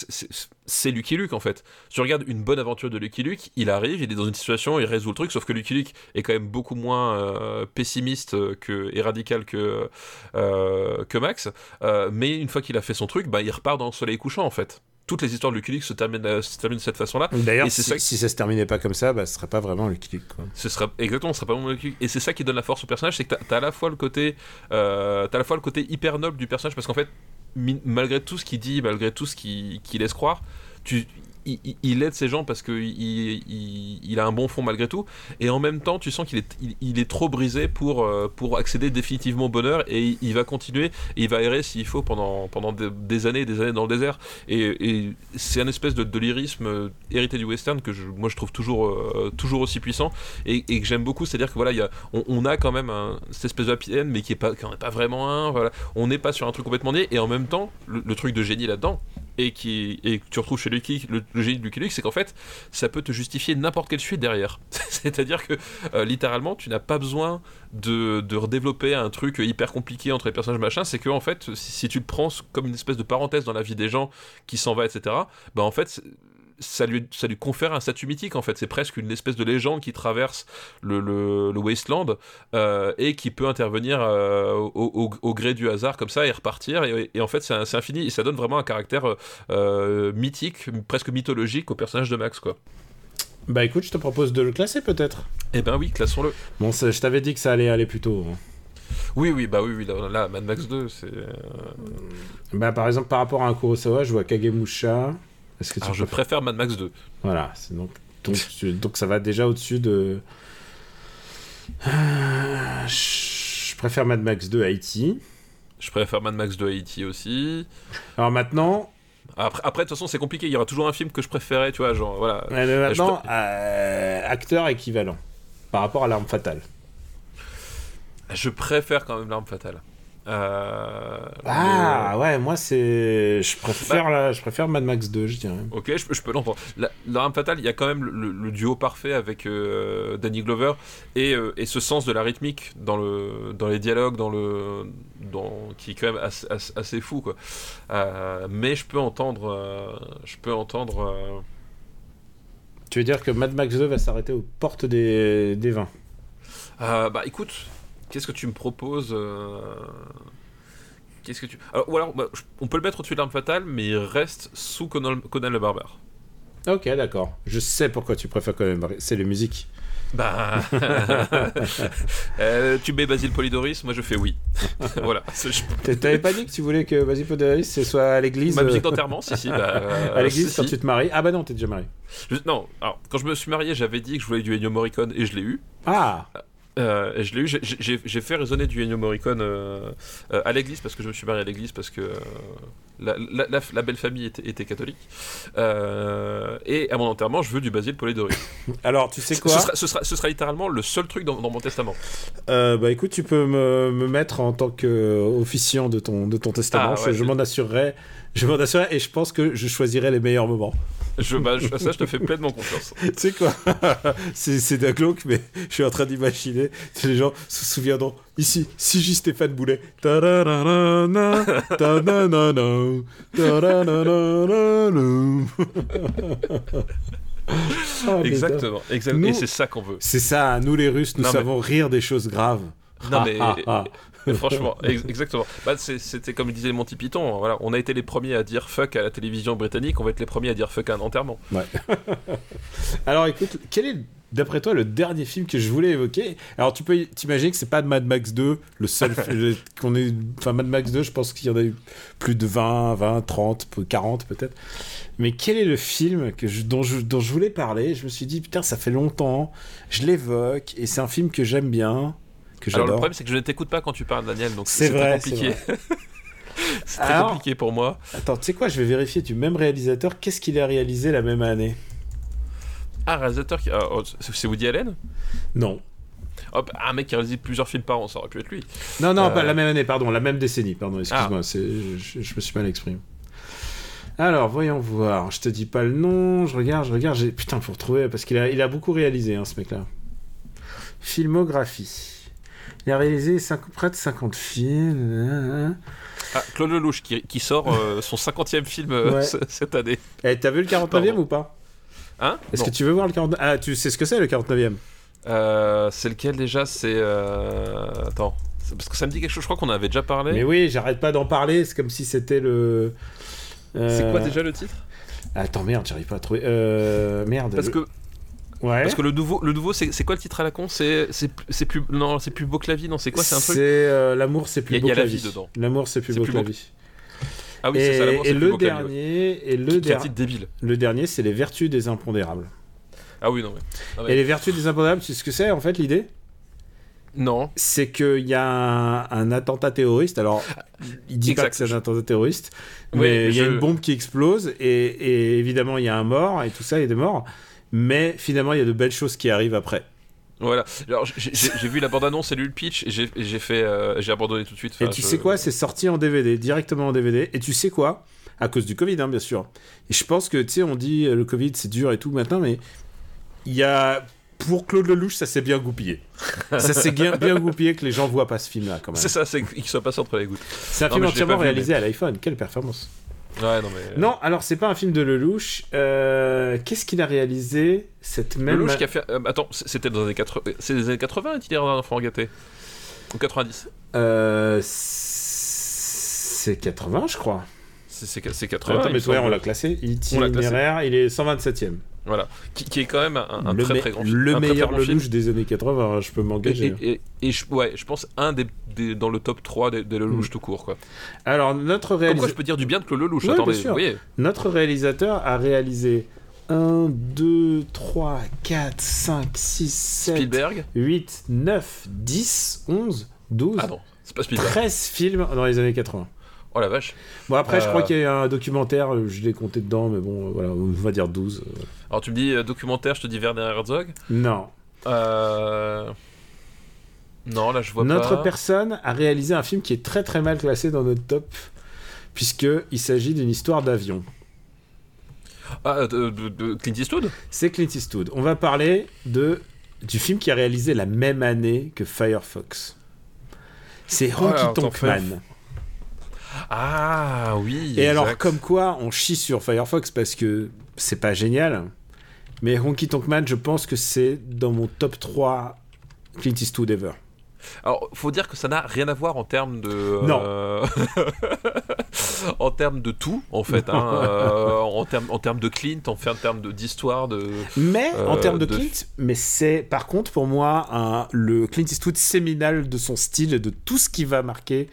Speaker 2: c'est Lucky Luke en fait. Tu regardes une bonne aventure de Lucky Luke, il arrive, il est dans une situation, il résout le truc, sauf que Lucky Luke est quand même beaucoup moins euh, pessimiste que, et radical que, euh, que Max. Euh, mais une fois qu'il a fait son truc, bah, il repart dans le soleil couchant en fait toutes les histoires de Lucky Luke se terminent, euh, se terminent de cette façon-là.
Speaker 1: D'ailleurs, si, ça... si ça se terminait pas comme ça, bah, ce serait pas vraiment Lucky Luke. Quoi.
Speaker 2: Ce serait exactement, ce serait pas vraiment Lucky Luke. Et c'est ça qui donne la force au personnage, c'est que t'as as à la fois le côté, euh, as à la fois le côté hyper noble du personnage, parce qu'en fait, malgré tout ce qu'il dit, malgré tout ce qu'il qu laisse croire, tu, il, aide ces gens parce qu'il il, a un bon fond malgré tout, et en même temps, tu sens qu'il est, trop brisé pour, euh, pour accéder définitivement au bonheur, et il va continuer, et il va errer s'il faut pendant, des, années et des années dans le désert. Et, c'est un espèce de, de lyrisme euh, hérité du western que je, moi je trouve toujours, euh, aussi puissant, et, que j'aime beaucoup, c'est-à-dire que voilà, a, on, a quand même un, cette espèce de mais qui est pas, vraiment un, on n'est pas sur un truc complètement niais, et en même temps, le truc de génie là-dedans, et, qui, et que tu retrouves chez Lucky, le, le génie de Lucky Luke, c'est qu'en fait, ça peut te justifier n'importe quelle suite derrière. C'est-à-dire que, euh, littéralement, tu n'as pas besoin de, de, redévelopper un truc hyper compliqué entre les personnages machin, c'est que, en fait, si, tu le prends comme une espèce de parenthèse dans la vie des gens qui s'en va, etc., bah en fait, ça lui, ça lui confère un statut mythique en fait. C'est presque une espèce de légende qui traverse le, le, le wasteland euh, et qui peut intervenir euh, au, au, au, gré du hasard comme ça et repartir. Et, et en fait, c'est infini et ça donne vraiment un caractère euh, mythique, presque mythologique au personnage de Max quoi.
Speaker 1: Bah écoute, je te propose de le classer peut-être.
Speaker 2: Eh ben oui, classons-le.
Speaker 1: Bon, je t'avais dit que ça allait aller plus tôt. Hein.
Speaker 2: Oui, oui, bah oui, oui là, là, Mad Max 2, c'est.
Speaker 1: Bah par exemple, par rapport à un Kurosawa, je vois Kagemusha.
Speaker 2: Est-ce que tu Alors, je préfère Mad Max 2.
Speaker 1: Voilà, donc, donc, donc, ça va déjà au-dessus de. Euh, je préfère Mad Max 2 Haïti.
Speaker 2: Je préfère Mad Max 2 Haïti aussi.
Speaker 1: Alors maintenant.
Speaker 2: Après, après de toute façon, c'est compliqué. Il y aura toujours un film que je préférais, tu vois, genre voilà.
Speaker 1: Mais maintenant, je... euh, acteur équivalent par rapport à l'arme fatale.
Speaker 2: Je préfère quand même l'arme fatale. Euh,
Speaker 1: ah ouais, moi c'est, je préfère bah, la... je préfère Mad Max 2, je dirais.
Speaker 2: Ok, je, je peux l'entendre. L'arme fatale, il y a quand même le, le duo parfait avec euh, Danny Glover et, euh, et, ce sens de la rythmique dans le dans les dialogues, dans le dans qui est quand même assez, assez, assez fou quoi. Mais je peux entendre, je peux entendre.
Speaker 1: Tu veux dire que Mad Max 2 va s'arrêter aux portes des des vins?
Speaker 2: Bah écoute. Qu'est-ce que tu me proposes euh... Qu'est-ce que tu. Alors, ou alors, bah, on peut le mettre au-dessus de l'arme fatale, mais il reste sous Conan, Conan le barbare.
Speaker 1: Ok, d'accord. Je sais pourquoi tu préfères quand même. C'est les musiques.
Speaker 2: Bah. Euh, tu mets Basile Polidoris, moi je fais oui. voilà.
Speaker 1: T'avais pas dit que tu voulais que Vas-y Poderis ce soit à l'église
Speaker 2: Ma
Speaker 1: euh,
Speaker 2: musique d'enterrement, si, si. Bah, euh,
Speaker 1: À l'église
Speaker 2: si,
Speaker 1: quand
Speaker 2: si.
Speaker 1: tu te maries Ah bah non, t'es déjà marié.
Speaker 2: Je- Non, alors, quand je me suis marié, j'avais dit que je voulais du Ennio Morricone et je l'ai eu.
Speaker 1: Ah
Speaker 2: Euh, je l'ai eu, j'ai- fait résonner du Ennio Morricone euh, euh, à l'église parce que je me suis marié à l'église parce que la, la- la- la belle famille était, était catholique. Et à mon enterrement, je veux du Basile Polidori.
Speaker 1: Alors, tu sais
Speaker 2: ce,
Speaker 1: quoi?
Speaker 2: sera, ce, sera, ce sera littéralement le seul truc dans, dans mon testament.
Speaker 1: Bah écoute, tu peux me, me mettre en tant qu'officiant de ton, de ton testament.
Speaker 2: Ah,
Speaker 1: Je-
Speaker 2: ouais,
Speaker 1: je
Speaker 2: c'est-
Speaker 1: m'en assurerai. Je m'en assurerai et je pense que je choisirai les meilleurs moments.
Speaker 2: Je, bah, je- ça, je te fais pleinement confiance.
Speaker 1: tu sais quoi? C'est d'un glauque, mais je suis en train d'imaginer. Les gens se souviendront. Ici, si j'ai Stéphane Boulet. Ah, mais
Speaker 2: Exactement. exactement.
Speaker 1: Nous-
Speaker 2: Et c'est ça qu'on veut.
Speaker 1: C'est ça, nous les Russes, nous
Speaker 2: Non, mais-
Speaker 1: savons rire des choses graves.
Speaker 2: Non, mais-
Speaker 1: Ah, ah, ah.
Speaker 2: Franchement, ex- exactement. Bah, C'était comme disait Monty Python. Voilà, on a été les premiers à dire fuck à la télévision britannique, on va être les premiers à dire fuck à un enterrement.
Speaker 1: Ouais. Alors écoute, quel est d'après toi le dernier film que je voulais évoquer? Alors tu peux t'imaginer que c'est pas Mad Max 2, le seul qu'on est enfin Mad Max 2, je pense qu'il y en a eu plus de 20, 20, 30, peu- 40 peut-être. Mais quel est le film que je, dont, je, dont je voulais parler? Je me suis dit putain, ça fait longtemps, je l'évoque et c'est un film que j'aime bien, que
Speaker 2: Alors le problème c'est que je ne t'écoute pas quand tu parles Daniel, donc
Speaker 1: C'est
Speaker 2: c'est très
Speaker 1: vrai,
Speaker 2: compliqué. c'est très
Speaker 1: Alors-
Speaker 2: compliqué pour moi.
Speaker 1: Attends, tu sais quoi, je vais vérifier du même réalisateur, qu'est-ce qu'il a réalisé la même année?
Speaker 2: Ah, réalisateur qui. ah, oh, c'est Woody Allen?
Speaker 1: Non.
Speaker 2: Hop, un mec qui réalise plusieurs films par an, ça aurait pu être lui.
Speaker 1: Non, non,
Speaker 2: Euh,
Speaker 1: pas la même année, pardon, la même décennie, pardon, excuse-moi, c'est, je, je me suis mal exprimé. Alors, voyons voir, je te dis pas le nom, je regarde, je regarde. Putain, faut retrouver, parce qu'il a, il a beaucoup réalisé, hein, ce mec-là. Filmographie. Il a réalisé près de 50 films.
Speaker 2: Ah, Claude Lelouch qui, qui sort euh, son 50e film euh,
Speaker 1: Ouais.
Speaker 2: cette année.
Speaker 1: Eh, t'as vu le 49e
Speaker 2: Pardon.
Speaker 1: ou pas?
Speaker 2: Hein?
Speaker 1: Est-ce que tu veux voir le 49e Ah, tu sais ce que c'est le 49e
Speaker 2: Euh, C'est lequel déjà? C'est. euh, Attends. C'est- Parce que ça me dit quelque chose, je crois qu'on en avait déjà parlé.
Speaker 1: Mais oui, j'arrête pas d'en parler, c'est comme si c'était le...
Speaker 2: C'est quoi déjà le titre?
Speaker 1: Attends, merde, j'arrive pas à trouver. Euh, merde.
Speaker 2: Parce
Speaker 1: le-
Speaker 2: que,
Speaker 1: Ouais.
Speaker 2: parce que le nouveau, le nouveau c'est c'est quoi le titre à la con? C'est c'est plus- c'est plus. Non, c'est plus beau que la vie, non C'est quoi? C'est un truc?
Speaker 1: Euh, l'amour, c'est plus beau
Speaker 2: y a
Speaker 1: que la vie.
Speaker 2: dedans.
Speaker 1: L'amour, c'est plus
Speaker 2: C'est
Speaker 1: beau que la vie.
Speaker 2: Ah oui, c'est ça, l'amour, c'est plus
Speaker 1: le
Speaker 2: beau que la vie, ouais.
Speaker 1: dernier, et le,
Speaker 2: Qui- qui est un
Speaker 1: der-
Speaker 2: titre débile.
Speaker 1: le dernier, c'est les vertus des impondérables.
Speaker 2: Ah oui, non, mais. Ah ouais.
Speaker 1: Et les vertus des impondérables, sais ce que c'est en fait l'idée?
Speaker 2: Non.
Speaker 1: C'est qu'il y a un, un attentat terroriste. Alors, il dit pas que c'est un attentat terroriste,
Speaker 2: Oui,
Speaker 1: mais il y a
Speaker 2: je-
Speaker 1: une bombe qui explose et, et évidemment il y a un mort et tout ça, il y a des morts. Mais finalement, il y a de belles choses qui arrivent après.
Speaker 2: Voilà. Alors, j'ai- vu la bande-annonce et lu le pitch et j'ai fait. euh, j'ai abandonné tout de suite.
Speaker 1: Et tu
Speaker 2: je-
Speaker 1: sais quoi C'est sorti en DVD, directement en DVD. Et tu sais quoi? À cause du Covid, hein, bien sûr. Et je pense que, tu sais, on dit euh, le Covid, c'est dur et tout maintenant, mais il y a. Pour Claude Lelouch, ça s'est bien goupillé. ça s'est bien, bien goupillé que les gens voient pas ce film-là, quand même.
Speaker 2: C'est ça, c'est qu'il soit passé entre les gouttes.
Speaker 1: C'est un
Speaker 2: Non,
Speaker 1: film entièrement réalisé à l'iPhone. Quelle performance
Speaker 2: Ouais, non, mais.
Speaker 1: Non, alors c'est pas un film de Lelouch. Euh, Qu'est-ce qu'il a réalisé cette même...
Speaker 2: Lelouch qui a fait. euh, attends, c'était dans les années 80. C'est les années 80, Itinéraire d'un enfant gâté Ou 90
Speaker 1: Euh, C'est 80, je crois.
Speaker 2: C'est c'est- c'est 80.
Speaker 1: Attends, mais toi, on l'a classé.
Speaker 2: On l'a classé.
Speaker 1: Itinéraire, il est 127ème.
Speaker 2: Voilà. Qui, qui est quand même un, un très très grand film.
Speaker 1: le meilleur Lelouch des années 80, hein, je peux
Speaker 2: Et,
Speaker 1: m'engager.
Speaker 2: et, et- et je, ouais, je pense un des, des- dans le top 3 des, des Lelouch
Speaker 1: Mm.
Speaker 2: tout court. Quoi.
Speaker 1: Alors, notre,
Speaker 2: Comme quoi
Speaker 1: réalisa-
Speaker 2: je peux dire du bien de Claude Lelouch
Speaker 1: Ouais,
Speaker 2: Attendez,
Speaker 1: bien sûr.
Speaker 2: vous voyez
Speaker 1: notre réalisateur a réalisé 1, 2, 3, 4, 5, 6, 7,
Speaker 2: Spielberg
Speaker 1: 8, 9, 10, 11, 12,
Speaker 2: Ah non, pas Spielberg.
Speaker 1: 13 films dans les années 80.
Speaker 2: Oh la vache.
Speaker 1: Bon, après, je crois
Speaker 2: Euh.
Speaker 1: qu'il y a un documentaire, euh, je l'ai compté dedans, mais bon, euh, voilà, on va dire 12. euh.
Speaker 2: Alors tu me dis documentaire, je te dis Werner Herzog.
Speaker 1: Non.
Speaker 2: Euh... Non, là je vois
Speaker 1: Notre
Speaker 2: pas.
Speaker 1: personne a réalisé un film qui est très très mal classé dans notre top, puisqu'il s'agit d'une histoire d'avion.
Speaker 2: Ah, de, de- de Clint Eastwood?
Speaker 1: C'est Clint Eastwood. On va parler de, du film qui a réalisé la même année que Firefox. C'est
Speaker 2: Oh là,
Speaker 1: Honky
Speaker 2: attends,
Speaker 1: Tonk Man.
Speaker 2: Ah oui.
Speaker 1: Et alors, comme quoi, on chie sur Firefox parce que c'est pas génial. Mais Honky Tonk Man, je pense que c'est dans mon top 3 Clint Eastwood ever.
Speaker 2: Alors, faut dire que ça n'a rien à voir en termes de.
Speaker 1: Non.
Speaker 2: euh, en termes de tout, en fait. hein, euh, en termes en termes de Clint, en fait, en termes de- d'histoire, de.
Speaker 1: Mais en
Speaker 2: Euh,
Speaker 1: termes de
Speaker 2: de-
Speaker 1: Clint, mais c'est par contre pour moi un- le Clint Eastwood séminal de son style et de tout ce qui va marquer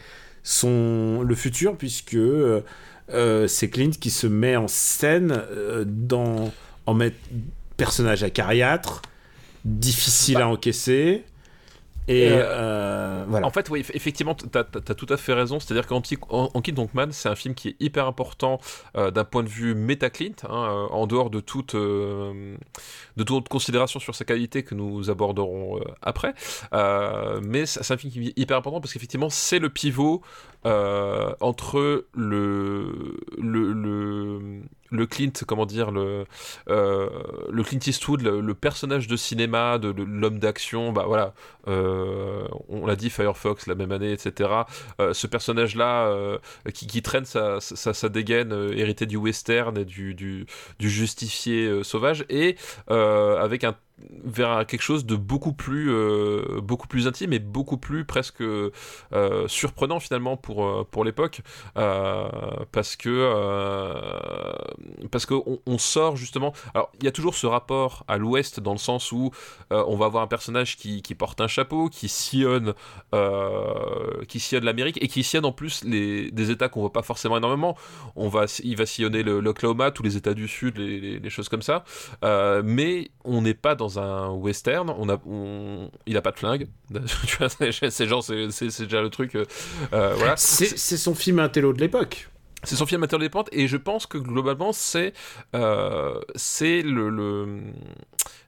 Speaker 1: son le futur puisque euh, euh, c'est Clint qui se met en scène euh, dans en mettre personnage acariâtre, difficile à encaisser et
Speaker 2: Euh,
Speaker 1: euh, voilà.
Speaker 2: En fait, oui, eff- effectivement, tu as, tout à fait raison. C'est-à-dire qu'en en, en Clint Donkman, c'est un film qui est hyper important euh, d'un point de vue méta-Clint, hein, en dehors de toute, euh, de toute considération sur sa qualité que nous aborderons après. Mais c'est un film qui est hyper important parce qu'effectivement, c'est le pivot euh, entre le, le, le, Clint, comment dire, le, euh, le Clint Eastwood, le, personnage de cinéma, de, l'homme d'action, bah voilà, euh, on l'a dit, Firefox la même année, etc. Ce personnage-là qui, traîne sa, sa, dégaine héritée du western et du, du, justifié sauvage, et avec un vers quelque chose de beaucoup plus euh, beaucoup plus intime et beaucoup plus presque euh, surprenant finalement pour euh, pour l'époque. Parce que parce que on, sort justement. Alors il y a toujours ce rapport à l'ouest dans le sens où on va avoir un personnage qui, porte un chapeau qui sillonne qui sillonne l'Amérique et qui sillonne en plus les, des États qu'on voit pas forcément énormément. On va il va sillonner l'Oklahoma tous les États du Sud les, les- choses comme ça. Mais on n'est pas dans un western on a on- il a pas de flingue. Tu vois c'est genre c'est déjà le truc euh, euh, voilà.
Speaker 1: C'est c'est son film intello de l'époque.
Speaker 2: c'est son film Amateur des pentes et je pense que globalement c'est euh, c'est le, le-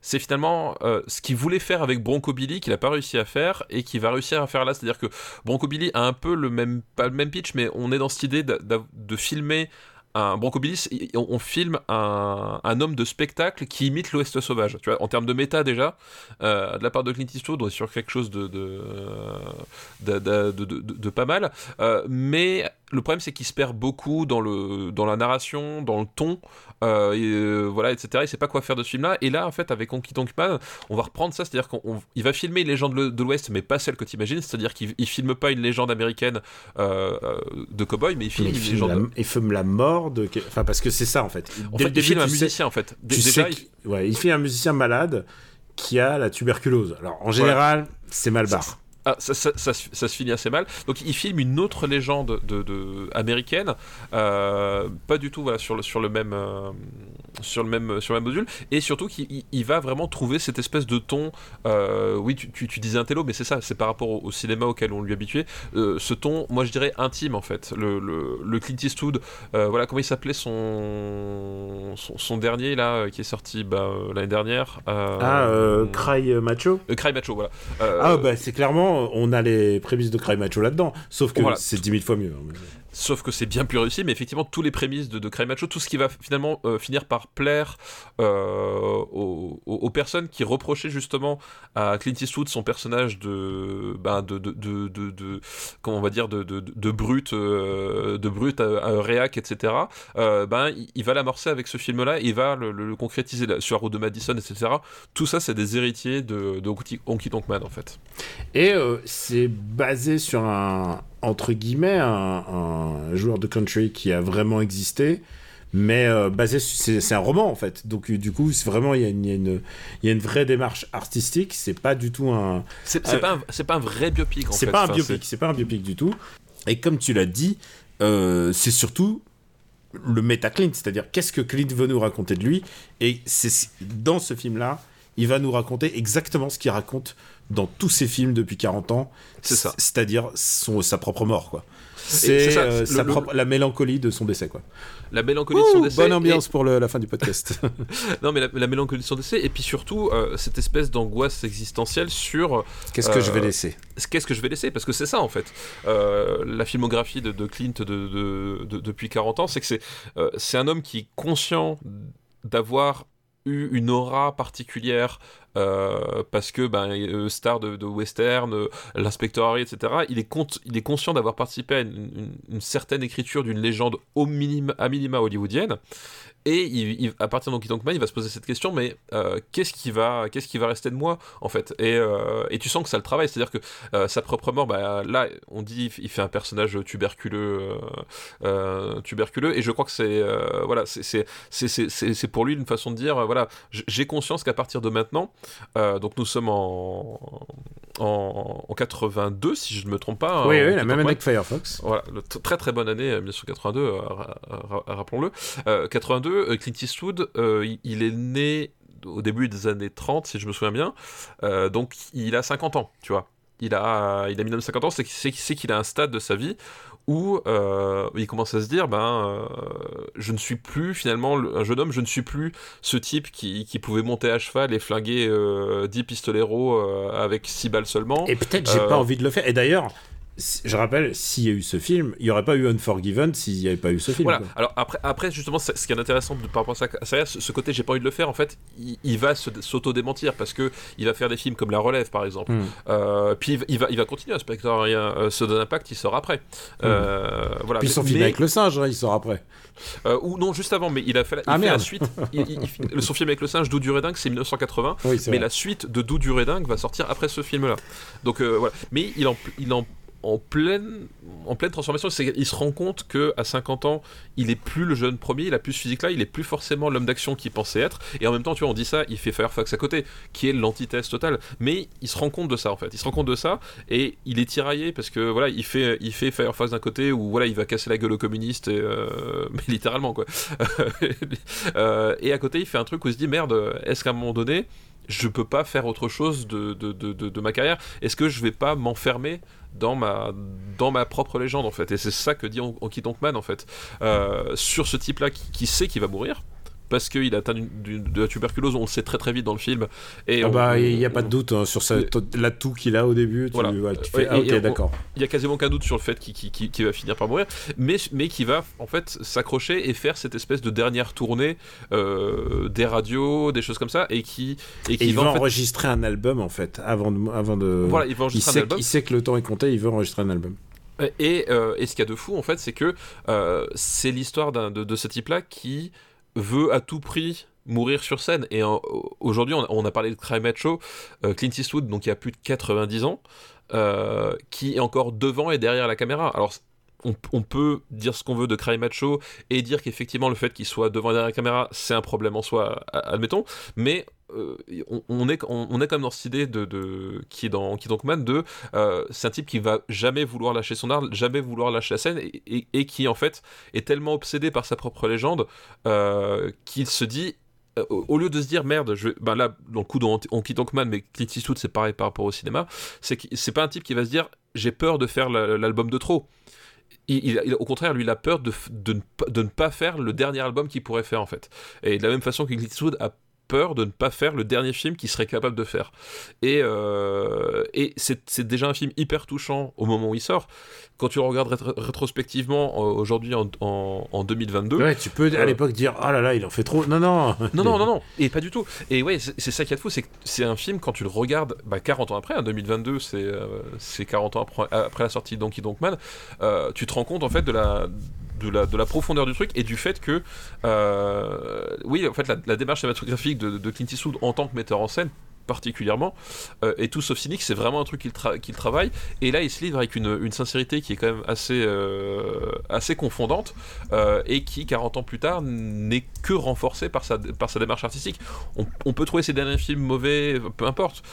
Speaker 2: c'est finalement euh, ce qu'il voulait faire avec Bronco Billy qu'il n'a pas réussi à faire et qu'il va réussir à faire là. C'est-à-dire que Bronco Billy a un peu le même pas le même pitch mais on est dans cette idée d'a- de filmer un Bronco Billy, c'est- on, on filme un, un homme de spectacle qui imite l'Ouest sauvage. Tu vois, en termes de méta déjà, euh, de la part de Clint Eastwood, on est sur quelque chose de de, de- de pas mal. Euh, mais le problème, c'est qu'il se perd beaucoup dans le dans la narration, dans le ton, euh, et, euh, voilà, etc. Il sait pas quoi faire de ce film-là. Et là, en fait, avec Honky Tonk Man, on va reprendre ça, c'est-à-dire qu'il va filmer une légende de l'Ouest, mais pas celle que tu imagines. C'est-à-dire qu'il il filme pas une légende américaine euh, euh, de cowboy, mais il filme
Speaker 1: Il
Speaker 2: une
Speaker 1: filme,
Speaker 2: légende.
Speaker 1: la, il filme la mort de. Enfin, parce que c'est ça en fait.
Speaker 2: En il
Speaker 1: début,
Speaker 2: filme un
Speaker 1: sais-
Speaker 2: musicien, en fait.
Speaker 1: Tu
Speaker 2: déjà,
Speaker 1: sais
Speaker 2: il-
Speaker 1: qu'il- ouais, il fait un musicien malade qui a la tuberculose. Alors en général, c'est mal barre.
Speaker 2: Ah, ça, se- finit assez mal. Donc il filme une autre légende de, de- américaine, euh, pas du tout voilà, sur, le, sur, le même, euh, sur, le même, sur le même module, et surtout qu'il il- il va vraiment trouver cette espèce de ton, euh, oui tu, tu, tu disais un télo, mais c'est ça, c'est par rapport au, au cinéma auquel on lui habitué, euh, ce ton, moi je dirais intime en fait, le, le, le Clint Eastwood, euh, voilà comment il s'appelait son, son, son dernier là, euh, qui est sorti bah, euh, l'année dernière. euh,
Speaker 1: Ah, euh, Cry Macho
Speaker 2: euh, Cry Macho, voilà. Euh,
Speaker 1: Ah, bah c'est clairement, on a les prémices de Cry Macho là-dedans. Sauf que
Speaker 2: Voilà.
Speaker 1: c'est 10 000 fois mieux. hein.
Speaker 2: Sauf que c'est bien plus réussi, mais effectivement, tous les prémices de, de Cry Macho, tout ce qui va finalement euh, finir par plaire euh, aux, personnes qui reprochaient justement à Clint Eastwood son personnage de, ben, comment on va dire, de, de, euh, de brute à, à réac, etc. euh, ben, il, va l'amorcer avec ce film-là, il va le, concrétiser là, sur route de Madison, etc. Tout ça, c'est des héritiers de, de Honky Tonk Man, en fait.
Speaker 1: Et c'est basé sur un, entre guillemets, un, un joueur de country qui a vraiment existé, mais euh, basé c'est un roman en fait. Donc euh, du coup, c'est vraiment il y, a une- il y a une il y a une vraie démarche artistique. C'est pas du tout un
Speaker 2: C'est
Speaker 1: Euh,
Speaker 2: pas, un- c'est pas un vrai biopic, en fait.
Speaker 1: c'est pas un biopic, c'est pas un biopic du tout. Et comme tu l'as dit, euh, c'est surtout le méta Clint, c'est-à-dire qu'est-ce que Clint veut nous raconter de lui? Et c'est dans ce film-là, il va nous raconter exactement ce qu'il raconte dans tous ses films depuis 40 ans.
Speaker 2: C'est ça.
Speaker 1: C'est-à-dire sa propre mort, quoi.
Speaker 2: c'est
Speaker 1: euh,
Speaker 2: le-
Speaker 1: la mélancolie de son décès, quoi.
Speaker 2: La mélancolie de son décès.
Speaker 1: bonne
Speaker 2: et-
Speaker 1: ambiance pour le- la fin du podcast.
Speaker 2: Non, mais la, la mélancolie de son décès, et puis surtout euh, cette espèce d'angoisse existentielle sur
Speaker 1: Qu'est-ce que je vais
Speaker 2: Euh,
Speaker 1: laisser?
Speaker 2: ce- qu'est-ce que je vais laisser, parce que c'est ça en fait. Euh, la filmographie de, de Clint de, de- de- depuis 40 ans, c'est que c'est c'est un homme qui est conscient d'avoir une aura particulière euh, parce que ben, euh, star de, western, euh, l'inspecteur Harry, etc. Il est, conscient d'avoir participé à une, certaine écriture d'une légende au à minima hollywoodienne Et à partir de Donkey il va se poser cette question, mais euh, qu'est-ce qui va, qu'est-ce qui va rester de moi en fait? Et, euh, et tu sens que ça le travaille, c'est-à-dire que euh, sa propre mort, bah, là, on dit, il fait un personnage tuberculeux, tuberculeux, et je crois que c'est, voilà, c'est, pour lui une façon de dire, voilà, j'ai conscience qu'à partir de maintenant, donc nous sommes en, en, en 82, si je ne me trompe pas.
Speaker 1: oui, la même année que Firefox.
Speaker 2: Voilà, le très très bonne année, euh, 1982, euh, ra- ra- rappelons-le. Euh, 82, euh, Clint Eastwood, euh, il, est né au début des années 30, si je me souviens bien, Euh, donc il a 50 ans, tu vois. Il a, il a minimum 50 ans, c'est qu'il a un stade de sa vie où euh, il commence à se dire, ben, euh, je ne suis plus finalement le- un jeune homme, je ne suis plus ce type qui, qui pouvait monter à cheval et flinguer euh, 10 pistoleros euh, avec 6 balles seulement.
Speaker 1: Et peut-être j'ai pas envie de le faire. Et d'ailleurs, je rappelle, s'il y a eu ce film, il y aurait pas eu Unforgiven s'il n'y avait pas eu ce film.
Speaker 2: Voilà.
Speaker 1: quoi.
Speaker 2: Alors après, après justement, ce qui est intéressant de, par rapport à ça, à ça, ce ce côté, j'ai pas envie de le faire. En fait, il, il va s'auto-démentir parce que il va faire des films comme La Relève, par exemple.
Speaker 1: Mm.
Speaker 2: Euh, puis il va- il va, il va continuer. Inspector rien, euh, Sudden Impact, il sort après. Euh, voilà.
Speaker 1: Puis son
Speaker 2: Mais-
Speaker 1: film avec le singe, hein, il sort après.
Speaker 2: euh, ou non, juste avant. Mais il a fait la, il
Speaker 1: Ah,
Speaker 2: fait la suite. son film avec le singe, Doudou et Dingue, c'est 1980.
Speaker 1: Oui,
Speaker 2: Mais
Speaker 1: vrai.
Speaker 2: la suite de Doudou et Dingue va sortir après ce film-là. Donc voilà. Mais il en, il en, en pleine, en pleine transformation, qu'il se rend compte que à 50 ans, il est plus le jeune premier, il a plus ce physique-là, il est plus forcément l'homme d'action qu'il pensait être. Et en même temps, tu vois, on dit ça, il fait Firefox à côté, qui est l'antithèse totale. Mais il se rend compte de ça en fait. Il se rend compte de ça et il est tiraillé parce que voilà, il fait, il fait Firefox d'un côté où voilà, il va casser la gueule aux communistes, euh, mais littéralement quoi. Euh, et à côté, il fait un truc où il se dit merde, est-ce qu'à un moment donné, je peux pas faire autre chose de, de, de- de ma carrière? Est-ce que je vais pas m'enfermer dans ma, dans ma propre légende en fait Et c'est ça que dit Honky Tonk Man en fait. Euh, sur ce type-là qui, qui sait qu'il va mourir. Parce qu'il atteint de la tuberculose, on le sait très très vite dans le film. Et
Speaker 1: Ah
Speaker 2: on-
Speaker 1: bah, il n'y a
Speaker 2: on-
Speaker 1: pas de doute hein, sur l'atout qu'il a au début. Tu,
Speaker 2: Voilà.
Speaker 1: ouais, tu
Speaker 2: Ouais,
Speaker 1: fais, ah, ok, d'accord.
Speaker 2: il y a quasiment aucun doute sur le fait qu'il va finir par mourir, mais, mais qui va en fait s'accrocher et faire cette espèce de dernière tournée euh, des radios, des choses comme ça, et qui, et
Speaker 1: Et
Speaker 2: qui
Speaker 1: il
Speaker 2: va
Speaker 1: va
Speaker 2: en fait.
Speaker 1: enregistrer un album en fait, avant de. Avant de...
Speaker 2: Voilà, il va enregistrer
Speaker 1: sait,
Speaker 2: un album.
Speaker 1: il sait que le temps est compté, il veut enregistrer un album.
Speaker 2: Et, euh, et ce qu'il y a de fou, en fait, c'est que euh, c'est l'histoire de, de ce type-là qui veut à tout prix mourir sur scène. Et aujourd'hui, on, a parlé de Cry Macho, euh, Clint Eastwood, donc il a plus de 90 ans, euh, qui est encore devant et derrière la caméra. Alors, on, peut dire ce qu'on veut de Cry Macho et dire qu'effectivement, le fait qu'il soit devant et derrière la caméra, c'est un problème en soi, admettons, mais. Euh, on, on est, on, on est quand même dans cette idée de, qui est dans Kid Man de euh, c'est un type qui va jamais vouloir lâcher son art, jamais vouloir lâcher la scène, et, qui en fait est tellement obsédé par sa propre légende euh, qu'il se dit, au lieu de se dire merde, je vais- ben là dans le coup dont on quitte Man, mais Clint Eastwood c'est pareil par rapport au cinéma, c'est que c'est pas un type qui va se dire j'ai peur de faire la- l'album de trop. Il, il- au contraire, lui, il a peur de, de, de ne pas faire le dernier album qu'il pourrait faire en fait. Et de la même façon que Clint Eastwood a peur de ne pas faire le dernier film qu'il serait capable de faire. Et, euh, et c'est c'est déjà un film hyper touchant au moment où il sort. Quand tu le regardes rétro- rétrospectivement euh, aujourd'hui en, en- en 2022,
Speaker 1: Ouais, tu peux à
Speaker 2: Euh.
Speaker 1: l'époque dire Ah là là, il en fait trop. Non, non.
Speaker 2: non, non, non, non, et pas du tout. Et ouais, c'est ça qui est fou, c'est que c'est un film, quand tu le regardes bah, 40 ans après, en 2022, c'est euh, c'est 40 ans après, après la sortie de Donkey Donk Man, euh, tu te rends compte en fait de la, de la, de la profondeur du truc et du fait que, euh, oui, en fait, la, la démarche cinématographique de, de Clint Eastwood en tant que metteur en scène, particulièrement, euh, et tout sauf cynique, c'est vraiment un truc qu'il tra- qu'il travaille. Et là, il se livre avec une, sincérité qui est quand même assez, euh, assez confondante euh, et qui, 40 ans plus tard, n'est que renforcée par sa, par sa démarche artistique. On, peut trouver ses derniers films mauvais, peu importe.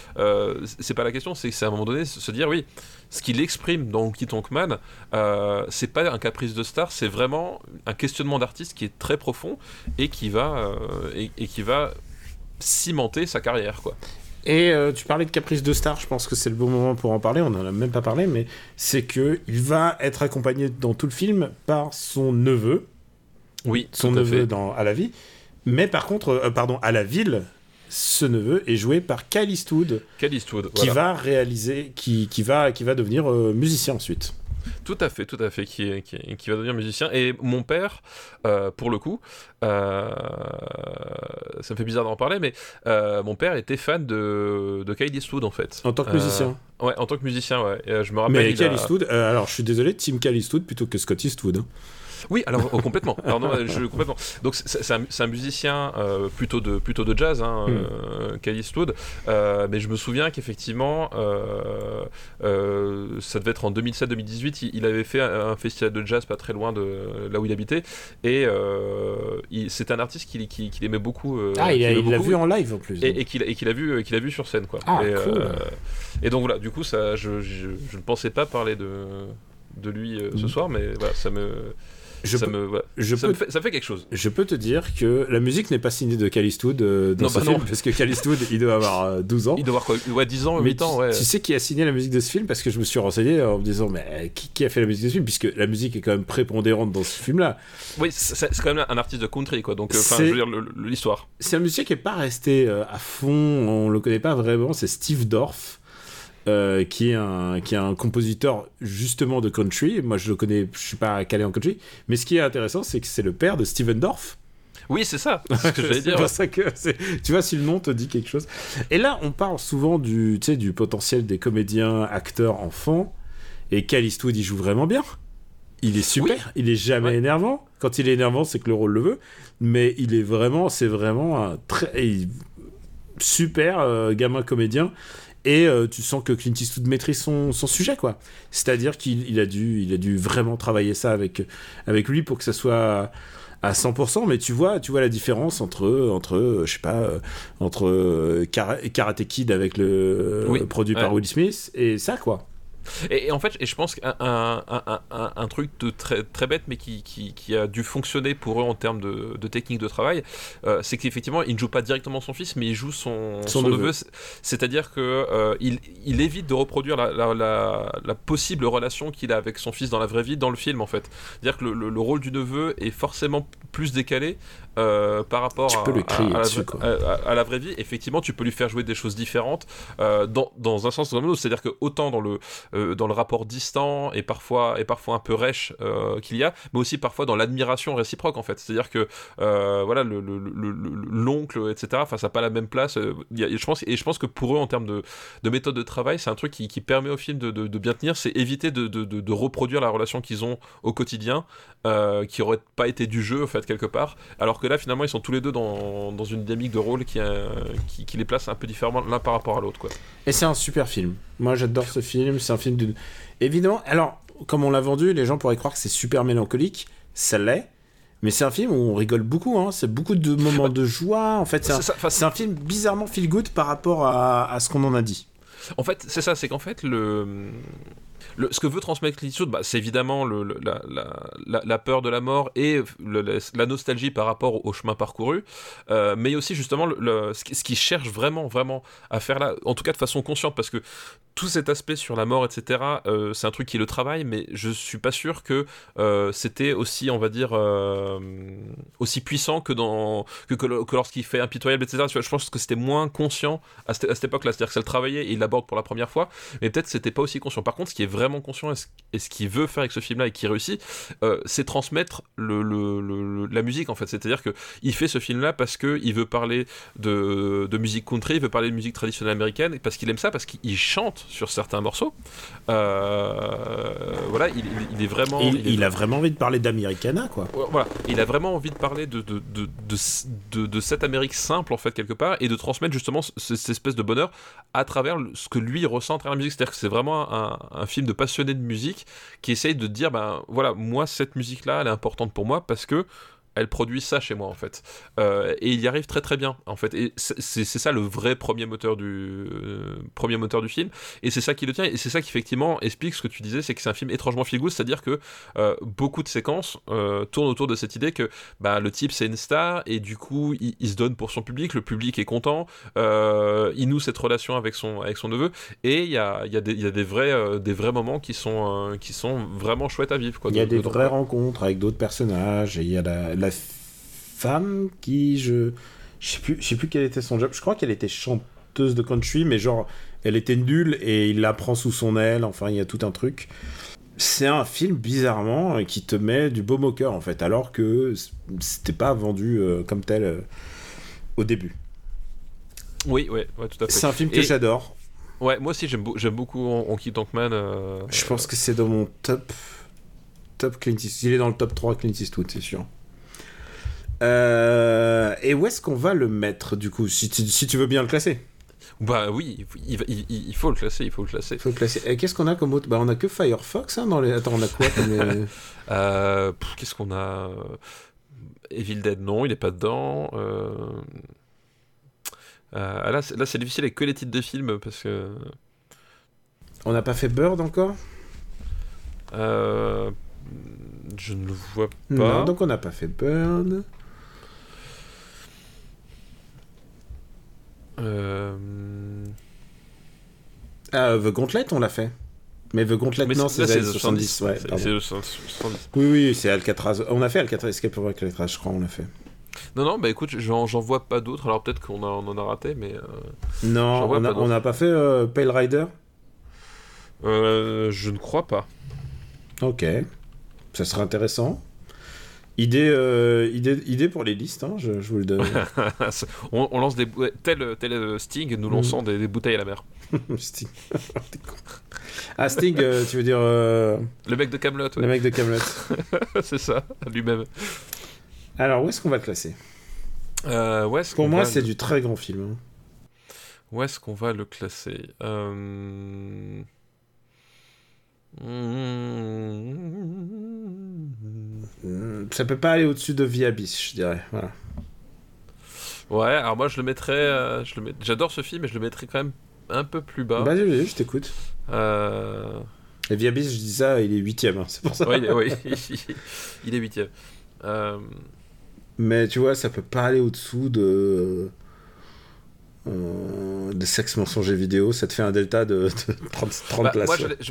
Speaker 2: C'est pas la question, c'est à un moment donné se dire oui, ce qu'il exprime dans Kid Man, euh, c'est pas un caprice de star, c'est vraiment un questionnement d'artiste qui est très profond et qui va, et qui va cimenter sa carrière, quoi.
Speaker 1: Et euh, tu parlais de Caprice de Star, je pense que c'est le bon moment pour en parler, on en a même pas parlé, mais c'est que il va être accompagné dans tout le film par son neveu,
Speaker 2: Oui,
Speaker 1: son
Speaker 2: à
Speaker 1: neveu
Speaker 2: fait.
Speaker 1: dans À la vie, mais par contre, euh, pardon, à la ville, ce neveu est joué par Kyle Eastwood,
Speaker 2: Cal Eastwood,
Speaker 1: qui
Speaker 2: voilà.
Speaker 1: va réaliser, qui, qui, va, qui va devenir euh, musicien ensuite.
Speaker 2: Tout à fait, tout à fait, qui, est- qui, est- qui va devenir musicien. Et mon père, euh, pour le coup, euh, ça me fait bizarre d'en parler, mais euh, mon père était fan de, de Kyle Eastwood en fait.
Speaker 1: En tant que musicien.
Speaker 2: Ouais, en tant que musicien, ouais. Je me rappelle.
Speaker 1: Mais Kyle
Speaker 2: a-
Speaker 1: Eastwood, alors je suis désolé, Team Kyle Eastwood plutôt que Scott Eastwood. hein.
Speaker 2: Oui, alors oh, complètement. Alors, non, je, complètement. Donc c'est un, un, musicien euh, plutôt de plutôt de jazz, hein, mm. euh, mais je me souviens qu'effectivement, euh, ça devait être en 2007-2018. Il, avait fait un, festival de jazz pas très loin de là où il habitait, et c'est un artiste qu'il qui, aimait beaucoup.
Speaker 1: ah, il l'a vu en live en plus.
Speaker 2: Et, et qu'il a vu qu'il a vu sur scène quoi.
Speaker 1: Ah,
Speaker 2: et,
Speaker 1: cool.
Speaker 2: et donc voilà, du coup ça, je, je, je ne pensais pas parler de de lui ce mm. soir, mais voilà, ça me je ça, me, ça, fait, ça, fait, quelque chose.
Speaker 1: Je peux te dire que la musique n'est pas signée de Calistoud euh, dans ce bah film, parce que Calistoud, il doit avoir 12 euh, ans.
Speaker 2: Il doit avoir quoi ouais, 10 ans, 8 ans, ouais.
Speaker 1: Tu sais qui a signé la musique de ce film? Parce que je me suis renseigné en me disant, mais qui, qui, a fait la musique de ce film? Puisque la musique est quand même prépondérante dans ce film-là.
Speaker 2: Oui, c'est quand même un artiste de country, quoi. Donc, euh, enfin, je veux dire, l'histoire.
Speaker 1: C'est un musicien qui n'est pas resté à fond, on le connaît pas vraiment, c'est Steve Dorff. Euh, qui, est un, qui est un compositeur justement de country. Moi, je le connais, je suis pas calé en country. Mais ce qui est intéressant, c'est que c'est le père de Steven Dorff.
Speaker 2: Oui, c'est ça. C'est ce que j'allais dire.
Speaker 1: Pour ça que tu vois si le nom te dit quelque chose. Et là, on parle souvent du, du potentiel des comédiens, acteurs, enfants. Et Cal Eastwood, il joue vraiment bien. Il est super. Il est jamais énervant. Quand il est énervant, c'est que le rôle le veut. Mais il est vraiment, c'est vraiment un très super euh, gamin comédien et euh, tu sens que Clint Eastwood maîtrise son, son sujet quoi. C'est-à-dire qu'il a dû il a dû vraiment travailler ça avec avec lui pour que ça soit à 100% mais tu vois tu vois la différence entre entre je sais pas euh, entre Karate Kid avec le produit par Will Smith et ça quoi
Speaker 2: et, en fait, et je pense qu'un un, un, un, truc de très, très bête, mais qui, qui, qui, a dû fonctionner pour eux en termes de, de technique de travail, euh, c'est qu'effectivement, il ne joue pas directement son fils, mais il joue son, son, neveu. C'est-à-dire qu'il euh, il, évite de reproduire la, la, la, la possible relation qu'il a avec son fils dans la vraie vie, dans le film, en fait. C'est-à-dire que le, le, rôle du neveu est forcément plus décalé euh, par rapport
Speaker 1: à,
Speaker 2: à, la, vraie vie. Effectivement, tu peux lui faire jouer des choses différentes euh, dans, dans, un sens ou dans l'autre. C'est-à-dire que autant dans le, euh, dans le rapport distant et parfois, et parfois un peu rêche qu'il y a, mais aussi parfois dans l'admiration réciproque en fait. C'est-à-dire que voilà, l'oncle, le, etc. Enfin, ça n'a pas la même place. je pense, et je pense que pour eux, en termes de, de méthode de travail, c'est un truc qui, qui, permet au film de, de, de bien tenir. C'est éviter de, de, reproduire la relation qu'ils ont au quotidien, qui aurait pas été du jeu en fait quelque part. Alors que là, finalement, ils sont tous les deux dans, dans une dynamique de rôle qui, qui, qui, les place un peu différemment l'un par rapport à l'autre. quoi.
Speaker 1: Et c'est un super film. Moi, j'adore ce film. C'est un film de. Évidemment, alors, comme on l'a vendu, les gens pourraient croire que c'est super mélancolique. Ça l'est. Mais c'est un film où on rigole beaucoup, hein. c'est beaucoup de moments de joie. En fait, c'est un, un, film bizarrement feel good par rapport à, à ce qu'on en a dit.
Speaker 2: En fait, c'est ça, c'est qu'en fait, le, ce que veut transmettre Clint bah, c'est évidemment la, peur de la mort et la nostalgie par rapport au, chemin parcouru, euh, mais aussi justement le, ce qu'il cherche vraiment, vraiment à faire là, en tout cas de façon consciente, parce que tout cet aspect sur la mort, etc., euh, c'est un truc qui le travaille, mais je suis pas sûr que euh, c'était aussi, on va dire, euh, aussi puissant que, lorsqu'il fait impitoyable, etc. Je pense que c'était moins conscient à cette, cette époque-là, c'est-à-dire que ça le travaillait et il l'aborde pour la première fois, mais peut-être c'était pas aussi conscient. Par contre, ce qui est vraiment conscient et ce, qu'il veut faire avec ce film-là et qui réussit, c'est transmettre le, le, la musique en fait. C'est-à-dire que il fait ce film-là parce que il veut parler de, de musique country, il veut parler de musique traditionnelle américaine, parce qu'il aime ça, parce qu'il chante sur certains morceaux. Euh, voilà, il, il, est vraiment.
Speaker 1: Il, il, a vraiment envie de parler d'Americana, quoi.
Speaker 2: Voilà, il a vraiment envie de parler de de, de, de, de, cette Amérique simple, en fait, quelque part, et de transmettre justement cette espèce de bonheur à travers ce que lui ressent à travers la musique. C'est-à-dire que c'est vraiment un, un, film de passionné de musique qui essaye de dire, ben voilà, moi, cette musique-là, elle est importante pour moi parce que elle produit ça chez moi en fait. Euh, et il y arrive très très bien en fait. Et c'est ça le vrai premier moteur du euh, premier moteur du film. Et c'est ça qui le tient. Et c'est ça qui effectivement explique ce que tu disais, c'est que c'est un film étrangement feel c'est-à-dire que euh, beaucoup de séquences tournent autour de cette idée que bah, le type c'est une star et du coup il, se donne pour son public, le public est content, il noue cette relation avec son avec son neveu et il y a, y, a y a, des vrais des vrais moments qui sont qui sont vraiment chouettes à vivre.
Speaker 1: Il y a des vraies rencontres avec d'autres personnages et il y a la femme qui, je, je sais plus, je sais plus quel était son job. Je crois qu'elle était chanteuse de country, mais genre, elle était nulle et il la prend sous son aile. Enfin, il y a tout un truc. C'est un film bizarrement qui te met du beau au cœur en fait, alors que c'était pas vendu euh, comme tel euh, au début.
Speaker 2: Oui, ouais, ouais, tout à fait.
Speaker 1: C'est un film que j'adore.
Speaker 2: Ouais, moi aussi j'aime, beaucoup Honky Tonk Man.
Speaker 1: Je pense que c'est dans mon top top Clint Eastwood. Il est dans le top 3 Clint Eastwood, c'est sûr. Euh, et où est-ce qu'on va le mettre, du coup, si tu, si tu veux bien le classer?
Speaker 2: Bah oui, il, il- il- il faut le classer, il faut le classer.
Speaker 1: faut le classer. Et qu'est-ce qu'on a comme autre? Bah, on a que Firefox, hein, dans les... Attends, on a quoi comme
Speaker 2: Euh, pff, Qu'est-ce qu'on a? Euh, Evil Dead, non, il est pas dedans. Euh... euh, là, c'est- difficile avec que les titres de films parce que.
Speaker 1: On n'a pas fait Bird encore?
Speaker 2: Euh, je ne le vois pas.
Speaker 1: Non, donc on n'a pas fait Bird. Ah, The Gauntlet, on l'a fait. Mais The Gauntlet,
Speaker 2: mais
Speaker 1: non,
Speaker 2: c'est-
Speaker 1: The 70. Ouais,
Speaker 2: C'est-
Speaker 1: pardon.
Speaker 2: c'est le 70.
Speaker 1: Oui, oui, c'est Alcatraz. On a fait Alcatraz, Escape from Alcatraz, je crois, on l'a fait.
Speaker 2: Non, non, bah écoute, j'en vois pas d'autres. Alors peut-être qu'on on en a raté, mais. euh,
Speaker 1: Non, on n'a pas fait euh, Pale Rider?
Speaker 2: Euh, je ne crois pas.
Speaker 1: Ok, ça serait intéressant. Idée, euh, idée, idée pour les listes, hein, je, je vous le donne.
Speaker 2: on, on lance des. ouais, tel, tel euh, Sting, nous
Speaker 1: Mhm.
Speaker 2: lançons des, des bouteilles à la mer.
Speaker 1: Sting. Ah, Sting, euh, tu veux dire euh,
Speaker 2: Le mec de Camelot,
Speaker 1: le mec de Camelot.
Speaker 2: c'est ça, lui-même.
Speaker 1: Alors, où est-ce qu'on va le classer?
Speaker 2: Où
Speaker 1: Pour moi, c'est
Speaker 2: le-
Speaker 1: du très grand film. hein.
Speaker 2: Où est-ce qu'on va le classer?
Speaker 1: Ça peut pas aller au-dessus de Abyss, je dirais. Voilà.
Speaker 2: Ouais, alors moi je le mettrais. euh, je le J'adore ce film, mais je le mettrais quand même un peu plus bas.
Speaker 1: Vas-y, vas-y, je t'écoute.
Speaker 2: Euh,
Speaker 1: Et Abyss, je dis ça, il est huitième, hein, c'est pour ça.
Speaker 2: ouais, il est, ouais, il est huitième. Euh,
Speaker 1: Mais tu vois, ça peut pas aller au-dessous de. euh, de sexe mensonger vidéo, ça te fait un delta de, de 30, 30
Speaker 2: bah,
Speaker 1: places.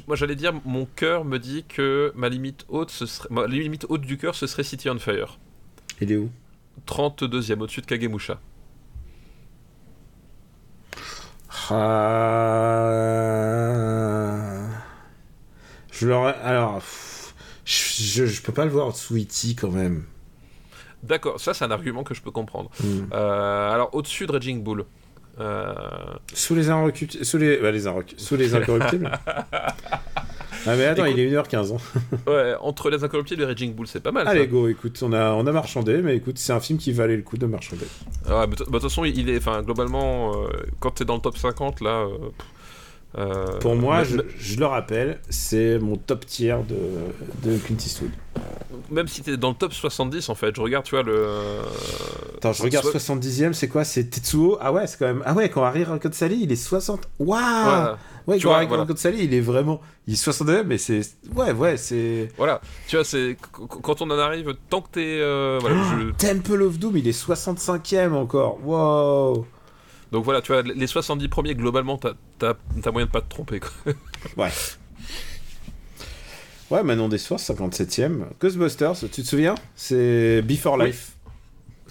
Speaker 2: moi, j'allais- dire, mon cœur me dit que ma limite haute, ce serait, ma limite haute du cœur, ce serait City on Fire.
Speaker 1: Il est où?
Speaker 2: 32e au-dessus de Kagemusha.
Speaker 1: Ah... Je l'aurais. Alors. je, je peux pas le voir sous E.T. quand même.
Speaker 2: D'accord, ça c'est un argument que je peux comprendre.
Speaker 1: Hmm.
Speaker 2: Euh, alors au-dessus de Raging Bull. Euh,
Speaker 1: Sous les inrecuptibles. Sous les. bah, les Sous les incorruptibles. ah, mais attends,
Speaker 2: Écoute-
Speaker 1: il est 1h15. hein.
Speaker 2: ouais, entre les incorruptibles et Raging Bull, c'est pas mal. ça.
Speaker 1: Allez, go, écoute, on a, on a marchandé, mais écoute, c'est un film qui valait le coup de marchander.
Speaker 2: Ah Ouais, mais de bah, de toute façon, il est, enfin, globalement, euh, quand t'es dans le top 50, là. euh, pff, euh,
Speaker 1: Pour moi,
Speaker 2: même,
Speaker 1: je, je le rappelle, c'est mon top tier de, de Clint Eastwood.
Speaker 2: même si t'es dans le top 70, en fait, je regarde, tu vois, le.
Speaker 1: Attends, je regarde
Speaker 2: Soit-
Speaker 1: 70ème, c'est quoi? C'est Tetsuo? Ah ouais, c'est quand même. Ah ouais, quand Harry Sally, il est 60. Waouh
Speaker 2: Voilà.
Speaker 1: Ouais,
Speaker 2: Tu
Speaker 1: quand
Speaker 2: vois,
Speaker 1: Harry
Speaker 2: voilà.
Speaker 1: Sally, il est vraiment. Il est 69, mais c'est. Ouais, ouais, c'est.
Speaker 2: Voilà, tu vois, c'est qu- qu- quand on en arrive, tant que t'es. euh, voilà, je-
Speaker 1: Temple of Doom, il est 65ème encore. Wow
Speaker 2: Donc voilà, tu vois, les 70 premiers, globalement, t'as moyen de pas te tromper. Quoi.
Speaker 1: Ouais. Ouais, Manon des Soirs, 57ème. Ghostbusters, tu te souviens? C'est Before. Life.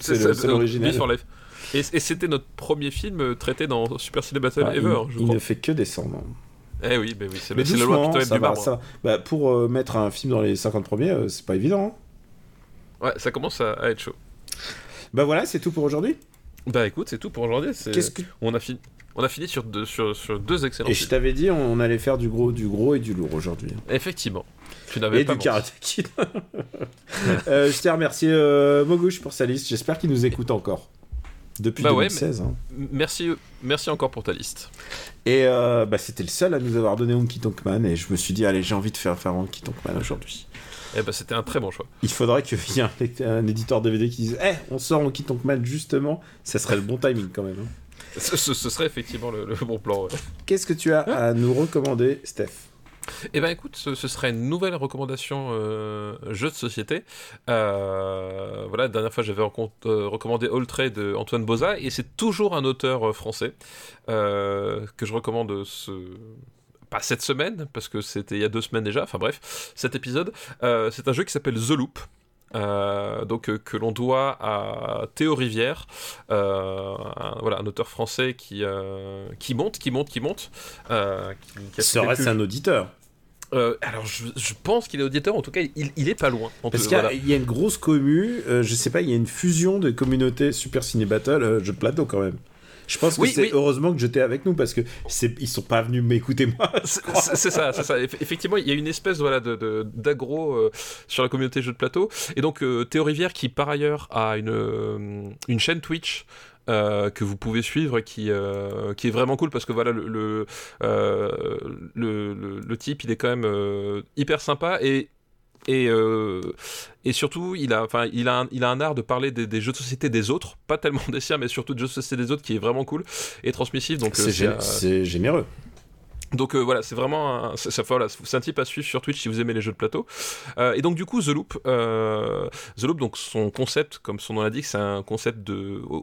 Speaker 1: C'est
Speaker 2: euh,
Speaker 1: l'original.
Speaker 2: Before Life. Et, et c'était notre premier film euh, traité dans Super Ciné Battle Ever,
Speaker 1: il,
Speaker 2: hein,
Speaker 1: ne fait que descendre.
Speaker 2: Eh oui, mais oui, c'est le loi
Speaker 1: ça
Speaker 2: du
Speaker 1: va,
Speaker 2: marbre.
Speaker 1: ça. Bah, pour euh, mettre un film dans les 50 premiers, euh, c'est pas évident. hein.
Speaker 2: Ouais, ça commence à, à être chaud.
Speaker 1: Bah voilà, c'est tout pour aujourd'hui.
Speaker 2: Bah écoute, c'est tout pour aujourd'hui.
Speaker 1: que
Speaker 2: On a fini. On a fini sur deux, sur, sur deux excellents
Speaker 1: Et je t'avais dit, on, allait faire du gros, du gros et du lourd aujourd'hui.
Speaker 2: Effectivement. Tu n'avais
Speaker 1: Et
Speaker 2: pas
Speaker 1: du. Karate Kid. Euh, je tiens à remercier euh, Mogouche pour sa liste. J'espère qu'il nous écoute encore. Depuis
Speaker 2: Bah ouais,
Speaker 1: 2016. hein.
Speaker 2: M- Merci, merci encore pour ta liste.
Speaker 1: Et euh, bah, c'était le seul à nous avoir donné Honky Tonk Man. Et je me suis dit, allez, j'ai envie de faire, faire Honky Tonk Man aujourd'hui.
Speaker 2: Eh ben, c'était un très bon choix.
Speaker 1: Il faudrait qu'il y ait un, un éditeur DVD qui dise, eh, on sort Honky Tonk Man justement. Ça serait le bon timing quand même. hein.
Speaker 2: Ce, ce- ce serait effectivement le, le bon plan. ouais.
Speaker 1: Qu'est-ce que tu as à nous recommander, Steph?
Speaker 2: Eh ben écoute, ce, ce serait une nouvelle recommandation euh, jeu de société. Euh, voilà, la dernière fois j'avais euh, recommandé All Trade de Antoine Boza et c'est toujours un auteur français que je recommande ce pas cette semaine parce que c'était il y a deux semaines déjà. Enfin bref, cet épisode, euh, c'est un jeu qui s'appelle The Loop. euh, donc euh, que l'on doit à Théo Rivière, euh, un, voilà un auteur français qui qui monte, qui monte, qui monte,
Speaker 1: Serait-ce un auditeur
Speaker 2: alors, je, je pense qu'il est auditeur, en tout cas, il, il est pas loin.
Speaker 1: Parce qu'il y, a-
Speaker 2: voilà.
Speaker 1: il y a une grosse commu, je sais pas, il y a une fusion de communautés Super Ciné Battle, jeu de plateau quand même. Je pense que
Speaker 2: Oui,
Speaker 1: c'est
Speaker 2: oui.
Speaker 1: heureusement que j'étais avec nous parce que ils sont pas venus m'écouter moi.
Speaker 2: C'est ça, c'est ça. Eff- Effectivement, il y a une espèce voilà, de, d'aggro euh, sur la communauté jeux de plateau. Et donc, euh, Théo Rivière, qui par ailleurs a une, euh, une chaîne Twitch. euh, que vous pouvez suivre qui euh, qui est vraiment cool parce que voilà le le, euh, le, type il est quand même hyper sympa et et, euh, et surtout, il a, enfin, il a, un, il a un art de parler des, des jeux de société des autres, pas tellement des siens, mais surtout de jeux de société des autres, qui est vraiment cool et transmissif. Donc, euh,
Speaker 1: c'est généreux.
Speaker 2: Donc euh, voilà, c'est vraiment un, c'est, c'est- un type à suivre sur Twitch si vous aimez les jeux de plateau. Euh, et donc du coup, The Loop, euh, The Loop, donc son concept, comme son nom l'indique, c'est un concept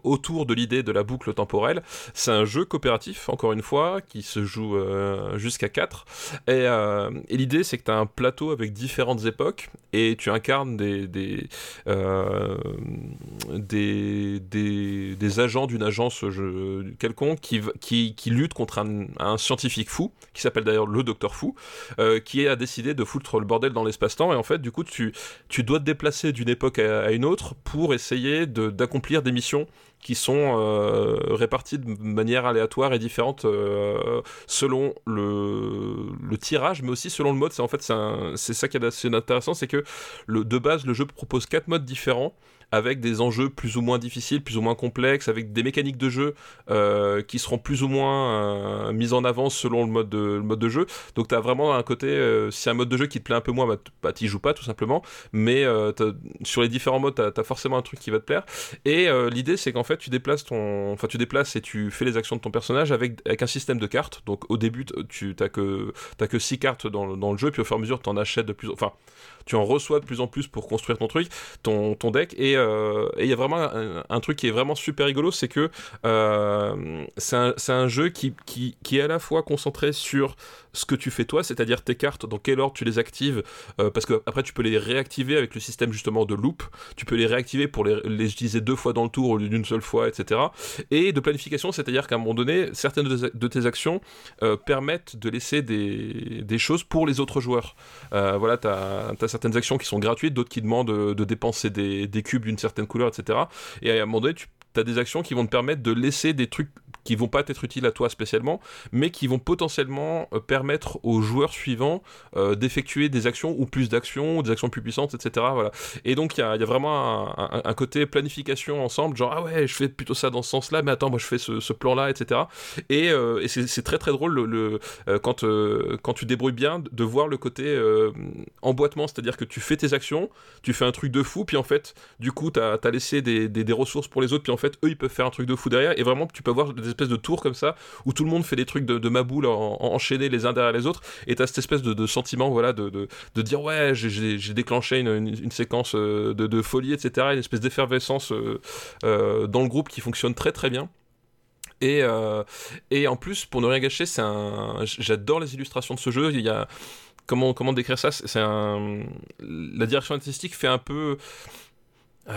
Speaker 2: autour de l'idée de la boucle temporelle. C'est un jeu coopératif, encore une fois, qui se joue jusqu'à 4. Et, l'idée, c'est que tu as un plateau avec différentes époques et tu incarnes des, agents d'une agence quelconque qui, qui, luttent contre un scientifique fou, qui s'appelle d'ailleurs le Docteur Fou, euh, qui a décidé de foutre le bordel dans l'espace-temps. Et en fait, du coup, tu, tu dois te déplacer d'une époque à, une autre pour essayer d'accomplir des missions qui sont euh, réparties de manière aléatoire et différente euh, selon le, le tirage, mais aussi selon le mode. C'est en fait ça qui est assez intéressant, c'est que le, de base le jeu propose quatre modes différents avec des enjeux plus ou moins difficiles, plus ou moins complexes, avec des mécaniques de jeu euh, qui seront plus ou moins euh, mises en avant selon le mode de, mode de jeu. Donc tu as vraiment un côté, euh, si un mode de jeu qui te plaît un peu moins, bah, bah, t'y joues pas tout simplement. Mais sur les différents modes, tu as, forcément un truc qui va te plaire. Et l'idée, c'est qu'en fait, tu déplaces ton, enfin, tu déplaces et tu fais les actions de ton personnage avec, avec un système de cartes. Donc au début, tu t'as que t'as que six cartes dans, dans le jeu, puis au fur et à mesure, tu en achètes de plus, enfin, tu en reçois de plus en plus pour construire ton truc, ton, deck. Et euh, et il y a vraiment un, truc qui est vraiment super rigolo, c'est que euh, c'est un, jeu qui, qui est à la fois concentré sur ce que tu fais toi, c'est-à-dire tes cartes, dans quel ordre tu les actives, euh, parce que après tu peux les réactiver avec le système justement de loop, tu peux les réactiver pour les, utiliser deux fois dans le tour au lieu d'une seule fois, etc. Et de planification, c'est-à-dire qu'à un moment donné, certaines de, tes actions euh, permettent de laisser des, choses pour les autres joueurs. Euh, voilà, tu as, certaines actions qui sont gratuites, d'autres qui demandent de, dépenser des, des cubes d'une certaine couleur, etc. Et à un moment donné, tu as des actions qui vont te permettre de laisser des trucs qui vont pas être utiles à toi spécialement, mais qui vont potentiellement euh, permettre aux joueurs suivants euh, d'effectuer des actions ou plus d'actions, des actions plus puissantes, etc. Voilà. Et donc il y a, vraiment un, côté planification ensemble, genre ah ouais, je fais plutôt ça dans ce sens-là, mais attends, moi je fais ce, plan-là, etc. Et, euh, c'est très très drôle le, le quand quand tu débrouilles bien de voir le côté emboîtement, c'est-à-dire que tu fais tes actions, tu fais un truc de fou, puis en fait, du coup, t'as as laissé des, ressources pour les autres, puis en fait, eux, ils peuvent faire un truc de fou derrière, et vraiment, tu peux avoir des espèces de tours comme ça, où tout le monde fait des trucs de, de maboule en, en, enchaînés les uns derrière les autres, et t'as cette espèce de, sentiment, voilà, de, de, dire, ouais, j'ai déclenché une, une, séquence euh, de, folie, etc., une espèce d'effervescence euh, euh, dans le groupe qui fonctionne très très bien. Et, et en plus, pour ne rien gâcher, c'est un. J'adore les illustrations de ce jeu. Il y a. Comment, comment décrire ça C'est un. La direction artistique fait un peu.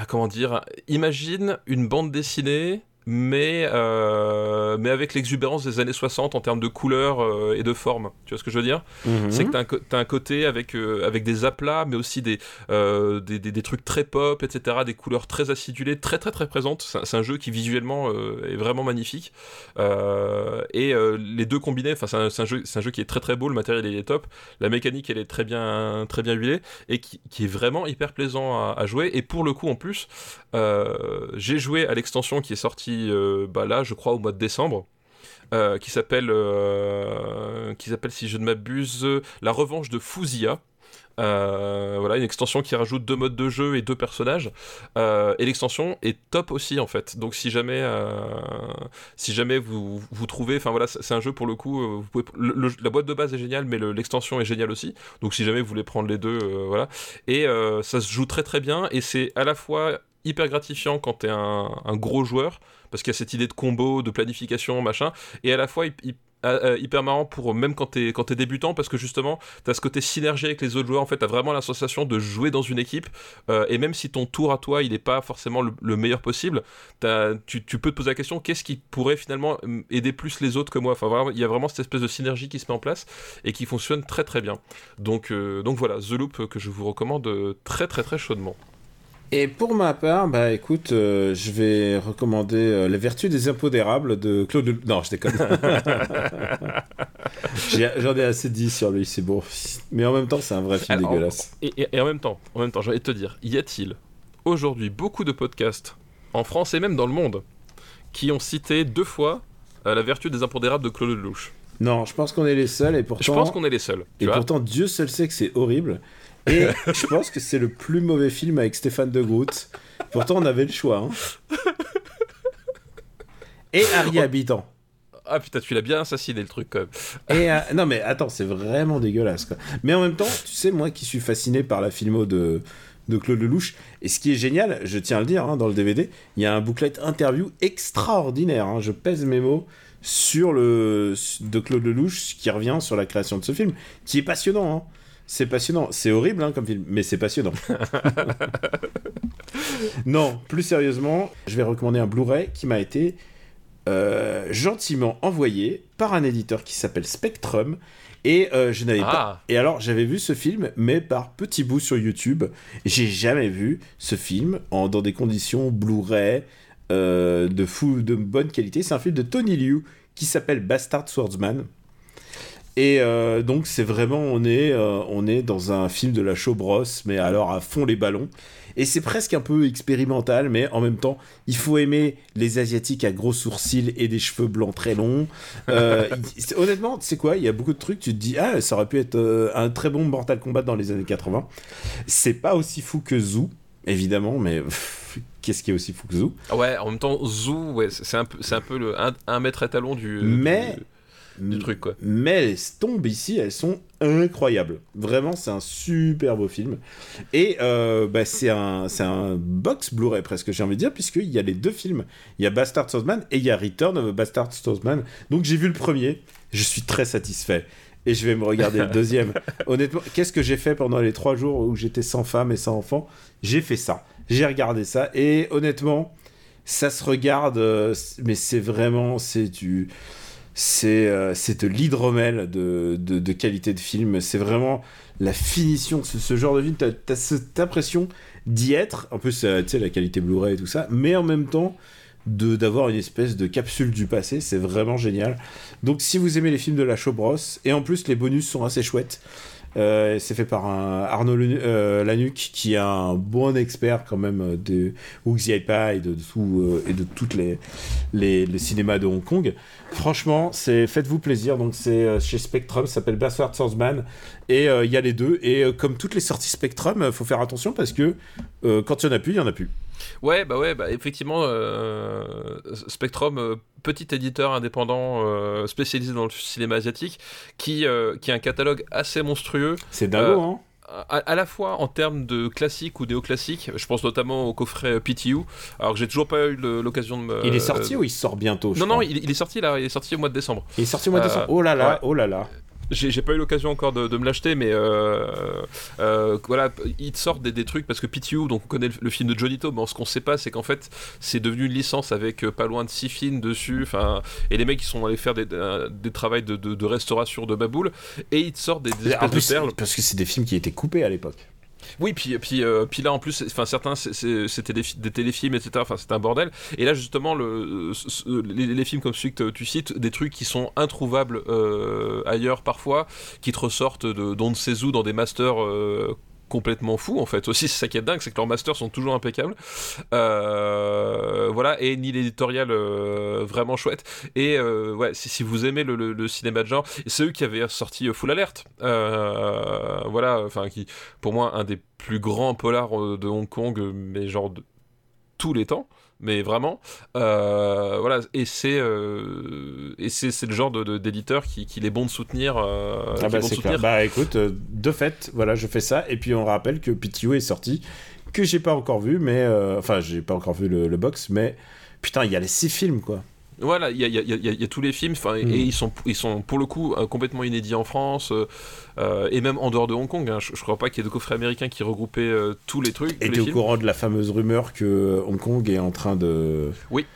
Speaker 2: Comment dire Imagine une bande dessinée mais, euh, mais avec l'exubérance des années 60 en termes de couleurs euh, et de forme. Tu vois ce que je veux dire?
Speaker 1: Mhm.
Speaker 2: C'est que tu as, as, un côté avec, euh, avec des aplats, mais aussi des, des, des, des, trucs très pop, etc., des couleurs très acidulées, très très très présentes. C'est un jeu qui visuellement est vraiment magnifique. Et les deux combinés, c'est un, un, jeu, un jeu qui est très très beau, le matériel est top, la mécanique elle est très bien, très bien huilée, et qui, qui est vraiment hyper plaisant à, à, jouer. Et pour le coup, en plus, j'ai joué à l'extension qui est sortie euh, bah là, je crois, au mois de décembre. Euh, qui s'appelle, euh, qui s'appelle, si je ne m'abuse, La Revanche de Fouzia. Euh, voilà, une extension qui rajoute deux modes de jeu et deux personnages. Et l'extension est top aussi en fait. Donc si jamais, si jamais vous vous trouvez, enfin voilà, c'est un jeu pour le coup. la boîte de base est géniale, mais l'extension est géniale aussi. Donc si jamais vous voulez prendre les deux, voilà. Et ça se joue très très bien. Et c'est à la fois hyper gratifiant quand t'es un, un gros joueur parce qu'il y a cette idée de combo, de planification, machin, et à la fois hyper, hyper marrant pour même quand t'es quand es débutant parce que justement t'as ce côté synergie avec les autres joueurs en fait t'as vraiment la sensation de jouer dans une équipe euh, et même si ton tour à toi il n'est pas forcément le, le meilleur possible tu, peux te poser la question qu'est-ce qui pourrait finalement aider plus les autres que moi? Enfin il y a vraiment cette espèce de synergie qui se met en place et qui fonctionne très très bien. Donc euh, donc voilà The Loop que je vous recommande très très très chaudement
Speaker 1: Et pour ma part, bah écoute, euh, je vais recommander euh, Les Vertus des Impodérables de Claude. Le- Non, je déconne. J'en ai assez dit sur lui, c'est bon. Mais en même temps, c'est un vrai film
Speaker 2: Alors,
Speaker 1: dégueulasse.
Speaker 2: Et, et- et en même temps, en même temps, de te dire, y a-t-il aujourd'hui beaucoup de podcasts en France et même dans le monde qui ont cité deux fois euh, la vertu des impondérables de Claude Lelouch?
Speaker 1: Non, je pense qu'on est les seuls et pourtant.
Speaker 2: Je pense qu'on est les seuls.
Speaker 1: Et
Speaker 2: vois
Speaker 1: pourtant, Dieu seul sait que c'est horrible. Et je pense que c'est le plus mauvais film avec Stéphane de Groot. Pourtant, on avait le choix. hein. Et Harry Habitant.
Speaker 2: Ah putain, tu l'as bien assassiné le truc quand même.
Speaker 1: Et euh, non, mais attends, c'est vraiment dégueulasse. Quoi. Mais en même temps, tu sais, moi qui suis fasciné par la filmo de, de Claude Lelouch, et ce qui est génial, je tiens à le dire, hein, dans le DVD, il y a un booklet interview extraordinaire. hein, je pèse mes mots sur le de Claude Lelouch qui revient sur la création de ce film, qui est passionnant. hein. C'est passionnant. C'est horrible hein, comme film, mais c'est passionnant. non, plus sérieusement, je vais recommander un Blu-ray qui m'a été euh, gentiment envoyé par un éditeur qui s'appelle Spectrum. Et euh, je n'avais
Speaker 2: Ah.
Speaker 1: pas. Et alors, j'avais vu ce film, mais par petits bouts sur YouTube. J'ai jamais vu ce film en, dans des conditions Blu-ray euh, de fou, de bonne qualité. C'est un film de Tony Liu qui s'appelle Bastard Swordsman. Et euh, donc c'est vraiment on est euh, on est dans un film de la show bros mais alors à fond les ballons. Et c'est presque un peu expérimental mais en même temps il faut aimer les asiatiques à gros sourcils et des cheveux blancs très longs. Euh, honnêtement tu sais quoi? Il y a beaucoup de trucs tu te dis ah ça aurait pu être un très bon Mortal Kombat dans les années 80 c'est pas aussi fou que Zoo évidemment mais qu'est-ce qui est aussi fou que Zoo
Speaker 2: Ouais, en même temps, Zoo, ouais, c'est un peu, c'est un peu le un, un mètre étalon du,
Speaker 1: Mais-
Speaker 2: du, du truc quoi.
Speaker 1: Mais les tombes ici, elles sont incroyables. Vraiment, c'est un super beau film. Et euh, bah, c'est un, c'est un box Blu-ray presque, j'ai envie de dire, puisqu'il y a les deux films. Il y a Bastard Swordsman et il y a Return of Bastard Swordsman. Donc j'ai vu le premier, je suis très satisfait. Et je vais me regarder le deuxième. Honnêtement, qu'est-ce que j'ai fait pendant les trois jours où j'étais sans femme et sans enfant? J'ai fait ça. J'ai regardé ça. Et honnêtement, ça se regarde, euh, mais c'est vraiment, c'est du, c'est, euh, de l'hydromel de, de, qualité de film. C'est vraiment la finition ce, genre de film. T'as, t'as cette impression d'y être. En plus, tu sais, la qualité Blu-ray et tout ça, mais en même temps d'avoir une espèce de capsule du passé, c'est vraiment génial. Donc si vous aimez les films de la Show Bros, et en plus les bonus sont assez chouettes, euh, c'est fait par Arnaud euh, Lanuc qui est un bon expert quand même de Wuxi et de, tout, euh, et de toutes les, les, cinémas de Hong Kong. Franchement, c'est faites-vous plaisir. Donc c'est chez Spectrum, s'appelle Bastard Swordsman et il y a les deux. Et comme toutes les sorties Spectrum, faut faire attention parce que quand il y en a plus, il y en a plus.
Speaker 2: Ouais, bah ouais, bah effectivement, euh, Spectrum, euh, petit éditeur indépendant euh, spécialisé dans le cinéma asiatique, qui, euh, qui a un catalogue assez monstrueux,
Speaker 1: C'est dingo, hein
Speaker 2: à, à la fois en termes de classiques ou néoclassiques. Je pense notamment au coffret PTU, alors que j'ai toujours pas eu l'occasion de me.
Speaker 1: Il est sorti ou il sort bientôt je
Speaker 2: Non, non, il, il est sorti là, il est sorti au mois de décembre.
Speaker 1: Il est sorti au mois de décembre. Oh là là,
Speaker 2: ouais.
Speaker 1: oh là là.
Speaker 2: J'ai pas eu l'occasion encore de, de me l'acheter, mais euh, euh, voilà, ils te sortent des, des trucs parce que PTU, donc on connaît le, le film de Johnny mais ce qu'on sait pas, c'est qu'en fait, c'est devenu une licence avec euh, pas loin de 6 films dessus, enfin, et les mecs ils sont allés faire des, des, des travails de, de, de restauration de Baboule, et ils te sortent des, des
Speaker 1: En
Speaker 2: espèces
Speaker 1: plus,
Speaker 2: de perles.
Speaker 1: parce que c'est des films qui étaient coupés à l'époque.
Speaker 2: Oui, puis, puis, euh, puis là en plus, enfin certains c'était des, fi- des téléfilms, etc. Enfin c'était un bordel. Et là justement, les, films comme celui que tu cites, des trucs qui sont introuvables euh, ailleurs parfois, qui te ressortent d'on ne sait où dans des masters. Complètement fous en fait. Aussi c'est ça qui est dingue c'est que leurs masters sont toujours impeccables. Euh, voilà et ni l'éditorial euh, vraiment chouette. Et euh, ouais si, si vous aimez le, le- cinéma de genre c'est eux qui avaient sorti Full Alert. Voilà enfin qui pour moi un des plus grands polars de Hong Kong, mais genre de tous les temps. Mais vraiment, euh, voilà, et c'est euh, et c'est c'est le genre de- d'éditeur qui qu'il est bon de soutenir. euh,
Speaker 1: Ah
Speaker 2: qui est
Speaker 1: bah
Speaker 2: bon de
Speaker 1: c'est
Speaker 2: soutenir.
Speaker 1: clair. Bah écoute, de fait, voilà, je fais ça. Et puis on rappelle que PTU est sorti, que j'ai pas encore vu, mais enfin j'ai pas encore vu le, le box, mais putain, il y a les six films quoi.
Speaker 2: Voilà, il y a, y y y tous les films,
Speaker 1: Mm.
Speaker 2: et ils sont ils sont pour le coup euh, complètement inédits en France euh, euh, et même en dehors de Hong Kong. hein. je, je crois pas qu'il y ait de coffret américain qui regroupait euh, tous les trucs.
Speaker 1: Et t'es au courant de la fameuse rumeur que Hong Kong est en train de.
Speaker 2: Oui.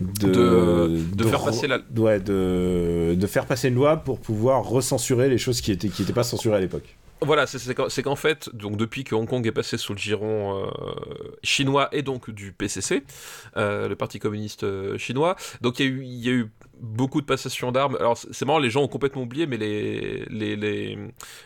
Speaker 1: De,
Speaker 2: De- de faire
Speaker 1: re-
Speaker 2: passer la-
Speaker 1: Ouais, de, de faire passer une loi pour pouvoir recensurer les choses qui étaient, qui étaient pas censurées à l'époque.
Speaker 2: Voilà, c'est- qu'en fait, donc depuis que Hong Kong est passé sous le giron euh, chinois et donc du PCC, euh, le Parti communiste euh, chinois, donc il y, a eu- beaucoup de passations d'armes. Alors c'est marrant, les gens ont complètement oublié, mais les les, les,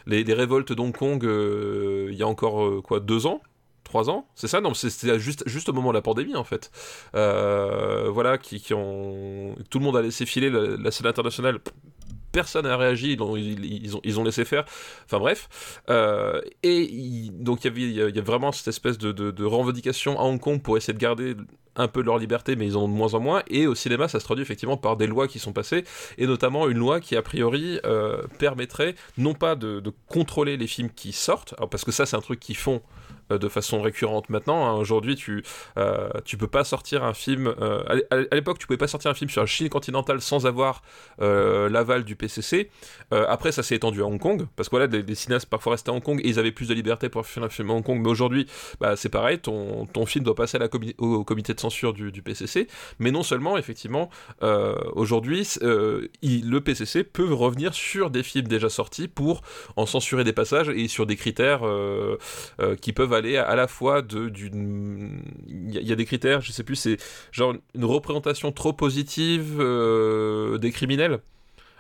Speaker 2: les, révoltes d'Hong Kong, il y a encore quoi deux ans? Trois ans, c'est ça? Non, c'était juste, juste au moment de la pandémie en fait. Voilà, qui, qui ont. Tout le monde a laissé filer la scène internationale. Personne n'a réagi, ils ont, laissé faire. Enfin bref. Euh, et donc il y a- vraiment cette espèce de, revendication à Hong Kong pour essayer de garder un peu leur liberté, mais ils en ont de moins en moins. Et au cinéma, ça se traduit effectivement par des lois qui sont passées, et notamment une loi qui a priori euh, permettrait non pas de, contrôler les films qui sortent, parce que ça c'est un truc qu'ils font de façon récurrente maintenant. hein. Aujourd'hui, tu euh, tu peux pas sortir un film. euh, à l'é- à l'époque, tu pouvais pas sortir un film sur la Chine continentale sans avoir euh, l'aval du PCC. Euh, après, ça s'est étendu à Hong Kong parce que voilà, des, cinéastes parfois restaient à Hong Kong et ils avaient plus de liberté pour faire un film à Hong Kong. Mais aujourd'hui, bah, c'est pareil. Ton, ton film doit passer au, comité de censure du, PCC. Mais non seulement, effectivement, euh, aujourd'hui, euh, le PCC peut revenir sur des films déjà sortis pour en censurer des passages et sur des critères euh, euh, qui peuvent à, la fois d'une il y, a- il y a des critères je sais plus c'est genre une représentation trop positive euh, des criminels?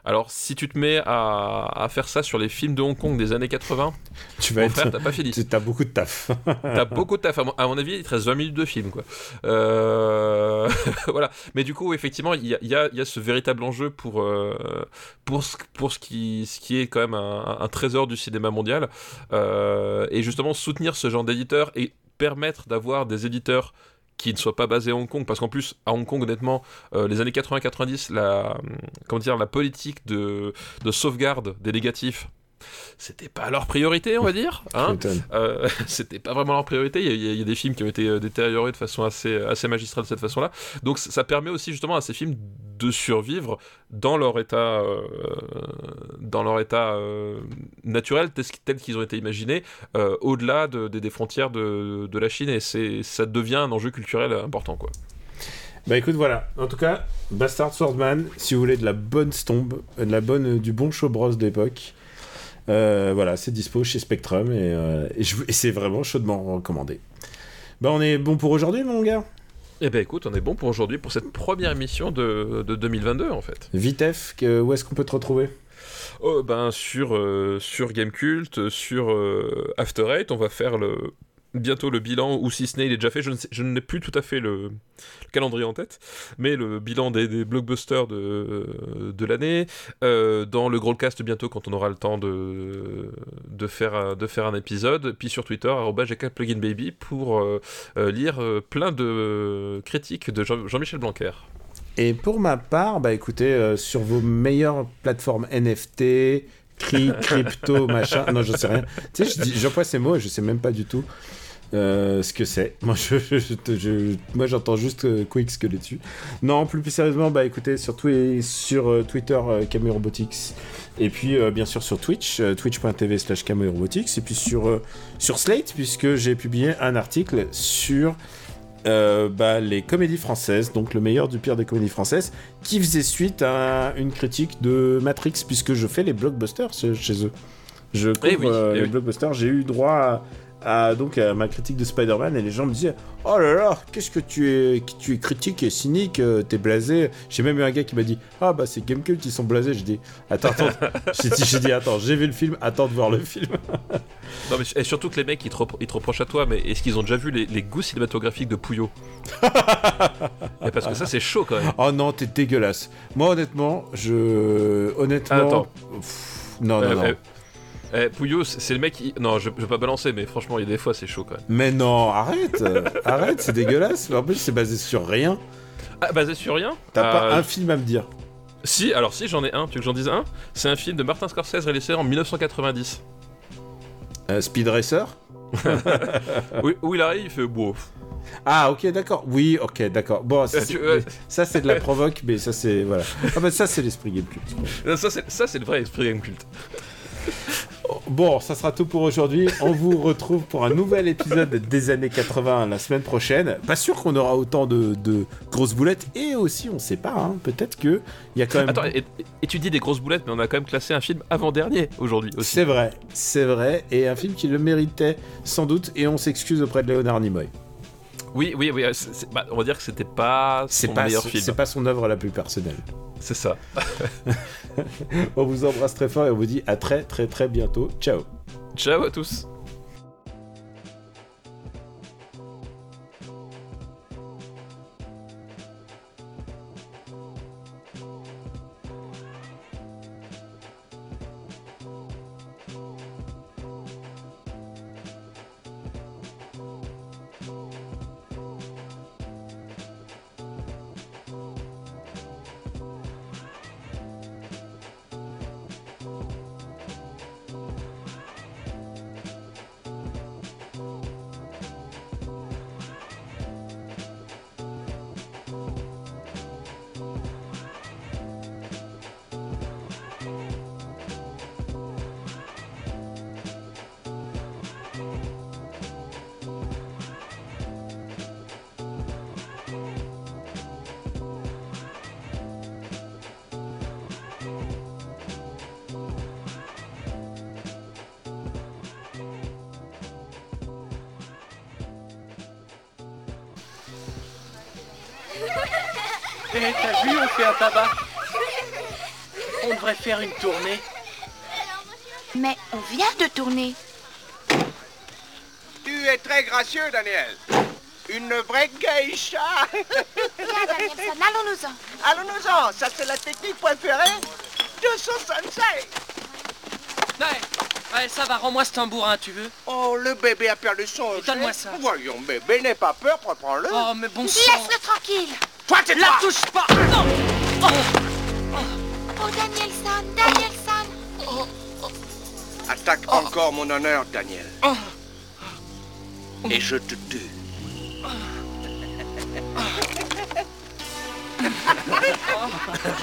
Speaker 2: Alors si tu te mets à, à faire ça sur les films de Hong Kong des années 80
Speaker 1: Tu vas
Speaker 2: mon
Speaker 1: être.
Speaker 2: frère t'as pas fini
Speaker 1: tu- T'as beaucoup de taf.
Speaker 2: T'as beaucoup de taf. À mon, à mon avis, il te reste 20 minutes de film, quoi. Euh, voilà. Mais du coup, effectivement, il y a, y y ce véritable enjeu pour, euh, pour, ce, pour ce, qui, ce qui est quand même un, un trésor du cinéma mondial. Euh, et justement, soutenir ce genre d'éditeurs et permettre d'avoir des éditeurs qui ne soient pas basés à Hong Kong, parce qu'en plus, à Hong Kong, honnêtement, euh, les années 80-90, la, comment dire, la politique de, de sauvegarde des négatifs, c'était pas leur priorité, on va dire. Hein euh, c'était pas vraiment leur priorité. Il y, a, il y des films qui ont été euh, détériorés de façon assez, assez magistrale de cette façon-là. Donc ça permet aussi justement à ces films de survivre dans leur état, euh, dans leur état euh, naturel tel, qu'ils ont été imaginés, au-delà de- des- des frontières de, de la Chine. Et ça devient un enjeu culturel important, quoi.
Speaker 1: Bah écoute, voilà. En tout cas, Bastard Swordman, si vous voulez de la bonne stombe, de la bonne, du bon show bros d'époque, euh, voilà, c'est dispo chez Spectrum et, euh, et, c'est vraiment chaudement recommandé. Bah on est bon pour aujourd'hui, mon gars?
Speaker 2: Eh ben écoute, on est bon pour aujourd'hui, pour cette première émission de, de 2022, en fait.
Speaker 1: Vitef, que- où est-ce qu'on peut te retrouver?
Speaker 2: Oh, ben sur, euh, sur Gamecult, sur euh, After Eight, on va faire le, bientôt le bilan, ou si ce n'est, il est déjà fait, je ne, n'ai plus tout à fait le, le calendrier en tête, mais le bilan des, des blockbusters de, de l'année, euh, dans le Growlcast bientôt quand on aura le temps de, de, faire, un- de faire un épisode, puis sur Twitter, arobase @pluginbaby pour euh, euh, lire plein de critiques de Jean- Jean-Michel Blanquer.
Speaker 1: Et pour ma part, bah écoutez, euh, sur vos meilleures plateformes NFT, cri, crypto, machin, non, je sais rien. Tu sais, je dis- j'emploie ces mots et je sais même pas du tout euh, ce que c'est. Moi, je, je- je te- je- moi, j'entends juste euh, Quicks que dessus. Non, plus, plus sérieusement, bah écoutez, sur euh, Twitter, euh, Cameo Robotics. Et puis, bien sûr, sur Twitch, twitch.tv slash Cameo Robotics. Et puis sur, sur Slate, puisque j'ai publié un article sur euh, bah, les comédies françaises, donc le meilleur du pire des comédies françaises, qui faisait suite à une critique de Matrix, puisque je fais les blockbusters chez eux. Je couvre
Speaker 2: Eh oui, eh
Speaker 1: les
Speaker 2: oui.
Speaker 1: blockbusters, j'ai eu droit à, à, donc, à ma critique de Spider-Man, et les gens me disaient Oh là là, qu'est-ce que tu es, tu es critique et cynique, euh, t'es blasé. J'ai même eu un gars qui m'a dit Ah bah c'est Gamecult, ils sont blasés. J'ai dit Attends, attends, j'ai dit, Attends, j'ai vu le film, attends de voir le film.
Speaker 2: Non, mais et surtout que les mecs ils te, repro- ils te reprochent à toi, mais est-ce qu'ils ont déjà vu les, les goûts cinématographiques de Pouillot Mais Parce que ça c'est chaud quand même.
Speaker 1: Oh non, t'es dégueulasse. Moi, honnêtement, je. Honnêtement.
Speaker 2: Attends.
Speaker 1: Pff, non, non,
Speaker 2: Euh,
Speaker 1: non.
Speaker 2: euh, eh, Pouillot, c'est le mec qui. Non, je, je vais pas balancer, mais franchement, il y a des fois c'est chaud quand même.
Speaker 1: Mais non, arrête euh, Arrête, c'est dégueulasse. En plus, c'est basé sur rien.
Speaker 2: Ah, basé sur rien
Speaker 1: T'as pas
Speaker 2: Euh,
Speaker 1: un film à me dire.
Speaker 2: Si, alors si, j'en ai un, tu veux que j'en dise un? C'est un film de Martin Scorsese réalisé en 1990.
Speaker 1: Euh, Speed Racer?
Speaker 2: Où, où il arrive, il fait beau.
Speaker 1: Ah, ok, d'accord. Oui, ok, d'accord. Bon, ça, c'est- de la provoque, mais ça, c'est. Voilà. Ah, bah, ça, c'est l'esprit Gamecult.
Speaker 2: Ça, c'est ça, c'est le vrai esprit game culte.
Speaker 1: Bon, ça sera tout pour aujourd'hui. On vous retrouve pour un nouvel épisode des années 80 la semaine prochaine. Pas sûr qu'on aura autant de, de grosses boulettes. Et aussi, on sait pas, hein, peut-être que il y a quand même.
Speaker 2: Attends, et, et tu dis des grosses boulettes, mais on a quand même classé un film avant-dernier aujourd'hui aussi.
Speaker 1: C'est vrai, c'est vrai. Et un film qui le méritait sans doute. Et on s'excuse auprès de Léonard Nimoy.
Speaker 2: Oui, oui, oui. c'est- bah, on va dire que c'était pas
Speaker 1: C'est
Speaker 2: son
Speaker 1: pas,
Speaker 2: meilleur
Speaker 1: son-
Speaker 2: film.
Speaker 1: c'est pas son œuvre la plus personnelle.
Speaker 2: C'est ça.
Speaker 1: On vous embrasse très fort et on vous dit à très très très bientôt. Ciao.
Speaker 2: Ciao à tous.
Speaker 3: Une
Speaker 4: vraie geisha.
Speaker 5: Danielson, allons-nous-en.
Speaker 4: Allons-nous-en, ça c'est la technique préférée de son sensei.
Speaker 3: Ouais, ouais, ça va, rends-moi ce tambourin, tu veux
Speaker 4: Oh, le bébé a perdu son objet.
Speaker 3: Donne-moi ça.
Speaker 4: Voyons, bébé, n'aie pas peur, reprends-le.
Speaker 3: Oh, mais bon sang
Speaker 5: Laisse-le tranquille.
Speaker 4: Toi, tais-toi
Speaker 3: La touche pas Non
Speaker 5: Oh, Danielson, Danielson.
Speaker 4: Attaque encore mon honneur, Daniel. Et je te tue.